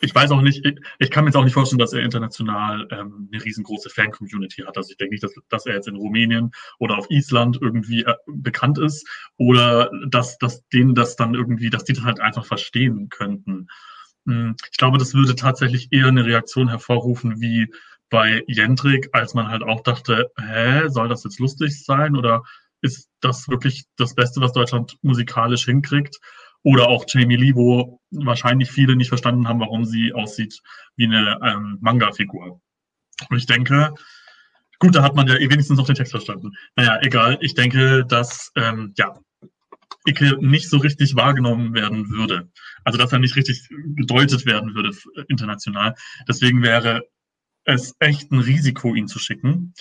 Speaker 2: ich weiß auch nicht, ich, ich, kann mir jetzt auch nicht vorstellen, dass er international ähm, eine riesengroße Fan-Community hat. Also ich denke nicht, dass, dass, er jetzt in Rumänien oder auf Island irgendwie äh, bekannt ist oder dass, dass denen das dann irgendwie, dass die das halt einfach verstehen könnten. Hm, ich glaube, das würde tatsächlich eher eine Reaktion hervorrufen wie bei Jendrik, als man halt auch dachte, hä, soll das jetzt lustig sein oder ist das wirklich das Beste, was Deutschland musikalisch hinkriegt? Oder auch Jamie Lee, wo wahrscheinlich viele nicht verstanden haben, warum sie aussieht wie eine ähm, Manga-Figur. Und ich denke, gut, da hat man ja wenigstens noch den Text verstanden. Naja, egal. Ich denke, dass ähm, ja, Icke nicht so richtig wahrgenommen werden würde. Also dass er nicht richtig gedeutet werden würde international. Deswegen wäre es echt ein Risiko, ihn zu schicken.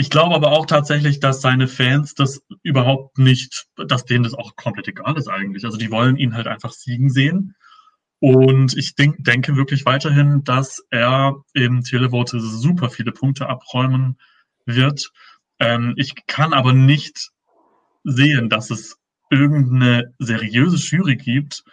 Speaker 2: Ich glaube aber auch tatsächlich, dass seine Fans das überhaupt nicht, dass denen das auch komplett egal ist eigentlich. Also die wollen ihn halt einfach siegen sehen. Und ich denk, denke wirklich weiterhin, dass er im Televote super viele Punkte abräumen wird. Ähm, ich kann aber nicht sehen, dass es irgendeine seriöse Jury gibt,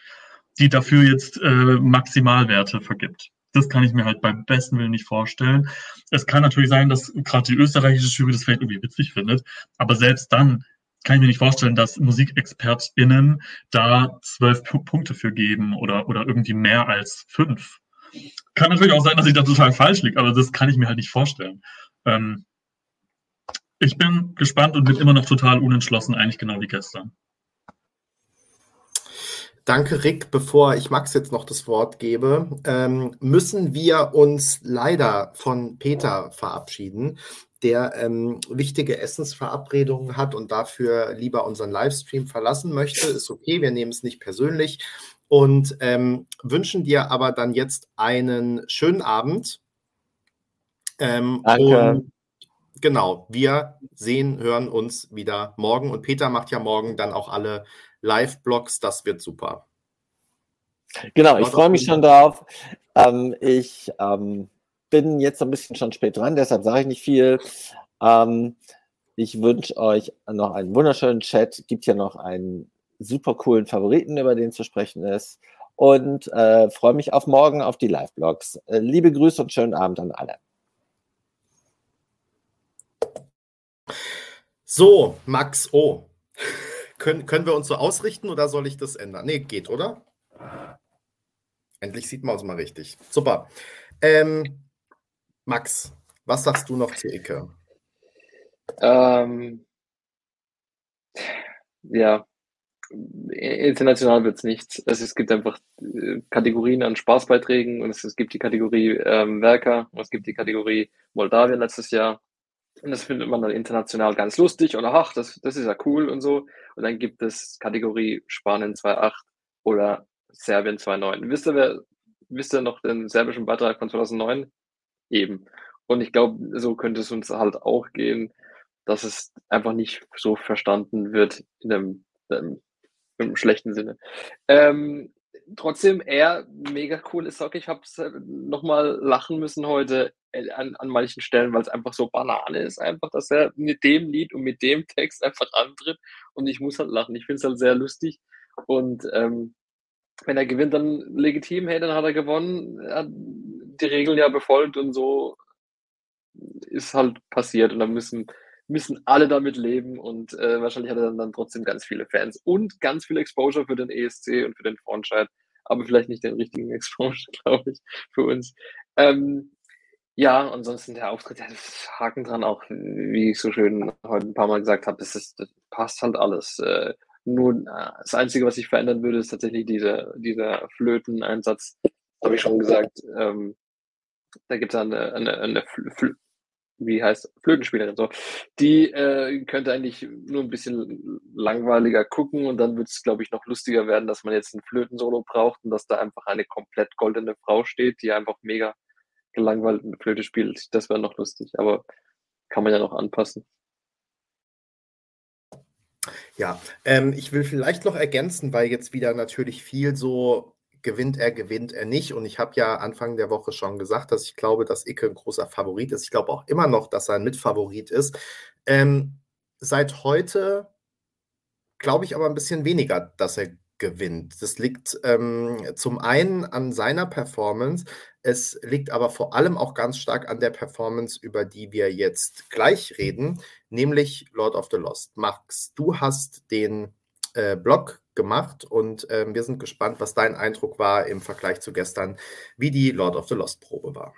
Speaker 2: die dafür jetzt äh, Maximalwerte vergibt. Das kann ich mir halt beim besten Willen nicht vorstellen. Es kann natürlich sein, dass gerade die österreichische Jury das vielleicht irgendwie witzig findet, aber selbst dann kann ich mir nicht vorstellen, dass MusikexpertInnen da zwölf Punkte für geben oder, oder irgendwie mehr als fünf. Kann natürlich auch sein, dass ich da total falsch liege, aber das kann ich mir halt nicht vorstellen. Ähm, ich bin gespannt und bin immer noch total unentschlossen, eigentlich genau wie gestern.
Speaker 1: Danke, Rick. Bevor ich Max jetzt noch das Wort gebe, ähm, müssen wir uns leider von Peter verabschieden, der ähm, wichtige Essensverabredungen hat und dafür lieber unseren Livestream verlassen möchte. Ist okay, wir nehmen es nicht persönlich und ähm, wünschen dir aber dann jetzt einen schönen Abend. Ähm, Danke. genau, wir sehen, hören uns wieder morgen und Peter macht ja morgen dann auch alle Live-Blogs, das wird super.
Speaker 3: Genau, ich freue mich schon drauf. Ähm, ich ähm, bin jetzt ein bisschen schon spät dran, deshalb sage ich nicht viel. Ähm, ich wünsche euch noch einen wunderschönen Chat. Gibt ja noch einen super coolen Favoriten, über den zu sprechen ist. Und äh, freue mich auf morgen auf die Live-Blogs. Äh, liebe Grüße und schönen Abend an alle.
Speaker 1: So, Max O. Können, können wir uns so ausrichten oder soll ich das ändern? Nee, geht, oder? Endlich sieht man uns mal richtig. Super. Ähm, Max, was sagst du noch zu Icke?
Speaker 4: Ähm, ja, international wird es nichts. Also es gibt einfach äh, Kategorien an Spaßbeiträgen und es, es gibt die Kategorie ähm, Werker und es gibt die Kategorie Moldawien letztes Jahr. Und das findet man dann international ganz lustig und ach, das, das ist ja cool und so. Und dann gibt es Kategorie Spanien 2.8 oder Serbien 2.9. Wisst ihr, wer, wisst ihr noch den serbischen Beitrag von 2009? Eben. Und ich glaube, so könnte es uns halt auch gehen, dass es einfach nicht so verstanden wird in einem, einem, im schlechten Sinne. Ähm, trotzdem eher mega cool ist, ich habe nochmal lachen müssen heute an, an manchen Stellen, weil es einfach so Banane ist, einfach, dass er mit dem Lied und mit dem Text einfach antritt und ich muss halt lachen. Ich finde es halt sehr lustig und ähm, wenn er gewinnt, dann legitim, hey, dann hat er gewonnen, er hat die Regeln ja befolgt und so ist halt passiert und dann müssen, müssen alle damit leben und äh, wahrscheinlich hat er dann, dann trotzdem ganz viele Fans und ganz viel Exposure für den ESC und für den Frontscheid, aber vielleicht nicht den richtigen Exposure, glaube ich, für uns. Ähm, ja, ansonsten der Auftritt, ja, Haken dran auch, wie ich so schön heute ein paar Mal gesagt habe, das, passt halt alles. Äh, nur äh, das Einzige, was ich verändern würde, ist tatsächlich dieser, dieser Flöteneinsatz. Habe ich schon gesagt. Ähm, da gibt es eine, eine, eine Fl Fl wie heißt Flötenspielerin so. Die äh, könnte eigentlich nur ein bisschen langweiliger gucken und dann wird es, glaube ich, noch lustiger werden, dass man jetzt ein Flötensolo braucht und dass da einfach eine komplett goldene Frau steht, die einfach mega gelangweilt eine Flöte spielt. Das wäre noch lustig, aber kann man ja noch anpassen.
Speaker 1: Ja, ähm, ich will vielleicht noch ergänzen, weil jetzt wieder natürlich viel so gewinnt er, gewinnt er nicht. Und ich habe ja Anfang der Woche schon gesagt, dass ich glaube, dass Icke ein großer Favorit ist. Ich glaube auch immer noch, dass er ein Mitfavorit ist. Ähm, seit heute glaube ich aber ein bisschen weniger, dass er gewinnt. Das liegt ähm, zum einen an seiner Performance, es liegt aber vor allem auch ganz stark an der Performance, über die wir jetzt gleich reden, nämlich Lord of the Lost. Max, du hast den äh, Blog gemacht und äh, wir sind gespannt, was dein Eindruck war im Vergleich zu gestern, wie die Lord of the Lost Probe war.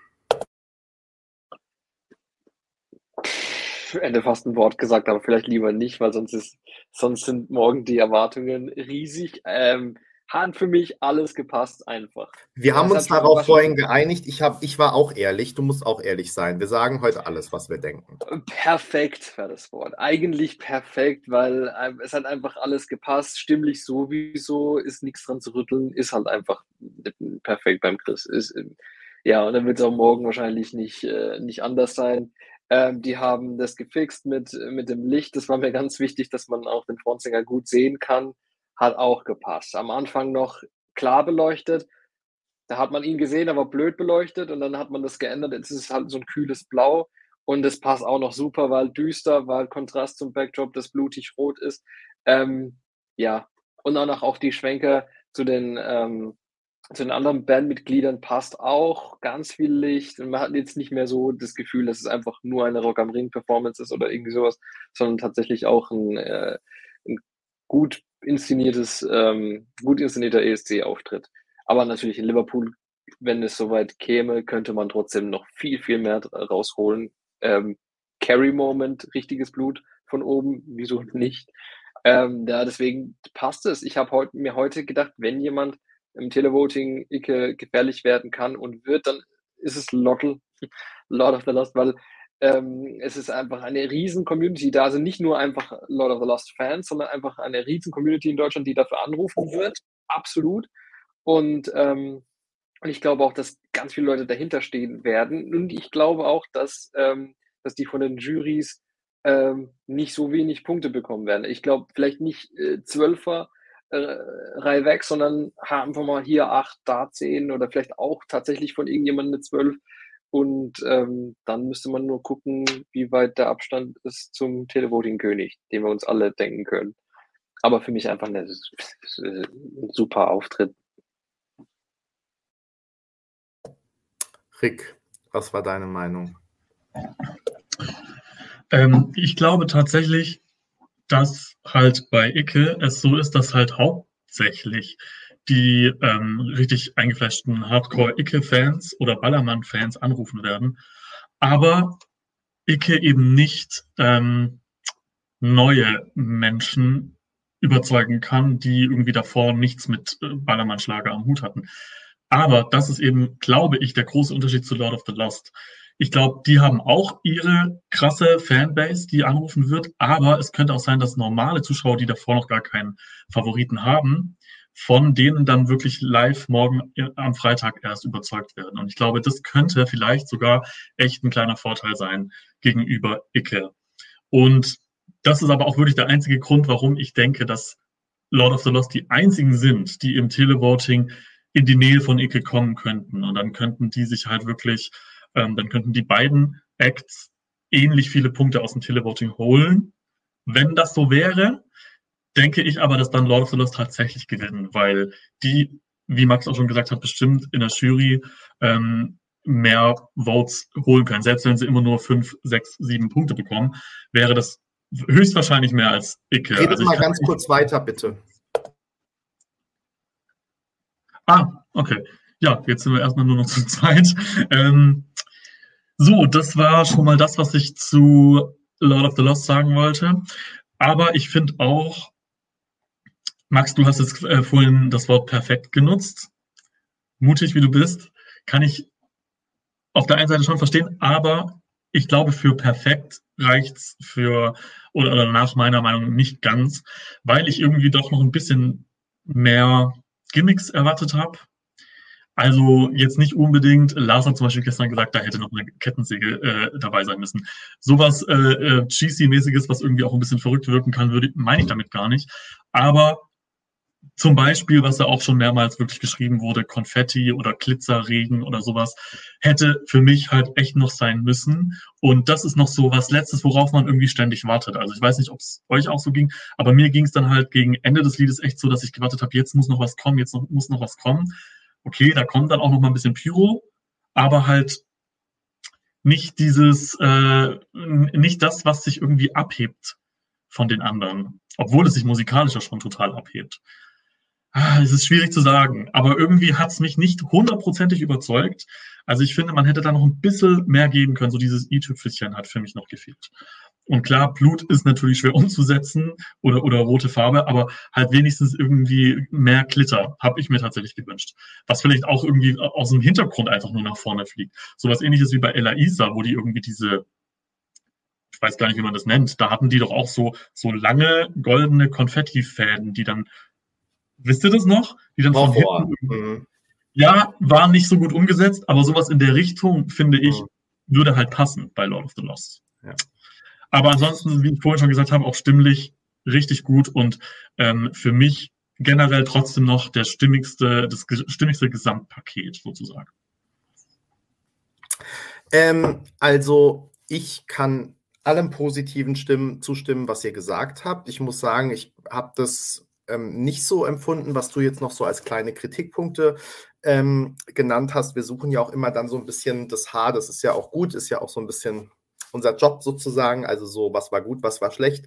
Speaker 4: Ende fast ein Wort gesagt, aber vielleicht lieber nicht, weil sonst ist, sonst sind morgen die Erwartungen riesig. Ähm, hat für mich alles gepasst einfach.
Speaker 1: Wir haben uns darauf vorhin geeinigt. Ich, hab, ich war auch ehrlich. Du musst auch ehrlich sein. Wir sagen heute alles, was wir denken.
Speaker 4: Perfekt war das Wort. Eigentlich perfekt, weil ähm, es hat einfach alles gepasst. Stimmlich sowieso, ist nichts dran zu rütteln. Ist halt einfach perfekt beim Chris. Ist, ja, und dann wird es auch morgen wahrscheinlich nicht, äh, nicht anders sein. Ähm, die haben das gefixt mit, mit dem Licht. Das war mir ganz wichtig, dass man auch den Frontsänger gut sehen kann hat auch gepasst. Am Anfang noch klar beleuchtet. Da hat man ihn gesehen, aber blöd beleuchtet und dann hat man das geändert. Jetzt ist es halt so ein kühles Blau und es passt auch noch super, weil düster, weil Kontrast zum Backdrop, das blutig rot ist. Ähm, ja, und danach auch die Schwenker zu den, ähm, zu den anderen Bandmitgliedern passt auch ganz viel Licht. Und man hat jetzt nicht mehr so das Gefühl, dass es einfach nur eine Rock am Ring Performance ist oder irgendwie sowas, sondern tatsächlich auch ein, äh, ein gut inszeniertes, ähm, gut inszenierter ESC-Auftritt. Aber natürlich in Liverpool, wenn es soweit käme, könnte man trotzdem noch viel, viel mehr rausholen. Ähm, Carry-Moment, richtiges Blut von oben, wieso nicht? Ähm, ja, deswegen passt es. Ich habe heut, mir heute gedacht, wenn jemand im Televoting Icke gefährlich werden kann und wird, dann ist es Lottel, Lord of the Lost, weil ähm, es ist einfach eine riesen Community da, sind nicht nur einfach Lord of the Lost Fans, sondern einfach eine riesen Community in Deutschland, die dafür anrufen wird, absolut. Und, ähm, und ich glaube auch, dass ganz viele Leute dahinter stehen werden. Und ich glaube auch, dass, ähm, dass die von den Juries ähm, nicht so wenig Punkte bekommen werden. Ich glaube, vielleicht nicht äh, Zwölfer Reihe weg, sondern haben wir mal hier acht, da zehn oder vielleicht auch tatsächlich von irgendjemandem eine zwölf. Und ähm, dann müsste man nur gucken, wie weit der Abstand ist zum Televoting-König, den wir uns alle denken können. Aber für mich einfach ein super Auftritt.
Speaker 1: Rick, was war deine Meinung?
Speaker 2: Ähm, ich glaube tatsächlich, dass halt bei Icke es so ist, dass halt hauptsächlich die ähm, richtig eingefleischten Hardcore-Icke-Fans oder Ballermann-Fans anrufen werden, aber Icke eben nicht ähm, neue Menschen überzeugen kann, die irgendwie davor nichts mit äh, Ballermann-Schlager am Hut hatten. Aber das ist eben, glaube ich, der große Unterschied zu Lord of the Lost. Ich glaube, die haben auch ihre krasse Fanbase, die anrufen wird, aber es könnte auch sein, dass normale Zuschauer, die davor noch gar keinen Favoriten haben, von denen dann wirklich live morgen am Freitag erst überzeugt werden. Und ich glaube, das könnte vielleicht sogar echt ein kleiner Vorteil sein gegenüber Icke. Und das ist aber auch wirklich der einzige Grund, warum ich denke, dass Lord of the Lost die einzigen sind, die im Televoting in die Nähe von Icke kommen könnten. Und dann könnten die sich halt wirklich ähm, dann könnten die beiden Acts ähnlich viele Punkte aus dem Televoting holen. Wenn das so wäre, denke ich aber, dass dann Lord of the Lost tatsächlich gewinnen, weil die, wie Max auch schon gesagt hat, bestimmt in der Jury ähm, mehr Votes holen können. Selbst wenn sie immer nur fünf, sechs, sieben Punkte bekommen, wäre das höchstwahrscheinlich mehr als Icke.
Speaker 1: Redet also mal ganz kurz weiter, bitte.
Speaker 2: Ah, okay. Ja, jetzt sind wir erstmal nur noch zu zweit. Ähm, so, das war schon mal das, was ich zu Lord of the Lost sagen wollte. Aber ich finde auch, Max, du hast jetzt äh, vorhin das Wort perfekt genutzt. Mutig wie du bist, kann ich auf der einen Seite schon verstehen, aber ich glaube, für perfekt reicht's für oder, oder nach meiner Meinung nicht ganz, weil ich irgendwie doch noch ein bisschen mehr Gimmicks erwartet habe also jetzt nicht unbedingt, Lars hat zum Beispiel gestern gesagt, da hätte noch eine Kettensäge äh, dabei sein müssen. Sowas äh, äh, Cheesy-mäßiges, was irgendwie auch ein bisschen verrückt wirken kann, würde meine ich damit gar nicht. Aber zum Beispiel, was ja auch schon mehrmals wirklich geschrieben wurde, Konfetti oder Glitzerregen oder sowas, hätte für mich halt echt noch sein müssen. Und das ist noch so was Letztes, worauf man irgendwie ständig wartet. Also ich weiß nicht, ob es euch auch so ging, aber mir ging es dann halt gegen Ende des Liedes echt so, dass ich gewartet habe, jetzt muss noch was kommen, jetzt noch, muss noch was kommen okay, da kommt dann auch noch mal ein bisschen Pyro, aber halt nicht dieses, äh, nicht das, was sich irgendwie abhebt von den anderen, obwohl es sich musikalischer schon total abhebt. Ah, es ist schwierig zu sagen, aber irgendwie hat es mich nicht hundertprozentig überzeugt. Also ich finde, man hätte da noch ein bisschen mehr geben können. So dieses i-Tüpfelchen hat für mich noch gefehlt. Und klar, Blut ist natürlich schwer umzusetzen oder, oder rote Farbe, aber halt wenigstens irgendwie mehr Glitter habe ich mir tatsächlich gewünscht. Was vielleicht auch irgendwie aus dem Hintergrund einfach nur nach vorne fliegt. Sowas ähnliches wie bei Ella Isa, wo die irgendwie diese, ich weiß gar nicht, wie man das nennt, da hatten die doch auch so, so lange goldene Konfettifäden, die dann, wisst ihr das noch? Die dann von hinten mhm. Ja, war nicht so gut umgesetzt, aber sowas in der Richtung, finde ich, mhm. würde halt passen bei Lord of the Lost. Ja. Aber ansonsten, wie ich vorhin schon gesagt habe, auch stimmlich richtig gut und ähm, für mich generell trotzdem noch der stimmigste, das stimmigste Gesamtpaket sozusagen.
Speaker 1: Ähm, also ich kann allem positiven Stimmen zustimmen, was ihr gesagt habt. Ich muss sagen, ich habe das ähm, nicht so empfunden, was du jetzt noch so als kleine Kritikpunkte ähm, genannt hast. Wir suchen ja auch immer dann so ein bisschen das Haar, das ist ja auch gut, ist ja auch so ein bisschen unser Job sozusagen, also so, was war gut, was war schlecht.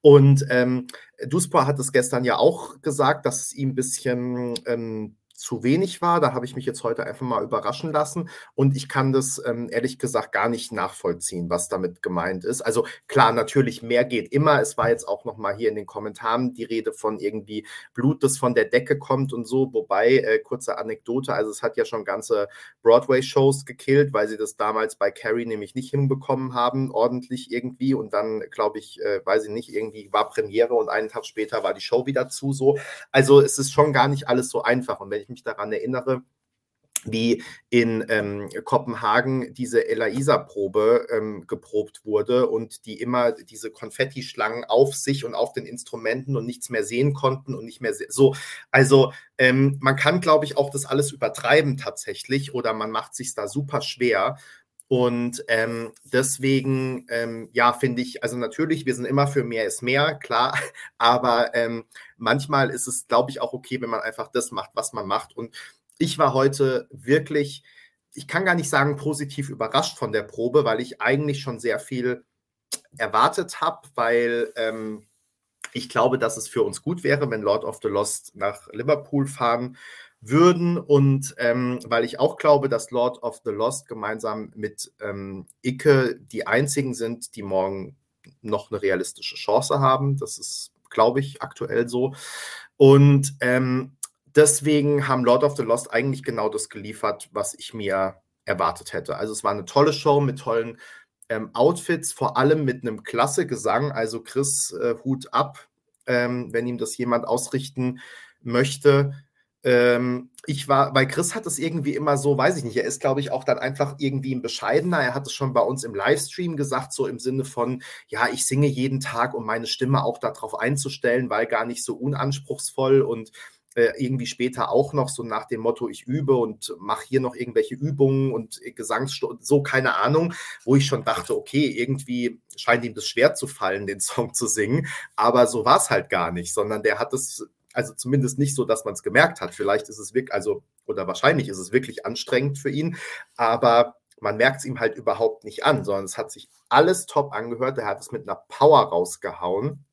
Speaker 1: Und ähm, Duspor hat es gestern ja auch gesagt, dass es ihm ein bisschen ähm, zu wenig war. Da habe ich mich jetzt heute einfach mal überraschen lassen und ich kann das ähm, ehrlich gesagt gar nicht nachvollziehen, was damit gemeint ist. Also klar, natürlich mehr geht immer. Es war jetzt auch noch mal hier in den Kommentaren die Rede von irgendwie Blut, das von der Decke kommt und so. Wobei äh, kurze Anekdote, also es hat ja schon ganze Broadway-Shows gekillt, weil sie das damals bei Carrie nämlich nicht hinbekommen haben, ordentlich irgendwie. Und dann glaube ich, äh, weiß ich nicht, irgendwie war Premiere und einen Tag später war die Show wieder zu. So, also es ist schon gar nicht alles so einfach. Und wenn ich mich daran erinnere, wie in ähm, Kopenhagen diese Elaisa-Probe ähm, geprobt wurde und die immer diese Konfettischlangen auf sich und auf den Instrumenten und nichts mehr sehen konnten und nicht mehr so. Also ähm, man kann, glaube ich, auch das alles übertreiben tatsächlich oder man macht sich da super schwer. Und ähm, deswegen, ähm, ja, finde ich, also natürlich, wir sind immer für mehr ist mehr, klar, aber ähm, manchmal ist es, glaube ich, auch okay, wenn man einfach das macht, was man macht. Und ich war heute wirklich, ich kann gar nicht sagen positiv überrascht von der Probe, weil ich eigentlich schon sehr viel erwartet habe, weil ähm, ich glaube, dass es für uns gut wäre, wenn Lord of the Lost nach Liverpool fahren würden und ähm, weil ich auch glaube, dass Lord of the Lost gemeinsam mit ähm, Icke die einzigen sind, die morgen noch eine realistische Chance haben. Das ist, glaube ich, aktuell so. Und ähm, deswegen haben Lord of the Lost eigentlich genau das geliefert, was ich mir erwartet hätte. Also es war eine tolle Show mit tollen ähm, Outfits, vor allem mit einem klasse Gesang. Also Chris, äh, Hut ab, ähm, wenn ihm das jemand ausrichten möchte. Ähm, ich war, weil Chris hat es irgendwie immer so, weiß ich nicht, er ist, glaube ich, auch dann einfach irgendwie ein bescheidener. Er hat es schon bei uns im Livestream gesagt, so im Sinne von, ja, ich singe jeden Tag, um meine Stimme auch darauf einzustellen, weil gar nicht so unanspruchsvoll und äh, irgendwie später auch noch so nach dem Motto, ich übe und mache hier noch irgendwelche Übungen und Gesangsstunden, so keine Ahnung, wo ich schon dachte, okay, irgendwie scheint ihm das schwer zu fallen, den Song zu singen, aber so war es halt gar nicht, sondern der hat es also zumindest nicht so, dass man es gemerkt hat. Vielleicht ist es wirklich, also, oder wahrscheinlich ist es wirklich anstrengend für ihn, aber man merkt es ihm halt überhaupt nicht an, sondern es hat sich alles top angehört. Er hat es mit einer Power rausgehauen.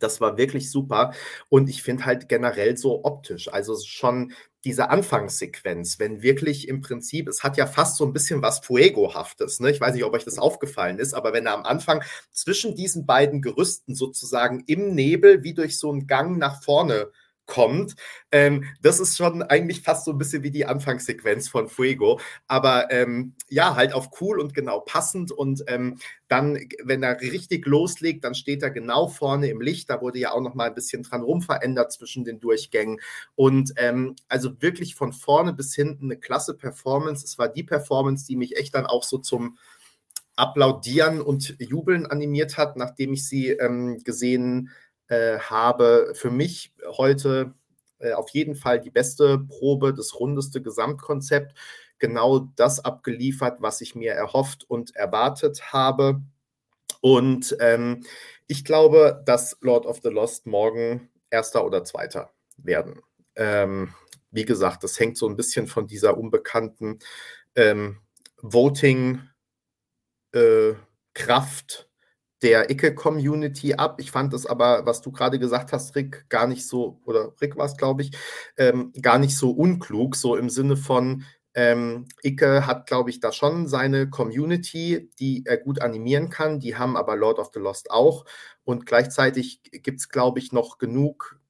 Speaker 1: Das war wirklich super. Und ich finde halt generell so optisch, also schon diese Anfangssequenz, wenn wirklich im Prinzip, es hat ja fast so ein bisschen was Fuego-haftes. Ne? Ich weiß nicht, ob euch das aufgefallen ist, aber wenn er am Anfang zwischen diesen beiden Gerüsten sozusagen im Nebel wie durch so einen Gang nach vorne kommt. Ähm, das ist schon eigentlich fast so ein bisschen wie die Anfangssequenz von Fuego. Aber ähm, ja, halt auf cool und genau passend. Und ähm, dann, wenn er richtig loslegt, dann steht er genau vorne im Licht. Da wurde ja auch noch mal ein bisschen dran rumverändert zwischen den Durchgängen. Und ähm, also wirklich von vorne bis hinten eine klasse Performance. Es war die Performance, die mich echt dann auch so zum Applaudieren und Jubeln animiert hat, nachdem ich sie ähm, gesehen habe äh, habe für mich heute äh, auf jeden Fall die beste Probe, das rundeste Gesamtkonzept, genau das abgeliefert, was ich mir erhofft und erwartet habe. Und ähm, ich glaube, dass Lord of the Lost morgen erster oder zweiter werden. Ähm, wie gesagt, das hängt so ein bisschen von dieser unbekannten ähm, Voting-Kraft äh, der Icke-Community ab. Ich fand es aber, was du gerade gesagt hast, Rick, gar nicht so, oder Rick war es, glaube ich, ähm, gar nicht so unklug, so im Sinne von, ähm, Icke hat, glaube ich, da schon seine Community, die er gut animieren kann. Die haben aber Lord of the Lost auch. Und gleichzeitig gibt es, glaube ich, noch genug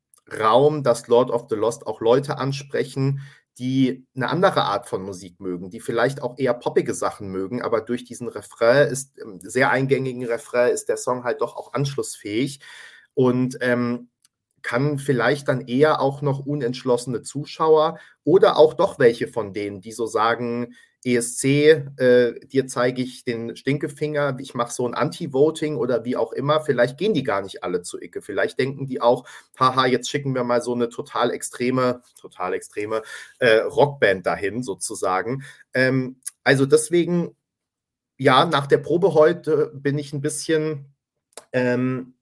Speaker 1: Raum, dass Lord of the Lost auch Leute ansprechen, die eine andere Art von Musik mögen, die vielleicht auch eher poppige Sachen mögen, aber durch diesen Refrain ist, ähm, sehr eingängigen Refrain, ist der Song halt doch auch anschlussfähig und ähm, kann vielleicht dann eher auch noch unentschlossene Zuschauer oder auch doch welche von denen, die so sagen, ESC, äh, dir zeige ich den Stinkefinger, ich mache so ein Anti-Voting oder wie auch immer. Vielleicht gehen die gar nicht alle zu Icke. Vielleicht denken die auch, haha, jetzt schicken wir mal so eine total extreme, total extreme äh, Rockband dahin sozusagen. Ähm, also deswegen, ja, nach der Probe heute bin ich ein bisschen, ähm,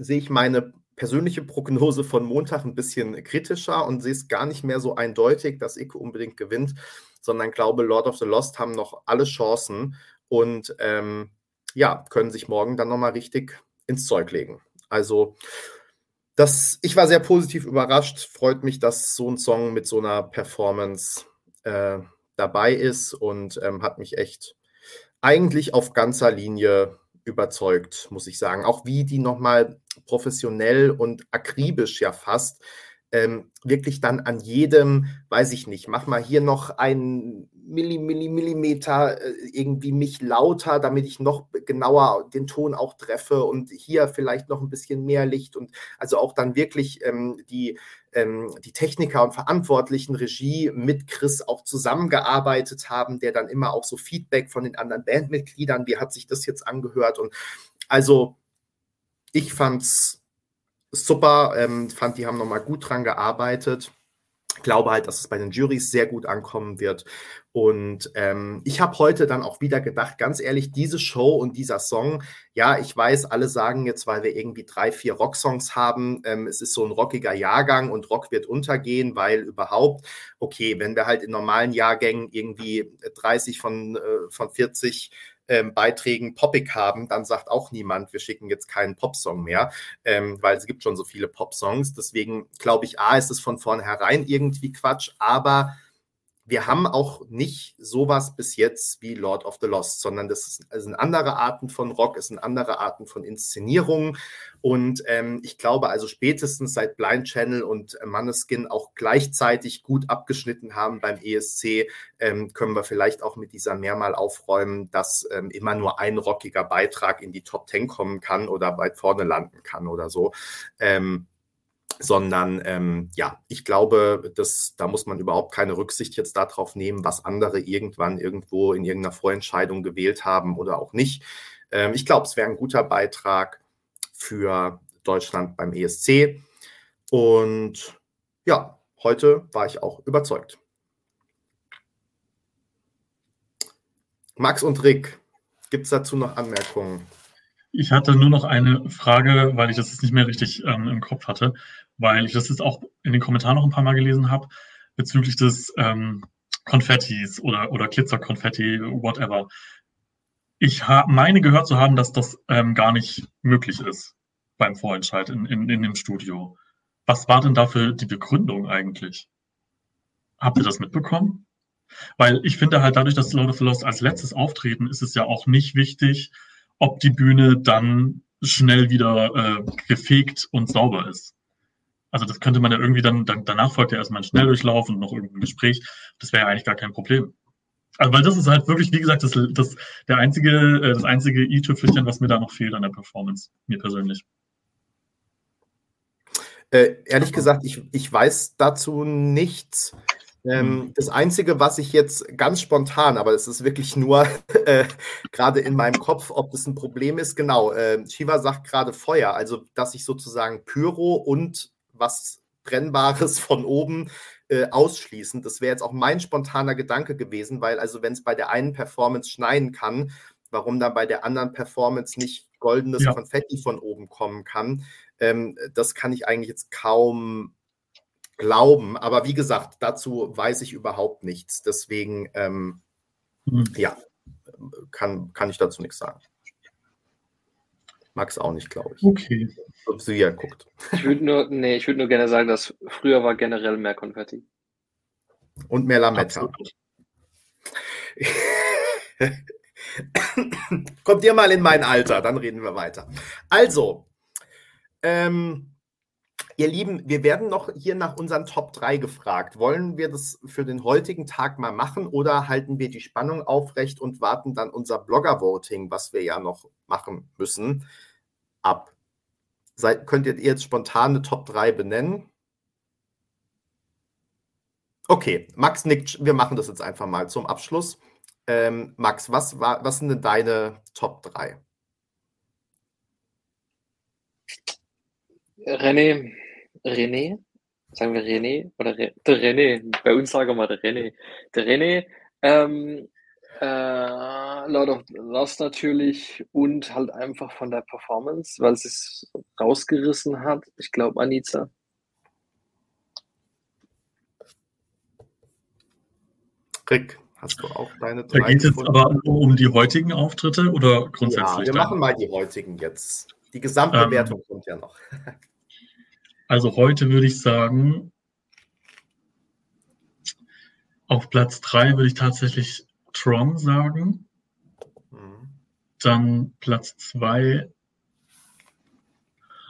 Speaker 1: sehe ich meine persönliche Prognose von Montag ein bisschen kritischer und sehe es gar nicht mehr so eindeutig, dass Ike unbedingt gewinnt, sondern glaube, Lord of the Lost haben noch alle Chancen und ähm, ja, können sich morgen dann nochmal richtig ins Zeug legen. Also, das, ich war sehr positiv überrascht. Freut mich, dass so ein Song mit so einer Performance äh, dabei ist und ähm, hat mich echt eigentlich auf ganzer Linie überzeugt, muss ich sagen. Auch wie die nochmal professionell und akribisch ja fast ähm, wirklich dann an jedem, weiß ich nicht, mach mal hier noch einen Milli, Milli, Millimeter äh, irgendwie mich lauter, damit ich noch genauer den Ton auch treffe und hier vielleicht noch ein bisschen mehr Licht und also auch dann wirklich ähm, die, ähm, die Techniker und Verantwortlichen Regie mit Chris auch zusammengearbeitet haben, der dann immer auch so Feedback von den anderen Bandmitgliedern, wie hat sich das jetzt angehört und also ich fand's super, ähm, fand, die haben nochmal gut dran gearbeitet. Glaube halt, dass es bei den Juries sehr gut ankommen wird. Und ähm, ich habe heute dann auch wieder gedacht, ganz ehrlich, diese Show und dieser Song, ja, ich weiß, alle sagen jetzt, weil wir irgendwie drei, vier Rocksongs haben, ähm, es ist so ein rockiger Jahrgang und Rock wird untergehen, weil überhaupt, okay, wenn wir halt in normalen Jahrgängen irgendwie 30 von, äh, von 40 ähm, Beiträgen poppig haben, dann sagt auch niemand, wir schicken jetzt keinen Popsong mehr, ähm, weil es gibt schon so viele Popsongs. Deswegen glaube ich, A, ist es von vornherein irgendwie Quatsch, aber wir haben auch nicht sowas bis jetzt wie Lord of the Lost, sondern das sind andere Arten von Rock, es sind andere Arten von Inszenierungen. Und ähm, ich glaube also spätestens seit Blind Channel und Manneskin auch gleichzeitig gut abgeschnitten haben beim ESC, ähm, können wir vielleicht auch mit dieser mehrmal aufräumen, dass ähm, immer nur ein rockiger Beitrag in die Top 10 kommen kann oder weit vorne landen kann oder so. Ähm, sondern ähm, ja, ich glaube, dass, da muss man überhaupt keine Rücksicht jetzt darauf nehmen, was andere irgendwann irgendwo in irgendeiner Vorentscheidung gewählt haben oder auch nicht. Ähm, ich glaube, es wäre ein guter Beitrag für Deutschland beim ESC. Und ja, heute war ich auch überzeugt. Max und Rick, gibt es dazu noch Anmerkungen?
Speaker 2: Ich hatte nur noch eine Frage, weil ich das jetzt nicht mehr richtig ähm, im Kopf hatte, weil ich das jetzt auch in den Kommentaren noch ein paar Mal gelesen habe, bezüglich des ähm, Konfettis oder, oder Glitzerkonfetti, whatever. Ich meine gehört zu haben, dass das ähm, gar nicht möglich ist beim Vorentscheid in, in, in dem Studio. Was war denn dafür die Begründung eigentlich? Habt ihr das mitbekommen? Weil ich finde halt dadurch, dass Lord of the Lost als letztes auftreten, ist es ja auch nicht wichtig, ob die Bühne dann schnell wieder äh, gefegt und sauber ist. Also das könnte man ja irgendwie dann, dann danach folgt ja erstmal ein Schnelldurchlauf und noch irgendein Gespräch. Das wäre ja eigentlich gar kein Problem. Also weil das ist halt wirklich, wie gesagt, das, das der einzige, äh, das einzige i-Tüpfelchen, was mir da noch fehlt an der Performance, mir persönlich.
Speaker 1: Äh, ehrlich gesagt, ich, ich weiß dazu nichts. Ähm, mhm. das Einzige, was ich jetzt ganz spontan, aber es ist wirklich nur äh, gerade in meinem Kopf, ob das ein Problem ist, genau, äh, Shiva sagt gerade Feuer, also dass ich sozusagen Pyro und was Brennbares von oben äh, ausschließen. Das wäre jetzt auch mein spontaner Gedanke gewesen, weil also wenn es bei der einen Performance schneien kann, warum dann bei der anderen Performance nicht goldenes ja. Konfetti von oben kommen kann, ähm, das kann ich eigentlich jetzt kaum glauben. Aber wie gesagt, dazu weiß ich überhaupt nichts. Deswegen, ähm, mhm. ja, kann, kann ich dazu nichts sagen. Max auch nicht, glaube ich.
Speaker 2: Okay.
Speaker 1: Ob sie ja guckt.
Speaker 4: Ich würde nur, nee, ich würde nur gerne sagen, dass früher war generell mehr Konfetti.
Speaker 1: Und mehr Lametta. Kommt ihr mal in mein Alter, dann reden wir weiter. Also, ähm, Ihr Lieben, wir werden noch hier nach unseren Top 3 gefragt. Wollen wir das für den heutigen Tag mal machen oder halten wir die Spannung aufrecht und warten dann unser Blogger-Voting, was wir ja noch machen müssen, ab? Seid, könnt ihr jetzt spontane Top 3 benennen? Okay, Max nickt, wir machen das jetzt einfach mal zum Abschluss. Ähm, Max, was, war, was sind denn deine Top 3?
Speaker 4: René, René, sagen wir René oder Re der René, bei uns sagen wir der René. Der René, ähm, Äh, Lord of the Lost natürlich und halt einfach von der Performance, weil es es rausgerissen hat. Ich glaube, Anita.
Speaker 1: Rick, hast du auch deine
Speaker 2: Da
Speaker 1: drei
Speaker 2: geht es aber nur um die heutigen Auftritte oder
Speaker 1: Ja,
Speaker 2: grundsätzlich?
Speaker 1: wir
Speaker 2: dann?
Speaker 1: machen mal die heutigen jetzt. Die Gesamtbewertung kommt ja noch.
Speaker 2: Also heute würde ich sagen, auf Platz drei würde ich tatsächlich Tron sagen.
Speaker 1: Mhm.
Speaker 2: Dann Platz zwei.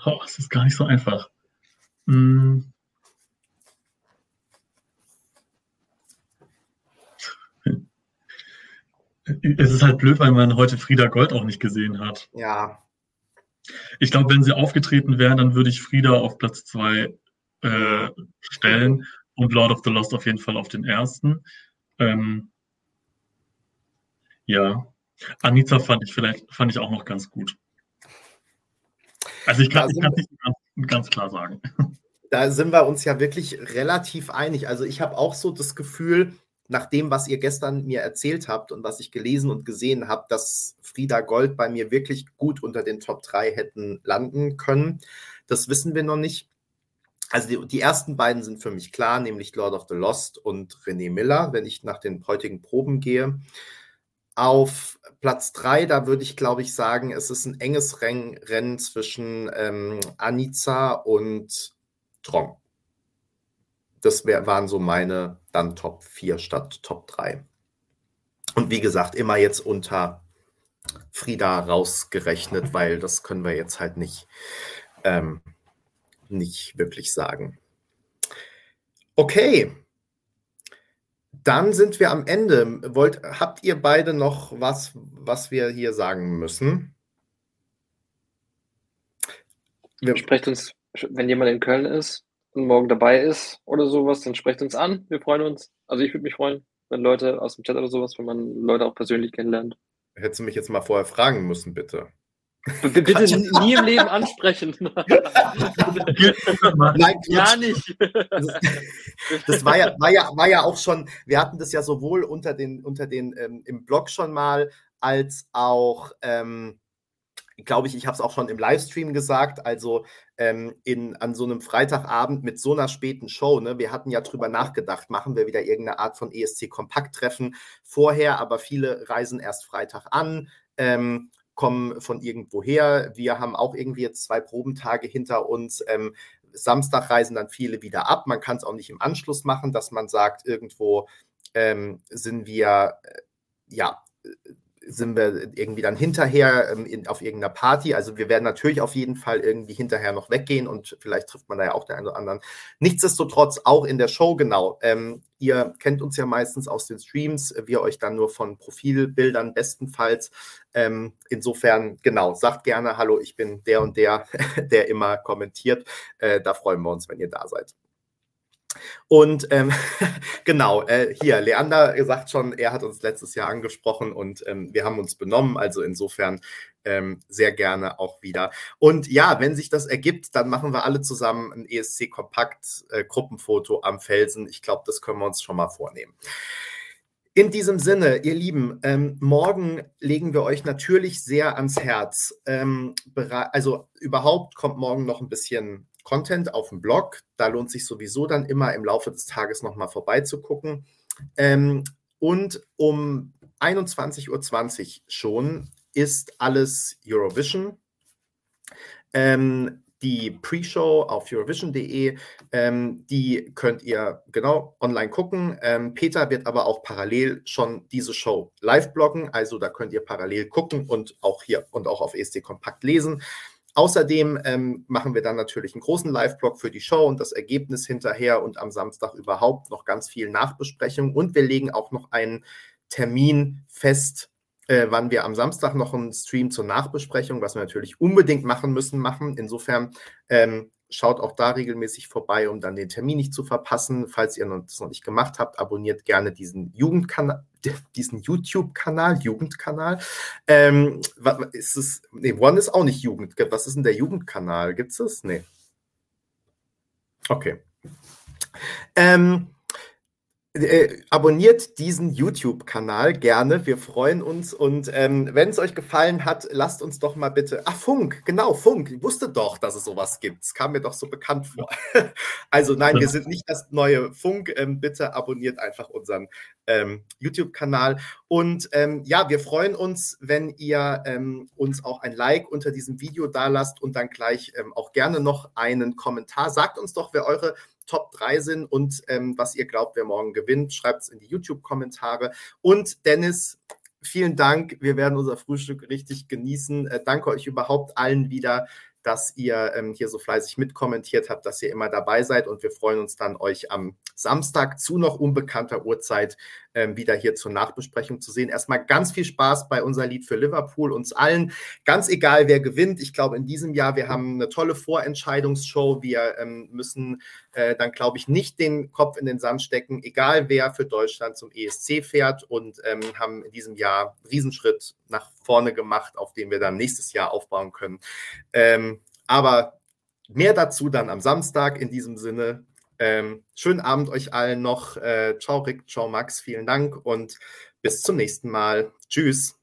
Speaker 2: Oh, es ist gar nicht so einfach. Hm. Es ist halt blöd, weil man heute Frieda Gold auch nicht gesehen hat.
Speaker 1: Ja,
Speaker 2: Ich glaube, wenn sie aufgetreten wären, dann würde ich Frieda auf Platz zwei äh, stellen und Lord of the Lost auf jeden Fall auf den ersten. Ähm, ja, Anita fand ich vielleicht fand ich auch noch ganz gut. Also ich kann es nicht ganz, ganz klar sagen.
Speaker 1: da sind wir uns ja wirklich relativ einig. Also ich habe auch so das Gefühl, nach dem, was ihr gestern mir erzählt habt und was ich gelesen und gesehen habe, dass Frieda Gold bei mir wirklich gut unter den Top 3 hätten landen können. Das wissen wir noch nicht. Also die, die ersten beiden sind für mich klar, nämlich Lord of the Lost und René Miller, wenn ich nach den heutigen Proben gehe. Auf Platz 3, da würde ich, glaube ich, sagen, es ist ein enges Ren Rennen zwischen ähm, Anica und Trong. Das wär, waren so meine dann Top 4 statt Top 3. Und wie gesagt, immer jetzt unter Frieda rausgerechnet, weil das können wir jetzt halt nicht, ähm, nicht wirklich sagen. Okay. Dann sind wir am Ende. Wollt, habt ihr beide noch was, was wir hier sagen müssen? Wir,
Speaker 4: Sprecht uns, wenn jemand in Köln ist und morgen dabei ist oder sowas, dann sprecht uns an. Wir freuen uns. Also ich würde mich freuen, wenn Leute aus dem Chat oder sowas, wenn man Leute auch persönlich kennenlernt.
Speaker 1: hättest du mich jetzt mal vorher fragen müssen, bitte.
Speaker 4: B bitte nie im Leben ansprechen.
Speaker 1: Nein,
Speaker 4: ja nicht.
Speaker 1: Das, das war, ja, war, ja, war ja auch schon, wir hatten das ja sowohl unter den, unter den ähm, im Blog schon mal, als auch, ähm, glaube ich, ich habe es auch schon im Livestream gesagt, also ähm, in, an so einem Freitagabend mit so einer späten Show, ne, wir hatten ja drüber nachgedacht, machen wir wieder irgendeine Art von ESC-Kompakt-Treffen vorher, aber viele reisen erst Freitag an. Ähm, kommen von irgendwoher. Wir haben auch irgendwie jetzt zwei Probentage hinter uns. Ähm, Samstag reisen dann viele wieder ab. Man kann es auch nicht im Anschluss machen, dass man sagt, irgendwo ähm, sind wir, äh, ja, sind wir irgendwie dann hinterher ähm, in, auf irgendeiner Party. Also wir werden natürlich auf jeden Fall irgendwie hinterher noch weggehen und vielleicht trifft man da ja auch den einen oder anderen. Nichtsdestotrotz auch in der Show, genau. Ähm, ihr kennt uns ja meistens aus den Streams, wir euch dann nur von Profilbildern bestenfalls. Ähm, insofern, genau, sagt gerne, hallo, ich bin der und der, der immer kommentiert. Äh, da freuen wir uns, wenn ihr da seid. Und ähm, genau, äh, hier, Leander sagt schon, er hat uns letztes Jahr angesprochen und ähm, wir haben uns benommen. Also insofern ähm, sehr gerne auch wieder. Und ja, wenn sich das ergibt, dann machen wir alle zusammen ein ESC-Kompakt-Gruppenfoto am Felsen. Ich glaube, das können wir uns schon mal vornehmen. In diesem Sinne, ihr Lieben, ähm, morgen legen wir euch natürlich sehr ans Herz. Ähm, also überhaupt kommt morgen noch ein bisschen Content auf dem Blog. Da lohnt sich sowieso dann immer im Laufe des Tages nochmal vorbeizugucken. Ähm, und um 21.20 Uhr schon ist alles Eurovision. Ähm, die Pre-Show auf Eurovision.de, ähm, die könnt ihr genau online gucken. Ähm, Peter wird aber auch parallel schon diese Show live bloggen, also da könnt ihr parallel gucken und auch hier und auch auf ESC Kompakt lesen. Außerdem ähm, machen wir dann natürlich einen großen Live-Blog für die Show und das Ergebnis hinterher und am Samstag überhaupt noch ganz viel Nachbesprechung. Und wir legen auch noch einen Termin fest, äh, wann wir am Samstag noch einen Stream zur Nachbesprechung, was wir natürlich unbedingt machen müssen, machen. Insofern ähm, schaut auch da regelmäßig vorbei, um dann den Termin nicht zu verpassen. Falls ihr das noch nicht gemacht habt, abonniert gerne diesen Jugendkanal, diesen YouTube-Kanal, Jugendkanal. Ähm, was, ist es, nee, One ist auch nicht Jugend. Was ist denn der Jugendkanal? Gibt es das? Nee. Okay. Ähm, Äh, abonniert diesen YouTube-Kanal gerne. Wir freuen uns. Und ähm, wenn es euch gefallen hat, lasst uns doch mal bitte. Ach, Funk, genau, Funk. Ich wusste doch, dass es sowas gibt. Es kam mir doch so bekannt vor. also, nein, wir sind nicht das neue Funk. Ähm, bitte abonniert einfach unseren ähm, YouTube-Kanal. Und ähm, ja, wir freuen uns, wenn ihr ähm, uns auch ein Like unter diesem Video da lasst und dann gleich ähm, auch gerne noch einen Kommentar. Sagt uns doch, wer eure Top 3 sind und ähm, was ihr glaubt, wer morgen gewinnt. Schreibt es in die YouTube-Kommentare. Und Dennis, vielen Dank. Wir werden unser Frühstück richtig genießen. Äh, danke euch überhaupt allen wieder dass ihr ähm, hier so fleißig mitkommentiert habt, dass ihr immer dabei seid und wir freuen uns dann, euch am Samstag zu noch unbekannter Uhrzeit ähm, wieder hier zur Nachbesprechung zu sehen. Erstmal ganz viel Spaß bei unser Lied für Liverpool, uns allen. Ganz egal, wer gewinnt. Ich glaube, in diesem Jahr, wir haben eine tolle Vorentscheidungsshow. Wir ähm, müssen äh, dann, glaube ich, nicht den Kopf in den Sand stecken, egal wer für Deutschland zum ESC fährt und ähm, haben in diesem Jahr einen Riesenschritt nach vorne gemacht, auf den wir dann nächstes Jahr aufbauen können. Ähm, aber mehr dazu dann am Samstag. In diesem Sinne, ähm, schönen Abend euch allen noch. Äh, ciao Rick, ciao Max, vielen Dank und bis zum nächsten Mal. Tschüss.